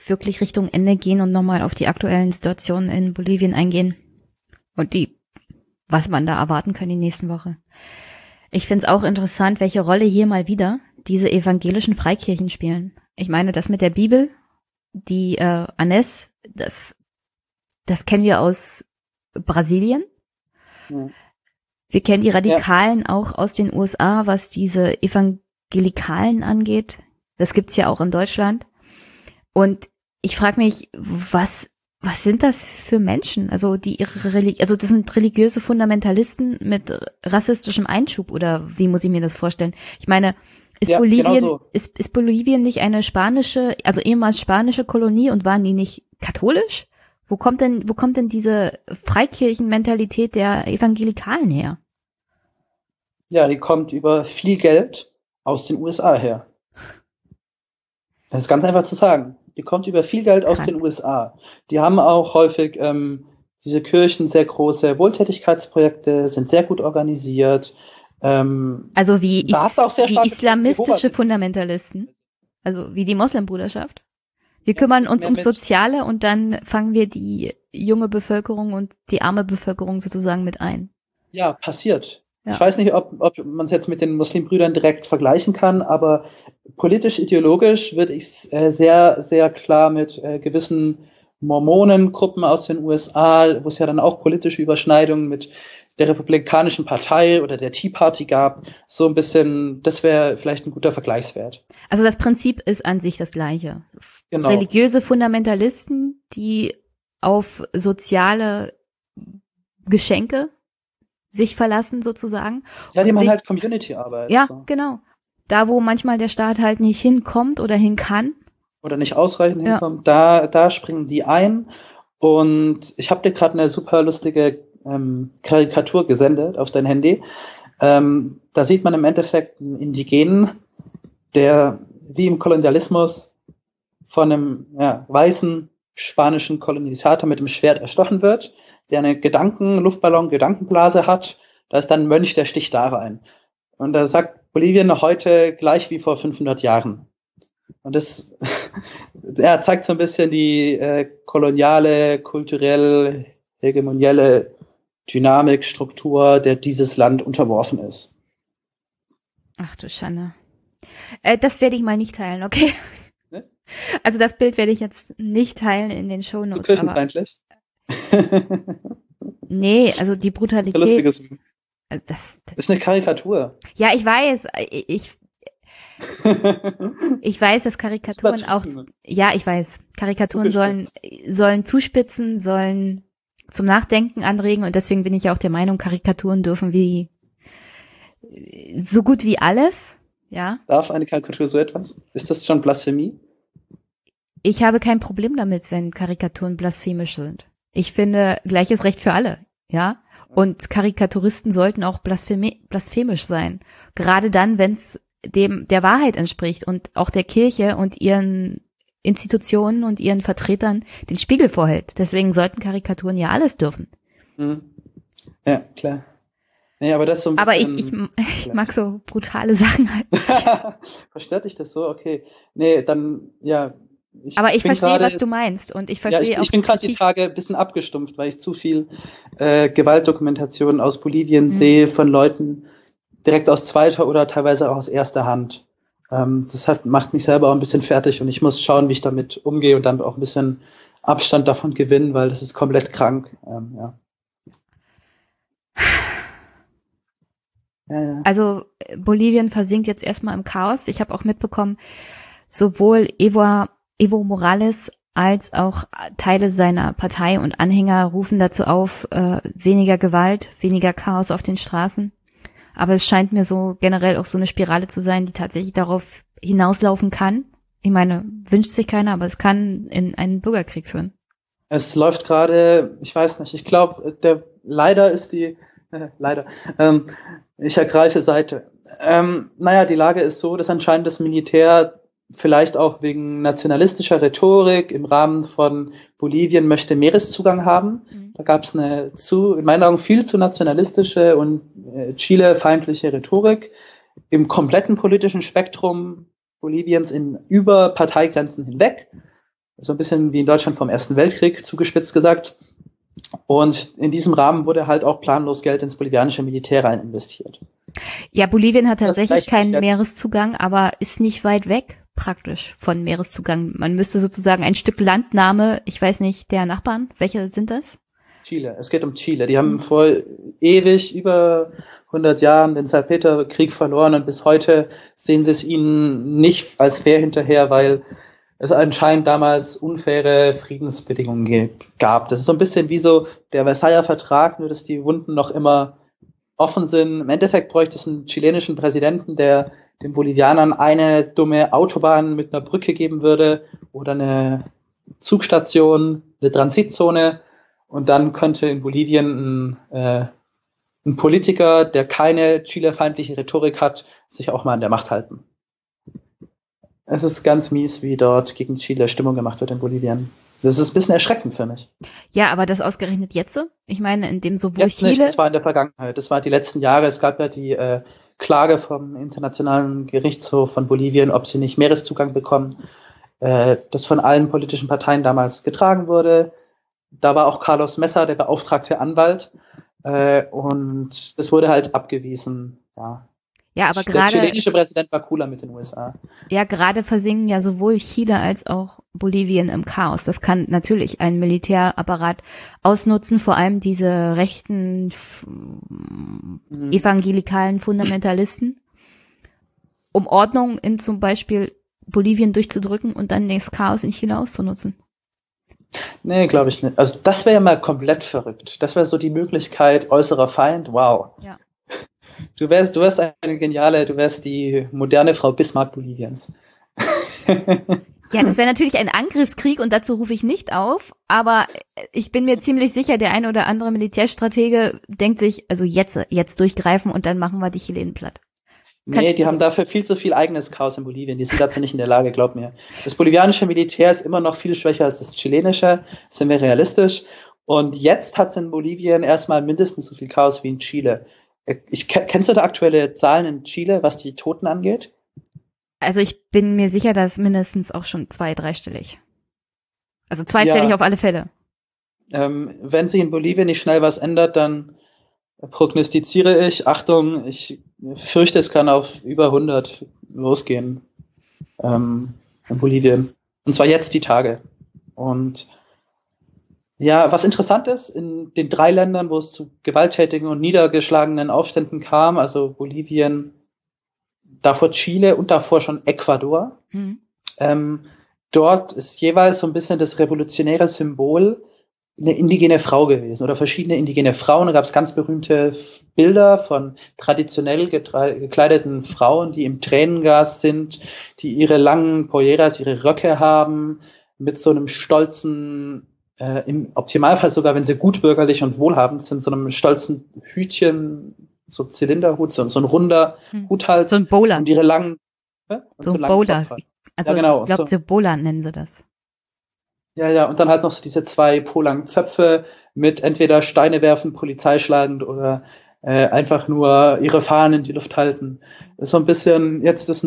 wirklich Richtung Ende gehen und nochmal auf die aktuellen Situationen in Bolivien eingehen und die, was man da erwarten kann die nächsten Woche. Ich finde es auch interessant, welche Rolle hier mal wieder diese evangelischen Freikirchen spielen. Ich meine, das mit der Bibel, die äh, Anes, das das kennen wir aus Brasilien. Ja. Wir kennen die Radikalen ja. auch aus den USA, was diese Evangelikalen angeht. Das gibt's ja auch in Deutschland. Und ich frage mich, was was sind das für Menschen? Also die ihre Religi also das sind religiöse Fundamentalisten mit rassistischem Einschub oder wie muss ich mir das vorstellen? Ich meine, Ist, Ja, Bolivien, genau so. ist, ist Bolivien nicht eine spanische, also ehemals spanische Kolonie und waren die nicht katholisch? Wo kommt denn, wo kommt denn diese Freikirchenmentalität der Evangelikalen her? Ja, die kommt über viel Geld aus den USA her. Das ist ganz einfach zu sagen. Die kommt über viel Geld aus Krank. den USA. Die haben auch häufig ähm, diese Kirchen sehr große Wohltätigkeitsprojekte, sind sehr gut organisiert. Ähm, Also wie, is auch sehr wie islamistische Fundamentalisten. Also wie die Moslembruderschaft. Wir kümmern uns ums Soziale und dann fangen wir die junge Bevölkerung und die arme Bevölkerung sozusagen mit ein. ja, passiert. Ja. Ich weiß nicht, ob, ob man es jetzt mit den Muslimbrüdern direkt vergleichen kann, aber politisch-ideologisch würde ich es äh, sehr, sehr klar mit äh, gewissen Mormonengruppen aus den USA, wo es ja dann auch politische Überschneidungen mit der Republikanischen Partei oder der Tea Party gab, so ein bisschen, das wäre vielleicht ein guter Vergleichswert. Also das Prinzip ist an sich das gleiche. Genau. Religiöse Fundamentalisten, die auf soziale Geschenke sich verlassen sozusagen. Ja, die machen halt Community-Arbeit. Ja, so. genau. Da, wo manchmal der Staat halt nicht hinkommt oder hin kann. oder nicht ausreichend Ja. hinkommen, da, da springen die ein. Und ich habe dir gerade eine super lustige ähm, Karikatur gesendet auf dein Handy. Ähm, da sieht man im Endeffekt einen Indigenen, der wie im Kolonialismus von einem ja, weißen spanischen Kolonisator mit dem Schwert erstochen wird, der eine Gedanken, Luftballon, Gedankenblase hat. Da ist dann ein Mönch, der sticht da rein. Und da sagt Bolivien heute gleich wie vor 500 Jahren. Und das ja, zeigt so ein bisschen die äh, koloniale, kulturell, hegemonielle Dynamik, Struktur, der dieses Land unterworfen ist. Ach du Schande. Äh, das werde ich mal nicht teilen, okay? Ne? Also das Bild werde ich jetzt nicht teilen in den Shownotes. Kirchenfeindlich. nee, also die Brutalität. lustiges. also Das, das, Ist eine Karikatur. ja, ich weiß, ich, ich weiß, dass Karikaturen Das ist auch, ja, ich weiß, Karikaturen sollen, sollen zuspitzen, sollen zum Nachdenken anregen und deswegen bin ich ja auch der Meinung, Karikaturen dürfen wie so gut wie alles, ja. Darf eine Karikatur so etwas? Ist das schon Blasphemie? Ich habe kein Problem damit, wenn Karikaturen blasphemisch sind. Ich finde gleiches Recht für alle, ja. Und Karikaturisten sollten auch blasphemi blasphemisch sein. Gerade dann, wenn es dem der Wahrheit entspricht und auch der Kirche und ihren Institutionen und ihren Vertretern den Spiegel vorhält. Deswegen sollten Karikaturen ja alles dürfen. Hm. Ja, klar. Nee, aber das so ein Aber ich, bisschen, ich, ich mag so brutale Sachen halt. Verstört dich das so? Okay. Nee, dann, ja. Ich Aber ich verstehe, gerade- was du meinst und ich Ja, verstehe ich, auch ich bin gerade die. Tage ein bisschen abgestumpft, weil ich zu viel äh, Gewaltdokumentationen aus Bolivien Mhm. sehe von Leuten direkt aus zweiter oder teilweise auch aus erster Hand. Ähm, das hat, macht mich selber auch ein bisschen fertig und ich muss schauen, wie ich damit umgehe und dann auch ein bisschen Abstand davon gewinnen, weil das ist komplett krank. Ähm, ja. Also Bolivien versinkt jetzt erstmal im Chaos. Ich habe auch mitbekommen, sowohl Evo, Evo Morales als auch Teile seiner Partei und Anhänger rufen dazu auf, äh, weniger Gewalt, weniger Chaos auf den Straßen. Aber es scheint mir so generell auch so eine Spirale zu sein, die tatsächlich darauf hinauslaufen kann. Ich meine, wünscht sich keiner, aber es kann in einen Bürgerkrieg führen. Es läuft gerade, ich weiß nicht, ich glaube, der leider ist die, äh, leider, ähm, ich ergreife Seite. Ähm, naja, die Lage ist so, dass anscheinend das Militär vielleicht auch wegen nationalistischer Rhetorik im Rahmen von Bolivien möchte Meereszugang haben. Da gab es eine zu, in meinen Augen viel zu nationalistische und äh, Chile-feindliche Rhetorik im kompletten politischen Spektrum Boliviens in über Parteigrenzen hinweg. So ein bisschen wie in Deutschland vom Ersten Weltkrieg zugespitzt gesagt. Und in diesem Rahmen wurde halt auch planlos Geld ins bolivianische Militär rein investiert. Ja, Bolivien hat tatsächlich keinen. Meereszugang, aber ist nicht weit weg praktisch von Meereszugang. Man müsste sozusagen ein Stück Landnahme, ich weiß nicht, der Nachbarn, welche sind das? Chile, es geht um Chile. Die haben vor ewig, über 100 Jahren den Salpeterkrieg verloren und bis heute sehen sie es ihnen nicht als fair hinterher, weil es anscheinend damals unfaire Friedensbedingungen ge- gab. Das ist so ein bisschen wie so der Versailler Vertrag, nur dass die Wunden noch immer offen sind. Im Endeffekt bräuchte es einen chilenischen Präsidenten, der den Bolivianern eine dumme Autobahn mit einer Brücke geben würde oder eine Zugstation, eine Transitzone. Und dann könnte in Bolivien ein, äh, ein Politiker, der keine Chile-feindliche Rhetorik hat, sich auch mal an der Macht halten. Es ist ganz mies, wie dort gegen Chile Stimmung gemacht wird in Bolivien. Das ist ein bisschen erschreckend für mich. Ja, aber das ausgerechnet jetzt? Ich meine, in dem sowohl jetzt Chile. Nicht, das war in der Vergangenheit. Das war die letzten Jahre. Es gab ja die äh, Klage vom Internationalen Gerichtshof von Bolivien, ob sie nicht Meereszugang bekommen, äh, das von allen politischen Parteien damals getragen wurde. Da war auch Carlos Messer, der beauftragte Anwalt. Äh, und das wurde halt abgewiesen. Ja, ja, aber der gerade. Der chilenische Präsident war cooler mit den USA. Ja, gerade versingen ja sowohl Chile als auch Bolivien im Chaos. Das kann natürlich ein Militärapparat ausnutzen, vor allem diese rechten mhm. evangelikalen Fundamentalisten, um Ordnung in zum Beispiel Bolivien durchzudrücken und dann das Chaos in Chile auszunutzen. Nee, glaube ich nicht. Also das wäre ja mal komplett verrückt. Das wäre so die Möglichkeit, äußerer Feind, wow. Ja. Du wärst, du wärst eine geniale, du wärst die moderne Frau Bismarck Boliviens. Ja, das wäre natürlich ein Angriffskrieg und dazu rufe ich nicht auf, aber ich bin mir ziemlich sicher, der eine oder andere Militärstratege denkt sich, also jetzt, jetzt durchgreifen und dann machen wir die Chilenen platt. Kann nee, die haben dafür viel zu viel eigenes Chaos in Bolivien. Die sind dazu nicht in der Lage, glaub mir. Das bolivianische Militär ist immer noch viel schwächer als das chilenische, sind wir realistisch. Und jetzt hat es in Bolivien erstmal mindestens so viel Chaos wie in Chile. Ich, kennst du da aktuelle Zahlen in Chile, was die Toten angeht? Also ich bin mir sicher, dass mindestens auch schon zwei, dreistellig. Also zweistellig ja. auf alle Fälle. Ähm, wenn sich in Bolivien nicht schnell was ändert, dann prognostiziere ich, Achtung, ich fürchte, es kann auf über 100 losgehen ähm, in Bolivien. Und zwar jetzt die Tage. Und ja, was interessant ist, in den drei Ländern, wo es zu gewalttätigen und niedergeschlagenen Aufständen kam, also Bolivien, davor Chile und davor schon Ecuador, mhm. ähm, dort ist jeweils so ein bisschen das revolutionäre Symbol eine indigene Frau gewesen oder verschiedene indigene Frauen. Da gab es ganz berühmte Bilder von traditionell gekleideten Frauen, die im Tränengas sind, die ihre langen Poyeras, ihre Röcke haben, mit so einem stolzen äh, im Optimalfall sogar, wenn sie gutbürgerlich und wohlhabend sind, so einem stolzen Hütchen, so Zylinderhut, so, so ein runder hm. Hut halt. So ein Bowler. Und ihre langen, äh, so, so ein Bowler. Halt. Also, ja, genau. ich glaube, so, Bowler nennen sie das. Ja, ja, und dann halt noch so diese zwei polangen Zöpfe mit entweder Steine werfen, Polizei schlagend oder äh, einfach nur ihre Fahnen in die Luft halten. Das ist so ein bisschen jetzt das,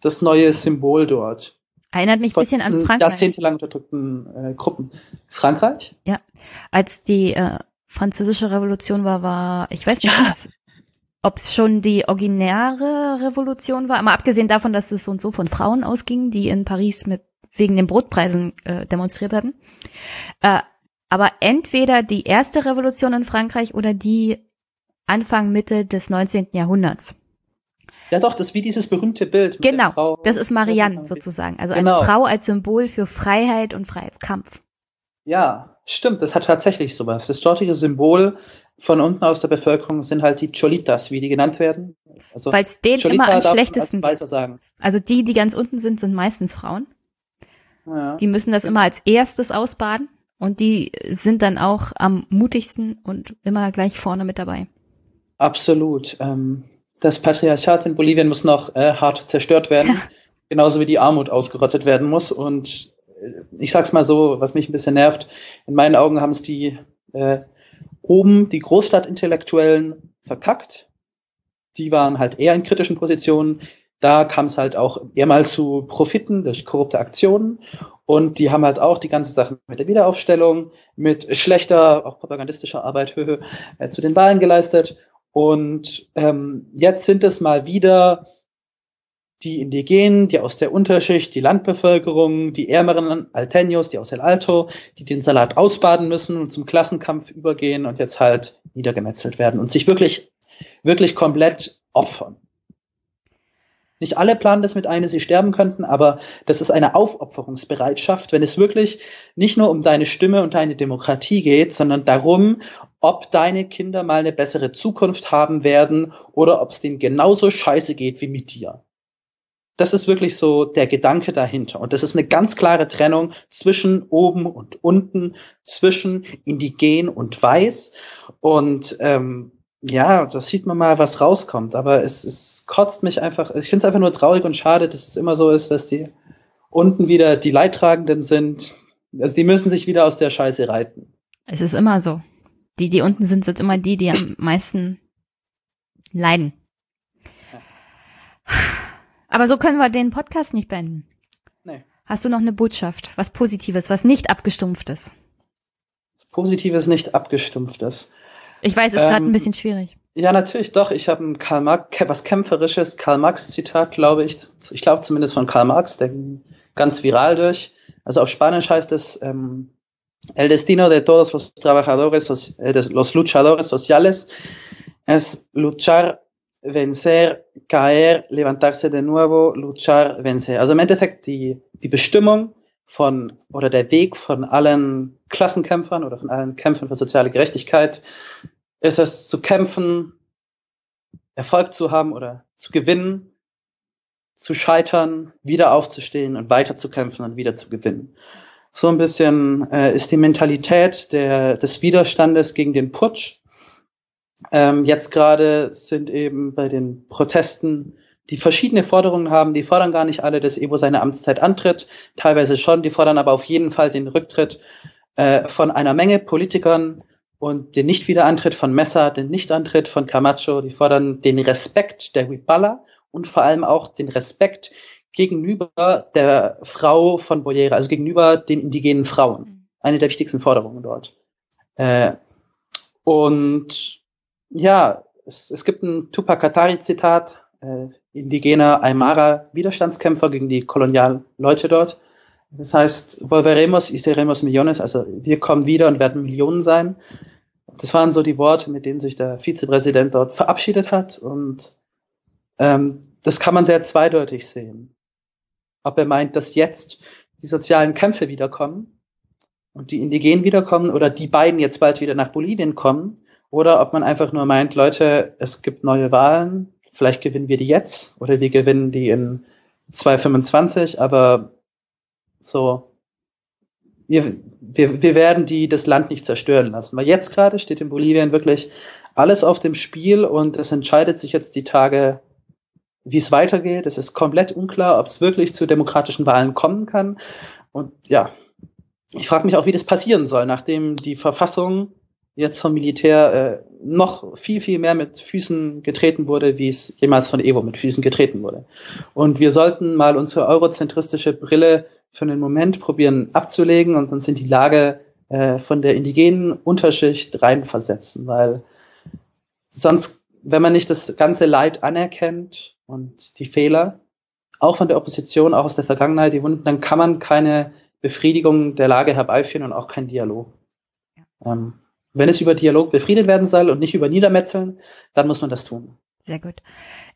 das neue Symbol dort. Erinnert mich ein bisschen an Frankreich. Jahrzehntelang unterdrückten äh, Gruppen. Frankreich? Ja. Als die äh, französische Revolution war, war, ich weiß nicht, ja. Ob es schon die originäre Revolution war, aber abgesehen davon, dass es so und so von Frauen ausging, die in Paris mit wegen den Brotpreisen äh, demonstriert hatten. Äh, aber entweder die erste Revolution in Frankreich oder die Anfang Mitte des 19. Jahrhunderts. Ja doch, das ist wie dieses berühmte Bild. Genau, das ist Marianne sozusagen. Also genau. eine Frau als Symbol für Freiheit und Freiheitskampf. Ja, stimmt, das hat tatsächlich sowas. Das dortige Symbol von unten aus der Bevölkerung sind halt die Cholitas, wie die genannt werden. Also Weil es denen Cholita immer am schlechtesten als sagen. Also die, die ganz unten sind, sind meistens Frauen. Ja. Die müssen das immer als erstes ausbaden und die sind dann auch am mutigsten und immer gleich vorne mit dabei. Absolut. Ähm, das Patriarchat in Bolivien muss noch äh, hart zerstört werden, genauso wie die Armut ausgerottet werden muss. Und äh, ich sag's mal so, was mich ein bisschen nervt, in meinen Augen haben es die äh, oben, die Großstadtintellektuellen, verkackt. Die waren halt eher in kritischen Positionen. Da kam es halt auch eher mal zu Profiten durch korrupte Aktionen. Und die haben halt auch die ganze Sache mit der Wiederaufstellung, mit schlechter, auch propagandistischer Arbeit äh, zu den Wahlen geleistet. Und ähm, jetzt sind es mal wieder die Indigenen, die aus der Unterschicht, die Landbevölkerung, die ärmeren Alteños, die aus El Alto, die den Salat ausbaden müssen und zum Klassenkampf übergehen und jetzt halt niedergemetzelt werden und sich wirklich, wirklich komplett opfern. Nicht alle planen das mit ein, sie sterben könnten, aber das ist eine Aufopferungsbereitschaft, wenn es wirklich nicht nur um deine Stimme und deine Demokratie geht, sondern darum, ob deine Kinder mal eine bessere Zukunft haben werden oder ob es denen genauso scheiße geht wie mit dir. Das ist wirklich so der Gedanke dahinter. Und das ist eine ganz klare Trennung zwischen oben und unten, zwischen indigen und weiß. Und ähm, ja, da sieht man mal, was rauskommt. Aber es, es kotzt mich einfach, ich finde es einfach nur traurig und schade, dass es immer so ist, dass die unten wieder die Leidtragenden sind. Also die müssen sich wieder aus der Scheiße reiten. Es ist immer so. Die, die unten sind, sind immer die, die am meisten leiden. Aber so können wir den Podcast nicht beenden. Nee. Hast du noch eine Botschaft? Was Positives, was nicht abgestumpftes? Positives, nicht abgestumpftes. Ich weiß, es ist ähm, gerade ein bisschen schwierig. Ja, natürlich doch. Ich habe ein Karl Marx, was kämpferisches Karl Marx Zitat, glaube ich. Ich glaube zumindest von Karl Marx, der ganz viral durch. Also auf Spanisch heißt es, ähm, el destino de todos los trabajadores, eh, los luchadores sociales es luchar, vencer, caer, levantarse de nuevo, luchar, vencer. Also im Endeffekt die, die Bestimmung von oder der Weg von allen Klassenkämpfern oder von allen Kämpfern für soziale Gerechtigkeit ist es zu kämpfen, Erfolg zu haben oder zu gewinnen, zu scheitern, wieder aufzustehen und weiter zu kämpfen und wieder zu gewinnen. So ein bisschen äh, ist die Mentalität der, des Widerstandes gegen den Putsch. Ähm, jetzt gerade sind eben bei den Protesten die verschiedene Forderungen haben. Die fordern gar nicht alle, dass Evo seine Amtszeit antritt. Teilweise schon. Die fordern aber auf jeden Fall den Rücktritt äh, von einer Menge Politikern und den Nichtwiederantritt von Messa, den Nichtantritt von Camacho. Die fordern den Respekt der Huipala und vor allem auch den Respekt gegenüber der Frau von Boyera, also gegenüber den indigenen Frauen. Mhm. Eine der wichtigsten Forderungen dort. Äh, und ja, es, es gibt ein Tupac Katari-Zitat, äh, indigener Aymara Widerstandskämpfer gegen die Kolonialleute dort. Das heißt, volveremos y seremos millones, also wir kommen wieder und werden Millionen sein. Das waren so die Worte, mit denen sich der Vizepräsident dort verabschiedet hat und ähm, das kann man sehr zweideutig sehen. Ob er meint, dass jetzt die sozialen Kämpfe wiederkommen und die Indigenen wiederkommen oder die beiden jetzt bald wieder nach Bolivien kommen oder ob man einfach nur meint, Leute, es gibt neue Wahlen, vielleicht gewinnen wir die jetzt oder wir gewinnen die in 2025, aber so, wir, wir, wir werden die das Land nicht zerstören lassen. Weil jetzt gerade steht in Bolivien wirklich alles auf dem Spiel und es entscheidet sich jetzt die Tage, wie es weitergeht. Es ist komplett unklar, ob es wirklich zu demokratischen Wahlen kommen kann. Und ja, ich frage mich auch, wie das passieren soll, nachdem die Verfassung jetzt vom Militär äh, noch viel, viel mehr mit Füßen getreten wurde, wie es jemals von Evo mit Füßen getreten wurde. Und wir sollten mal unsere eurozentristische Brille für einen Moment probieren abzulegen und uns in die Lage äh, von der indigenen Unterschicht reinversetzen, weil sonst, wenn man nicht das ganze Leid anerkennt und die Fehler, auch von der Opposition, auch aus der Vergangenheit, die Wunden, dann kann man keine Befriedigung der Lage herbeiführen und auch kein Dialog. Ja. Ähm, wenn es über Dialog befriedet werden soll und nicht über Niedermetzeln, dann muss man das tun. Sehr gut.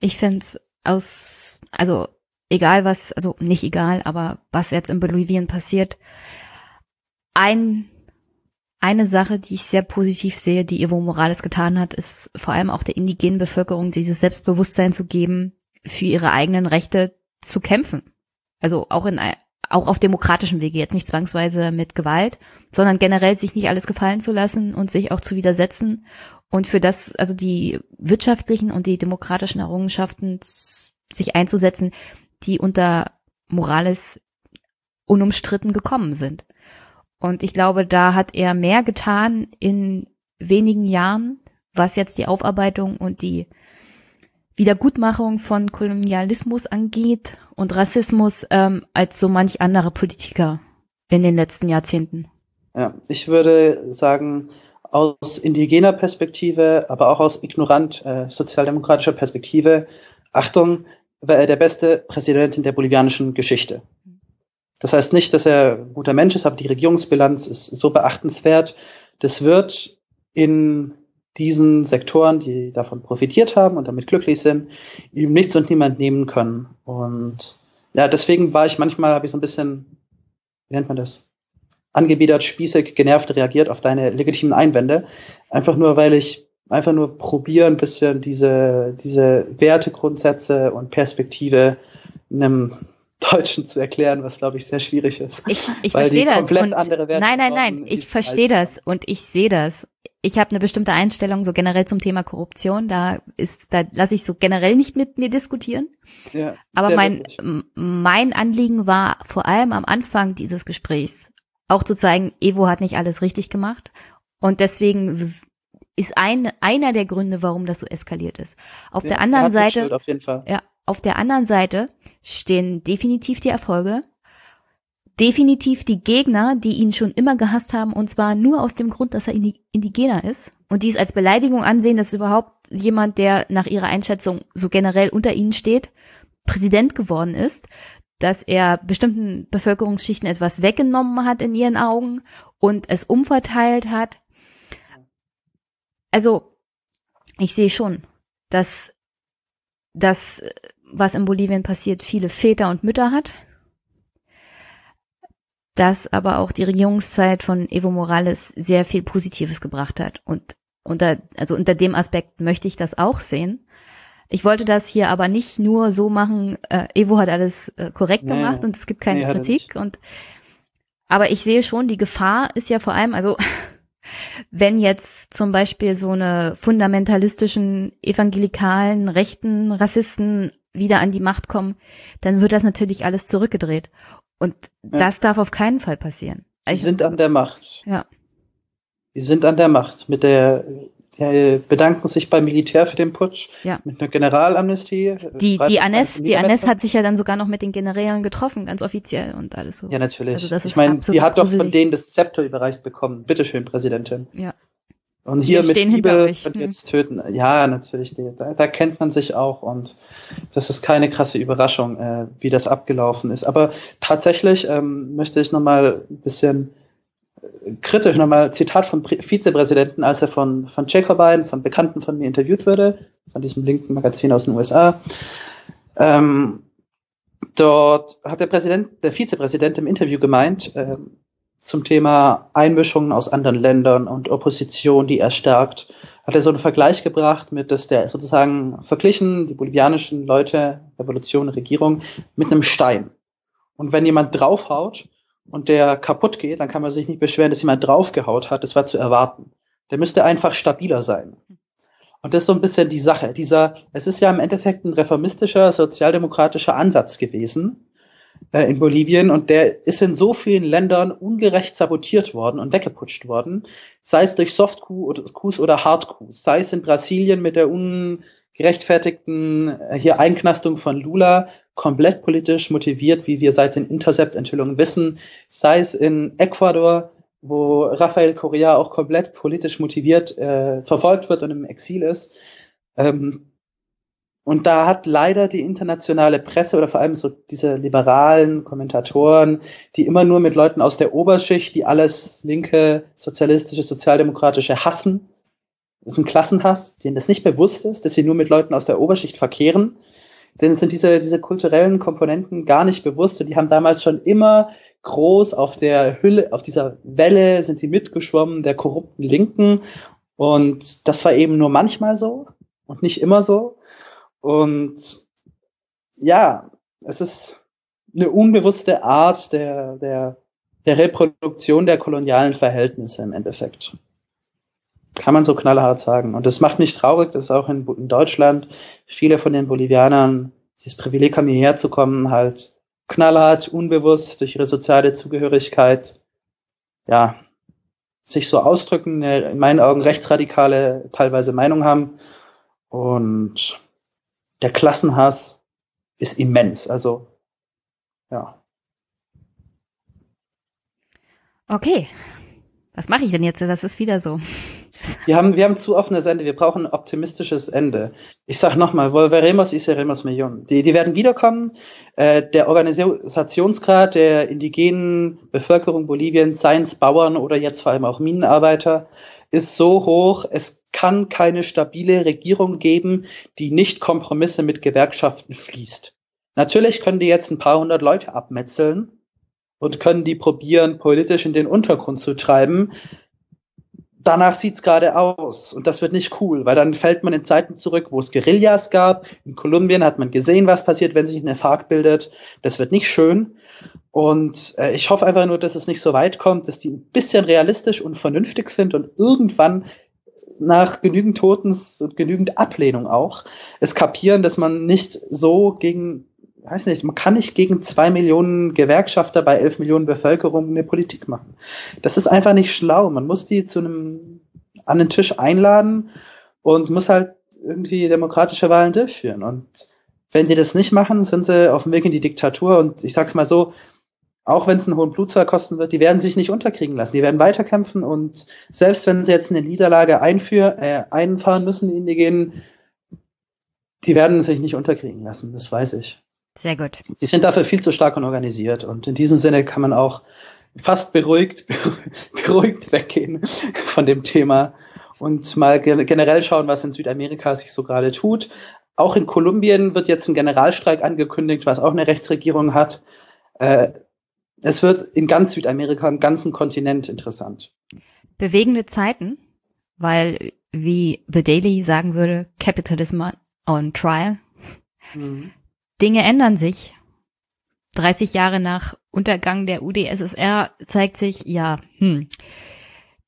Ich finde es aus, also egal was, also nicht egal, aber was jetzt in Bolivien passiert, ein eine Sache, die ich sehr positiv sehe, die Evo Morales getan hat, ist vor allem auch der indigenen Bevölkerung dieses Selbstbewusstsein zu geben, für ihre eigenen Rechte zu kämpfen. Also auch in auch auf demokratischem Wege, jetzt nicht zwangsweise mit Gewalt, sondern generell sich nicht alles gefallen zu lassen und sich auch zu widersetzen und für das, also die wirtschaftlichen und die demokratischen Errungenschaften sich einzusetzen, die unter Morales unumstritten gekommen sind. Und ich glaube, da hat er mehr getan in wenigen Jahren, was jetzt die Aufarbeitung und die Wiedergutmachung von Kolonialismus angeht und Rassismus ähm, als so manch andere Politiker in den letzten Jahrzehnten. Ja, ich würde sagen, aus indigener Perspektive, aber auch aus ignorant äh, sozialdemokratischer Perspektive, Achtung, war er der beste Präsident in der bolivianischen Geschichte. Das heißt nicht, dass er ein guter Mensch ist, aber die Regierungsbilanz ist so beachtenswert. Das wird in diesen Sektoren, die davon profitiert haben und damit glücklich sind, ihm nichts und niemand nehmen können. Und ja, deswegen war ich manchmal, habe ich so ein bisschen, wie nennt man das? angewidert, spießig, genervt reagiert auf deine legitimen Einwände. Einfach nur, weil ich einfach nur probiere, ein bisschen diese, diese Wertegrundsätze und Perspektive einem Deutschen zu erklären, was glaube ich sehr schwierig ist. Ich, ich verstehe das. Komplett andere Werte nein, nein, nein, ich verstehe das und ich sehe das. Ich habe eine bestimmte Einstellung so generell zum Thema Korruption. Da ist, da lasse ich so generell nicht mit mir diskutieren. Ja, Aber mein, mein Anliegen war vor allem am Anfang dieses Gesprächs auch zu zeigen, Evo hat nicht alles richtig gemacht und deswegen ist ein, einer der Gründe, warum das so eskaliert ist. Auf ja, der anderen Seite, auf jeden Fall. ja, auf der anderen Seite stehen definitiv die Erfolge, definitiv die Gegner, die ihn schon immer gehasst haben, und zwar nur aus dem Grund, dass er Indigener ist und dies als Beleidigung ansehen, dass überhaupt jemand, der nach ihrer Einschätzung so generell unter ihnen steht, Präsident geworden ist, dass er bestimmten Bevölkerungsschichten etwas weggenommen hat in ihren Augen und es umverteilt hat. Also ich sehe schon, dass das, was in Bolivien passiert, viele Väter und Mütter hat. Dass aber auch die Regierungszeit von Evo Morales sehr viel Positives gebracht hat. Und unter, also unter dem Aspekt möchte ich das auch sehen. Ich wollte das hier aber nicht nur so machen, äh, Evo hat alles äh, korrekt nee, gemacht und es gibt keine nee, Kritik. Und aber ich sehe schon, die Gefahr ist ja vor allem, also wenn jetzt zum Beispiel so eine fundamentalistischen, evangelikalen, rechten Rassisten wieder an die Macht kommen, dann wird das natürlich alles zurückgedreht. Und ja. das darf auf keinen Fall passieren. Die sind an der Macht. Ja. Die sind an der Macht. Mit der die bedanken sich beim Militär für den Putsch ja. mit einer Generalamnestie. Die, die Anes, die Anes hat sich ja dann sogar noch mit den Generälen getroffen, ganz offiziell und alles so. Ja, natürlich. Also das ich meine, die hat gruselig. doch von denen das Zepter überreicht bekommen. Bitteschön, Präsidentin. Ja. Und hier mit Liebe und hm. jetzt töten. Ja, natürlich. Da, da, kennt man sich auch und das ist keine krasse Überraschung, äh, wie das abgelaufen ist. Aber tatsächlich ähm, möchte ich nochmal ein bisschen kritisch nochmal Zitat vom Vizepräsidenten, als er von, von Jacobine, von Bekannten von mir interviewt wurde, von diesem linken Magazin aus den USA. Ähm, dort hat der Präsident, der Vizepräsident im Interview gemeint, äh, zum Thema Einmischungen aus anderen Ländern und Opposition, die er stärkt, hat er so einen Vergleich gebracht mit, dass der sozusagen verglichen, die bolivianischen Leute, Revolution, Regierung, mit einem Stein. Und wenn jemand draufhaut, und der kaputt geht, dann kann man sich nicht beschweren, dass jemand draufgehaut hat. Das war zu erwarten. Der müsste einfach stabiler sein. Und das ist so ein bisschen die Sache. Dieser, es ist ja im Endeffekt ein reformistischer, sozialdemokratischer Ansatz gewesen in Bolivien. Und der ist in so vielen Ländern ungerecht sabotiert worden und weggeputscht worden, sei es durch Soft-Coups oder Hard-Coups, sei es in Brasilien mit der ungerechtfertigten äh, hier Einknastung von Lula. Komplett politisch motiviert, wie wir seit den Intercept-Enthüllungen wissen, sei es in Ecuador, wo Rafael Correa auch komplett politisch motiviert äh, verfolgt wird und im Exil ist. Ähm, und da hat leider die internationale Presse oder vor allem so diese liberalen Kommentatoren, die immer nur mit Leuten aus der Oberschicht, die alles linke, sozialistische, sozialdemokratische hassen, das ist ein Klassenhass, denen das nicht bewusst ist, dass sie nur mit Leuten aus der Oberschicht verkehren denen sind diese, diese kulturellen Komponenten gar nicht bewusst. Und die haben damals schon immer groß auf der Hülle, auf dieser Welle sind sie mitgeschwommen der korrupten Linken. Und das war eben nur manchmal so und nicht immer so und ja, es ist eine unbewusste Art der, der, der Reproduktion der kolonialen Verhältnisse im Endeffekt. Kann man so knallhart sagen. Und das macht mich traurig, dass auch in, in Deutschland viele von den Bolivianern dieses Privileg haben, hierher zu kommen, halt knallhart, unbewusst durch ihre soziale Zugehörigkeit, ja, sich so ausdrücken, in meinen Augen rechtsradikale teilweise Meinung haben. Und der Klassenhass ist immens. Also, ja. Okay. Was mache ich denn jetzt? Das ist wieder so. Wir haben, wir haben zu offenes Ende. Wir brauchen ein optimistisches Ende. Ich sag nochmal, volveremos y seremos millón. Die, die werden wiederkommen. Äh, der Organisationsgrad der indigenen Bevölkerung Boliviens, seien es Bauern oder jetzt vor allem auch Minenarbeiter, ist so hoch. Es kann keine stabile Regierung geben, die nicht Kompromisse mit Gewerkschaften schließt. Natürlich können die jetzt ein paar hundert Leute abmetzeln. und können die probieren, politisch in den Untergrund zu treiben. Danach sieht's gerade aus und das wird nicht cool, weil dann fällt man in Zeiten zurück, wo es Guerillas gab. In Kolumbien hat man gesehen, was passiert, wenn sich eine FARC bildet. Das wird nicht schön. Und äh, ich hoffe einfach nur, dass es nicht so weit kommt, dass die ein bisschen realistisch und vernünftig sind und irgendwann nach genügend Totens und genügend Ablehnung auch es kapieren, dass man nicht so gegen, weiß nicht, man kann nicht gegen zwei Millionen Gewerkschafter bei elf Millionen Bevölkerung eine Politik machen. Das ist einfach nicht schlau. Man muss die zu einem an den Tisch einladen und muss halt irgendwie demokratische Wahlen durchführen. Und wenn die das nicht machen, sind sie auf dem Weg in die Diktatur. Und ich sag's mal so, auch wenn es einen hohen Blutzahl kosten wird, die werden sich nicht unterkriegen lassen. Die werden weiterkämpfen und selbst wenn sie jetzt eine Niederlage einführ, äh, einfahren müssen in die Genen, die werden sich nicht unterkriegen lassen, das weiß ich. Sehr gut. Sie sind dafür viel zu stark und organisiert und in diesem Sinne kann man auch fast beruhigt, beruhigt weggehen von dem Thema und mal generell schauen, was in Südamerika sich so gerade tut. Auch in Kolumbien wird jetzt ein Generalstreik angekündigt, was auch eine Rechtsregierung hat. Äh, es wird in ganz Südamerika, im ganzen Kontinent interessant. Bewegende Zeiten, weil, wie The Daily sagen würde, Capitalism on Trial. Mhm. Dinge ändern sich. 30 Jahre nach Untergang der UdSSR zeigt sich, ja, hm,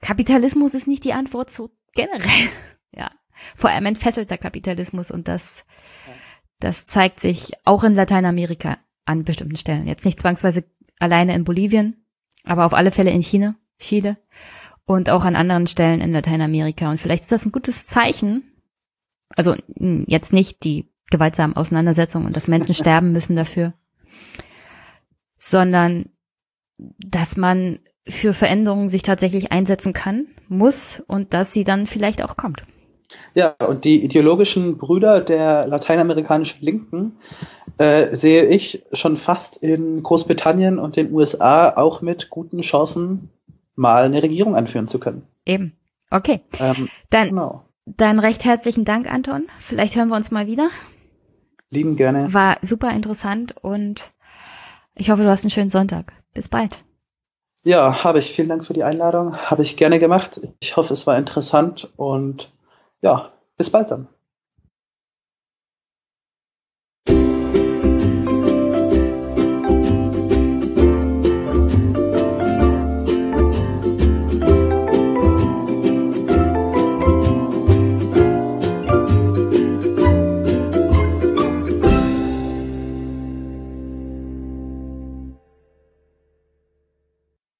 Kapitalismus ist nicht die Antwort so generell. ja, vor allem entfesselter Kapitalismus und das, das zeigt sich auch in Lateinamerika an bestimmten Stellen. Jetzt nicht zwangsweise alleine in Bolivien, aber auf alle Fälle in China, Chile und auch an anderen Stellen in Lateinamerika. Und vielleicht ist das ein gutes Zeichen. Also hm, jetzt nicht die gewaltsamen Auseinandersetzungen und dass Menschen sterben müssen dafür, sondern dass man für Veränderungen sich tatsächlich einsetzen kann, muss und dass sie dann vielleicht auch kommt. Ja, und die ideologischen Brüder der lateinamerikanischen Linken äh, sehe ich schon fast in Großbritannien und den USA auch mit guten Chancen, mal eine Regierung anführen zu können. Eben. Okay. Ähm, dann, genau. dann recht herzlichen Dank, Anton. Vielleicht hören wir uns mal wieder. Lieben gerne. War super interessant und ich hoffe, du hast einen schönen Sonntag. Bis bald. Ja, habe ich. Vielen Dank für die Einladung. Habe ich gerne gemacht. Ich hoffe, es war interessant und ja, bis bald dann.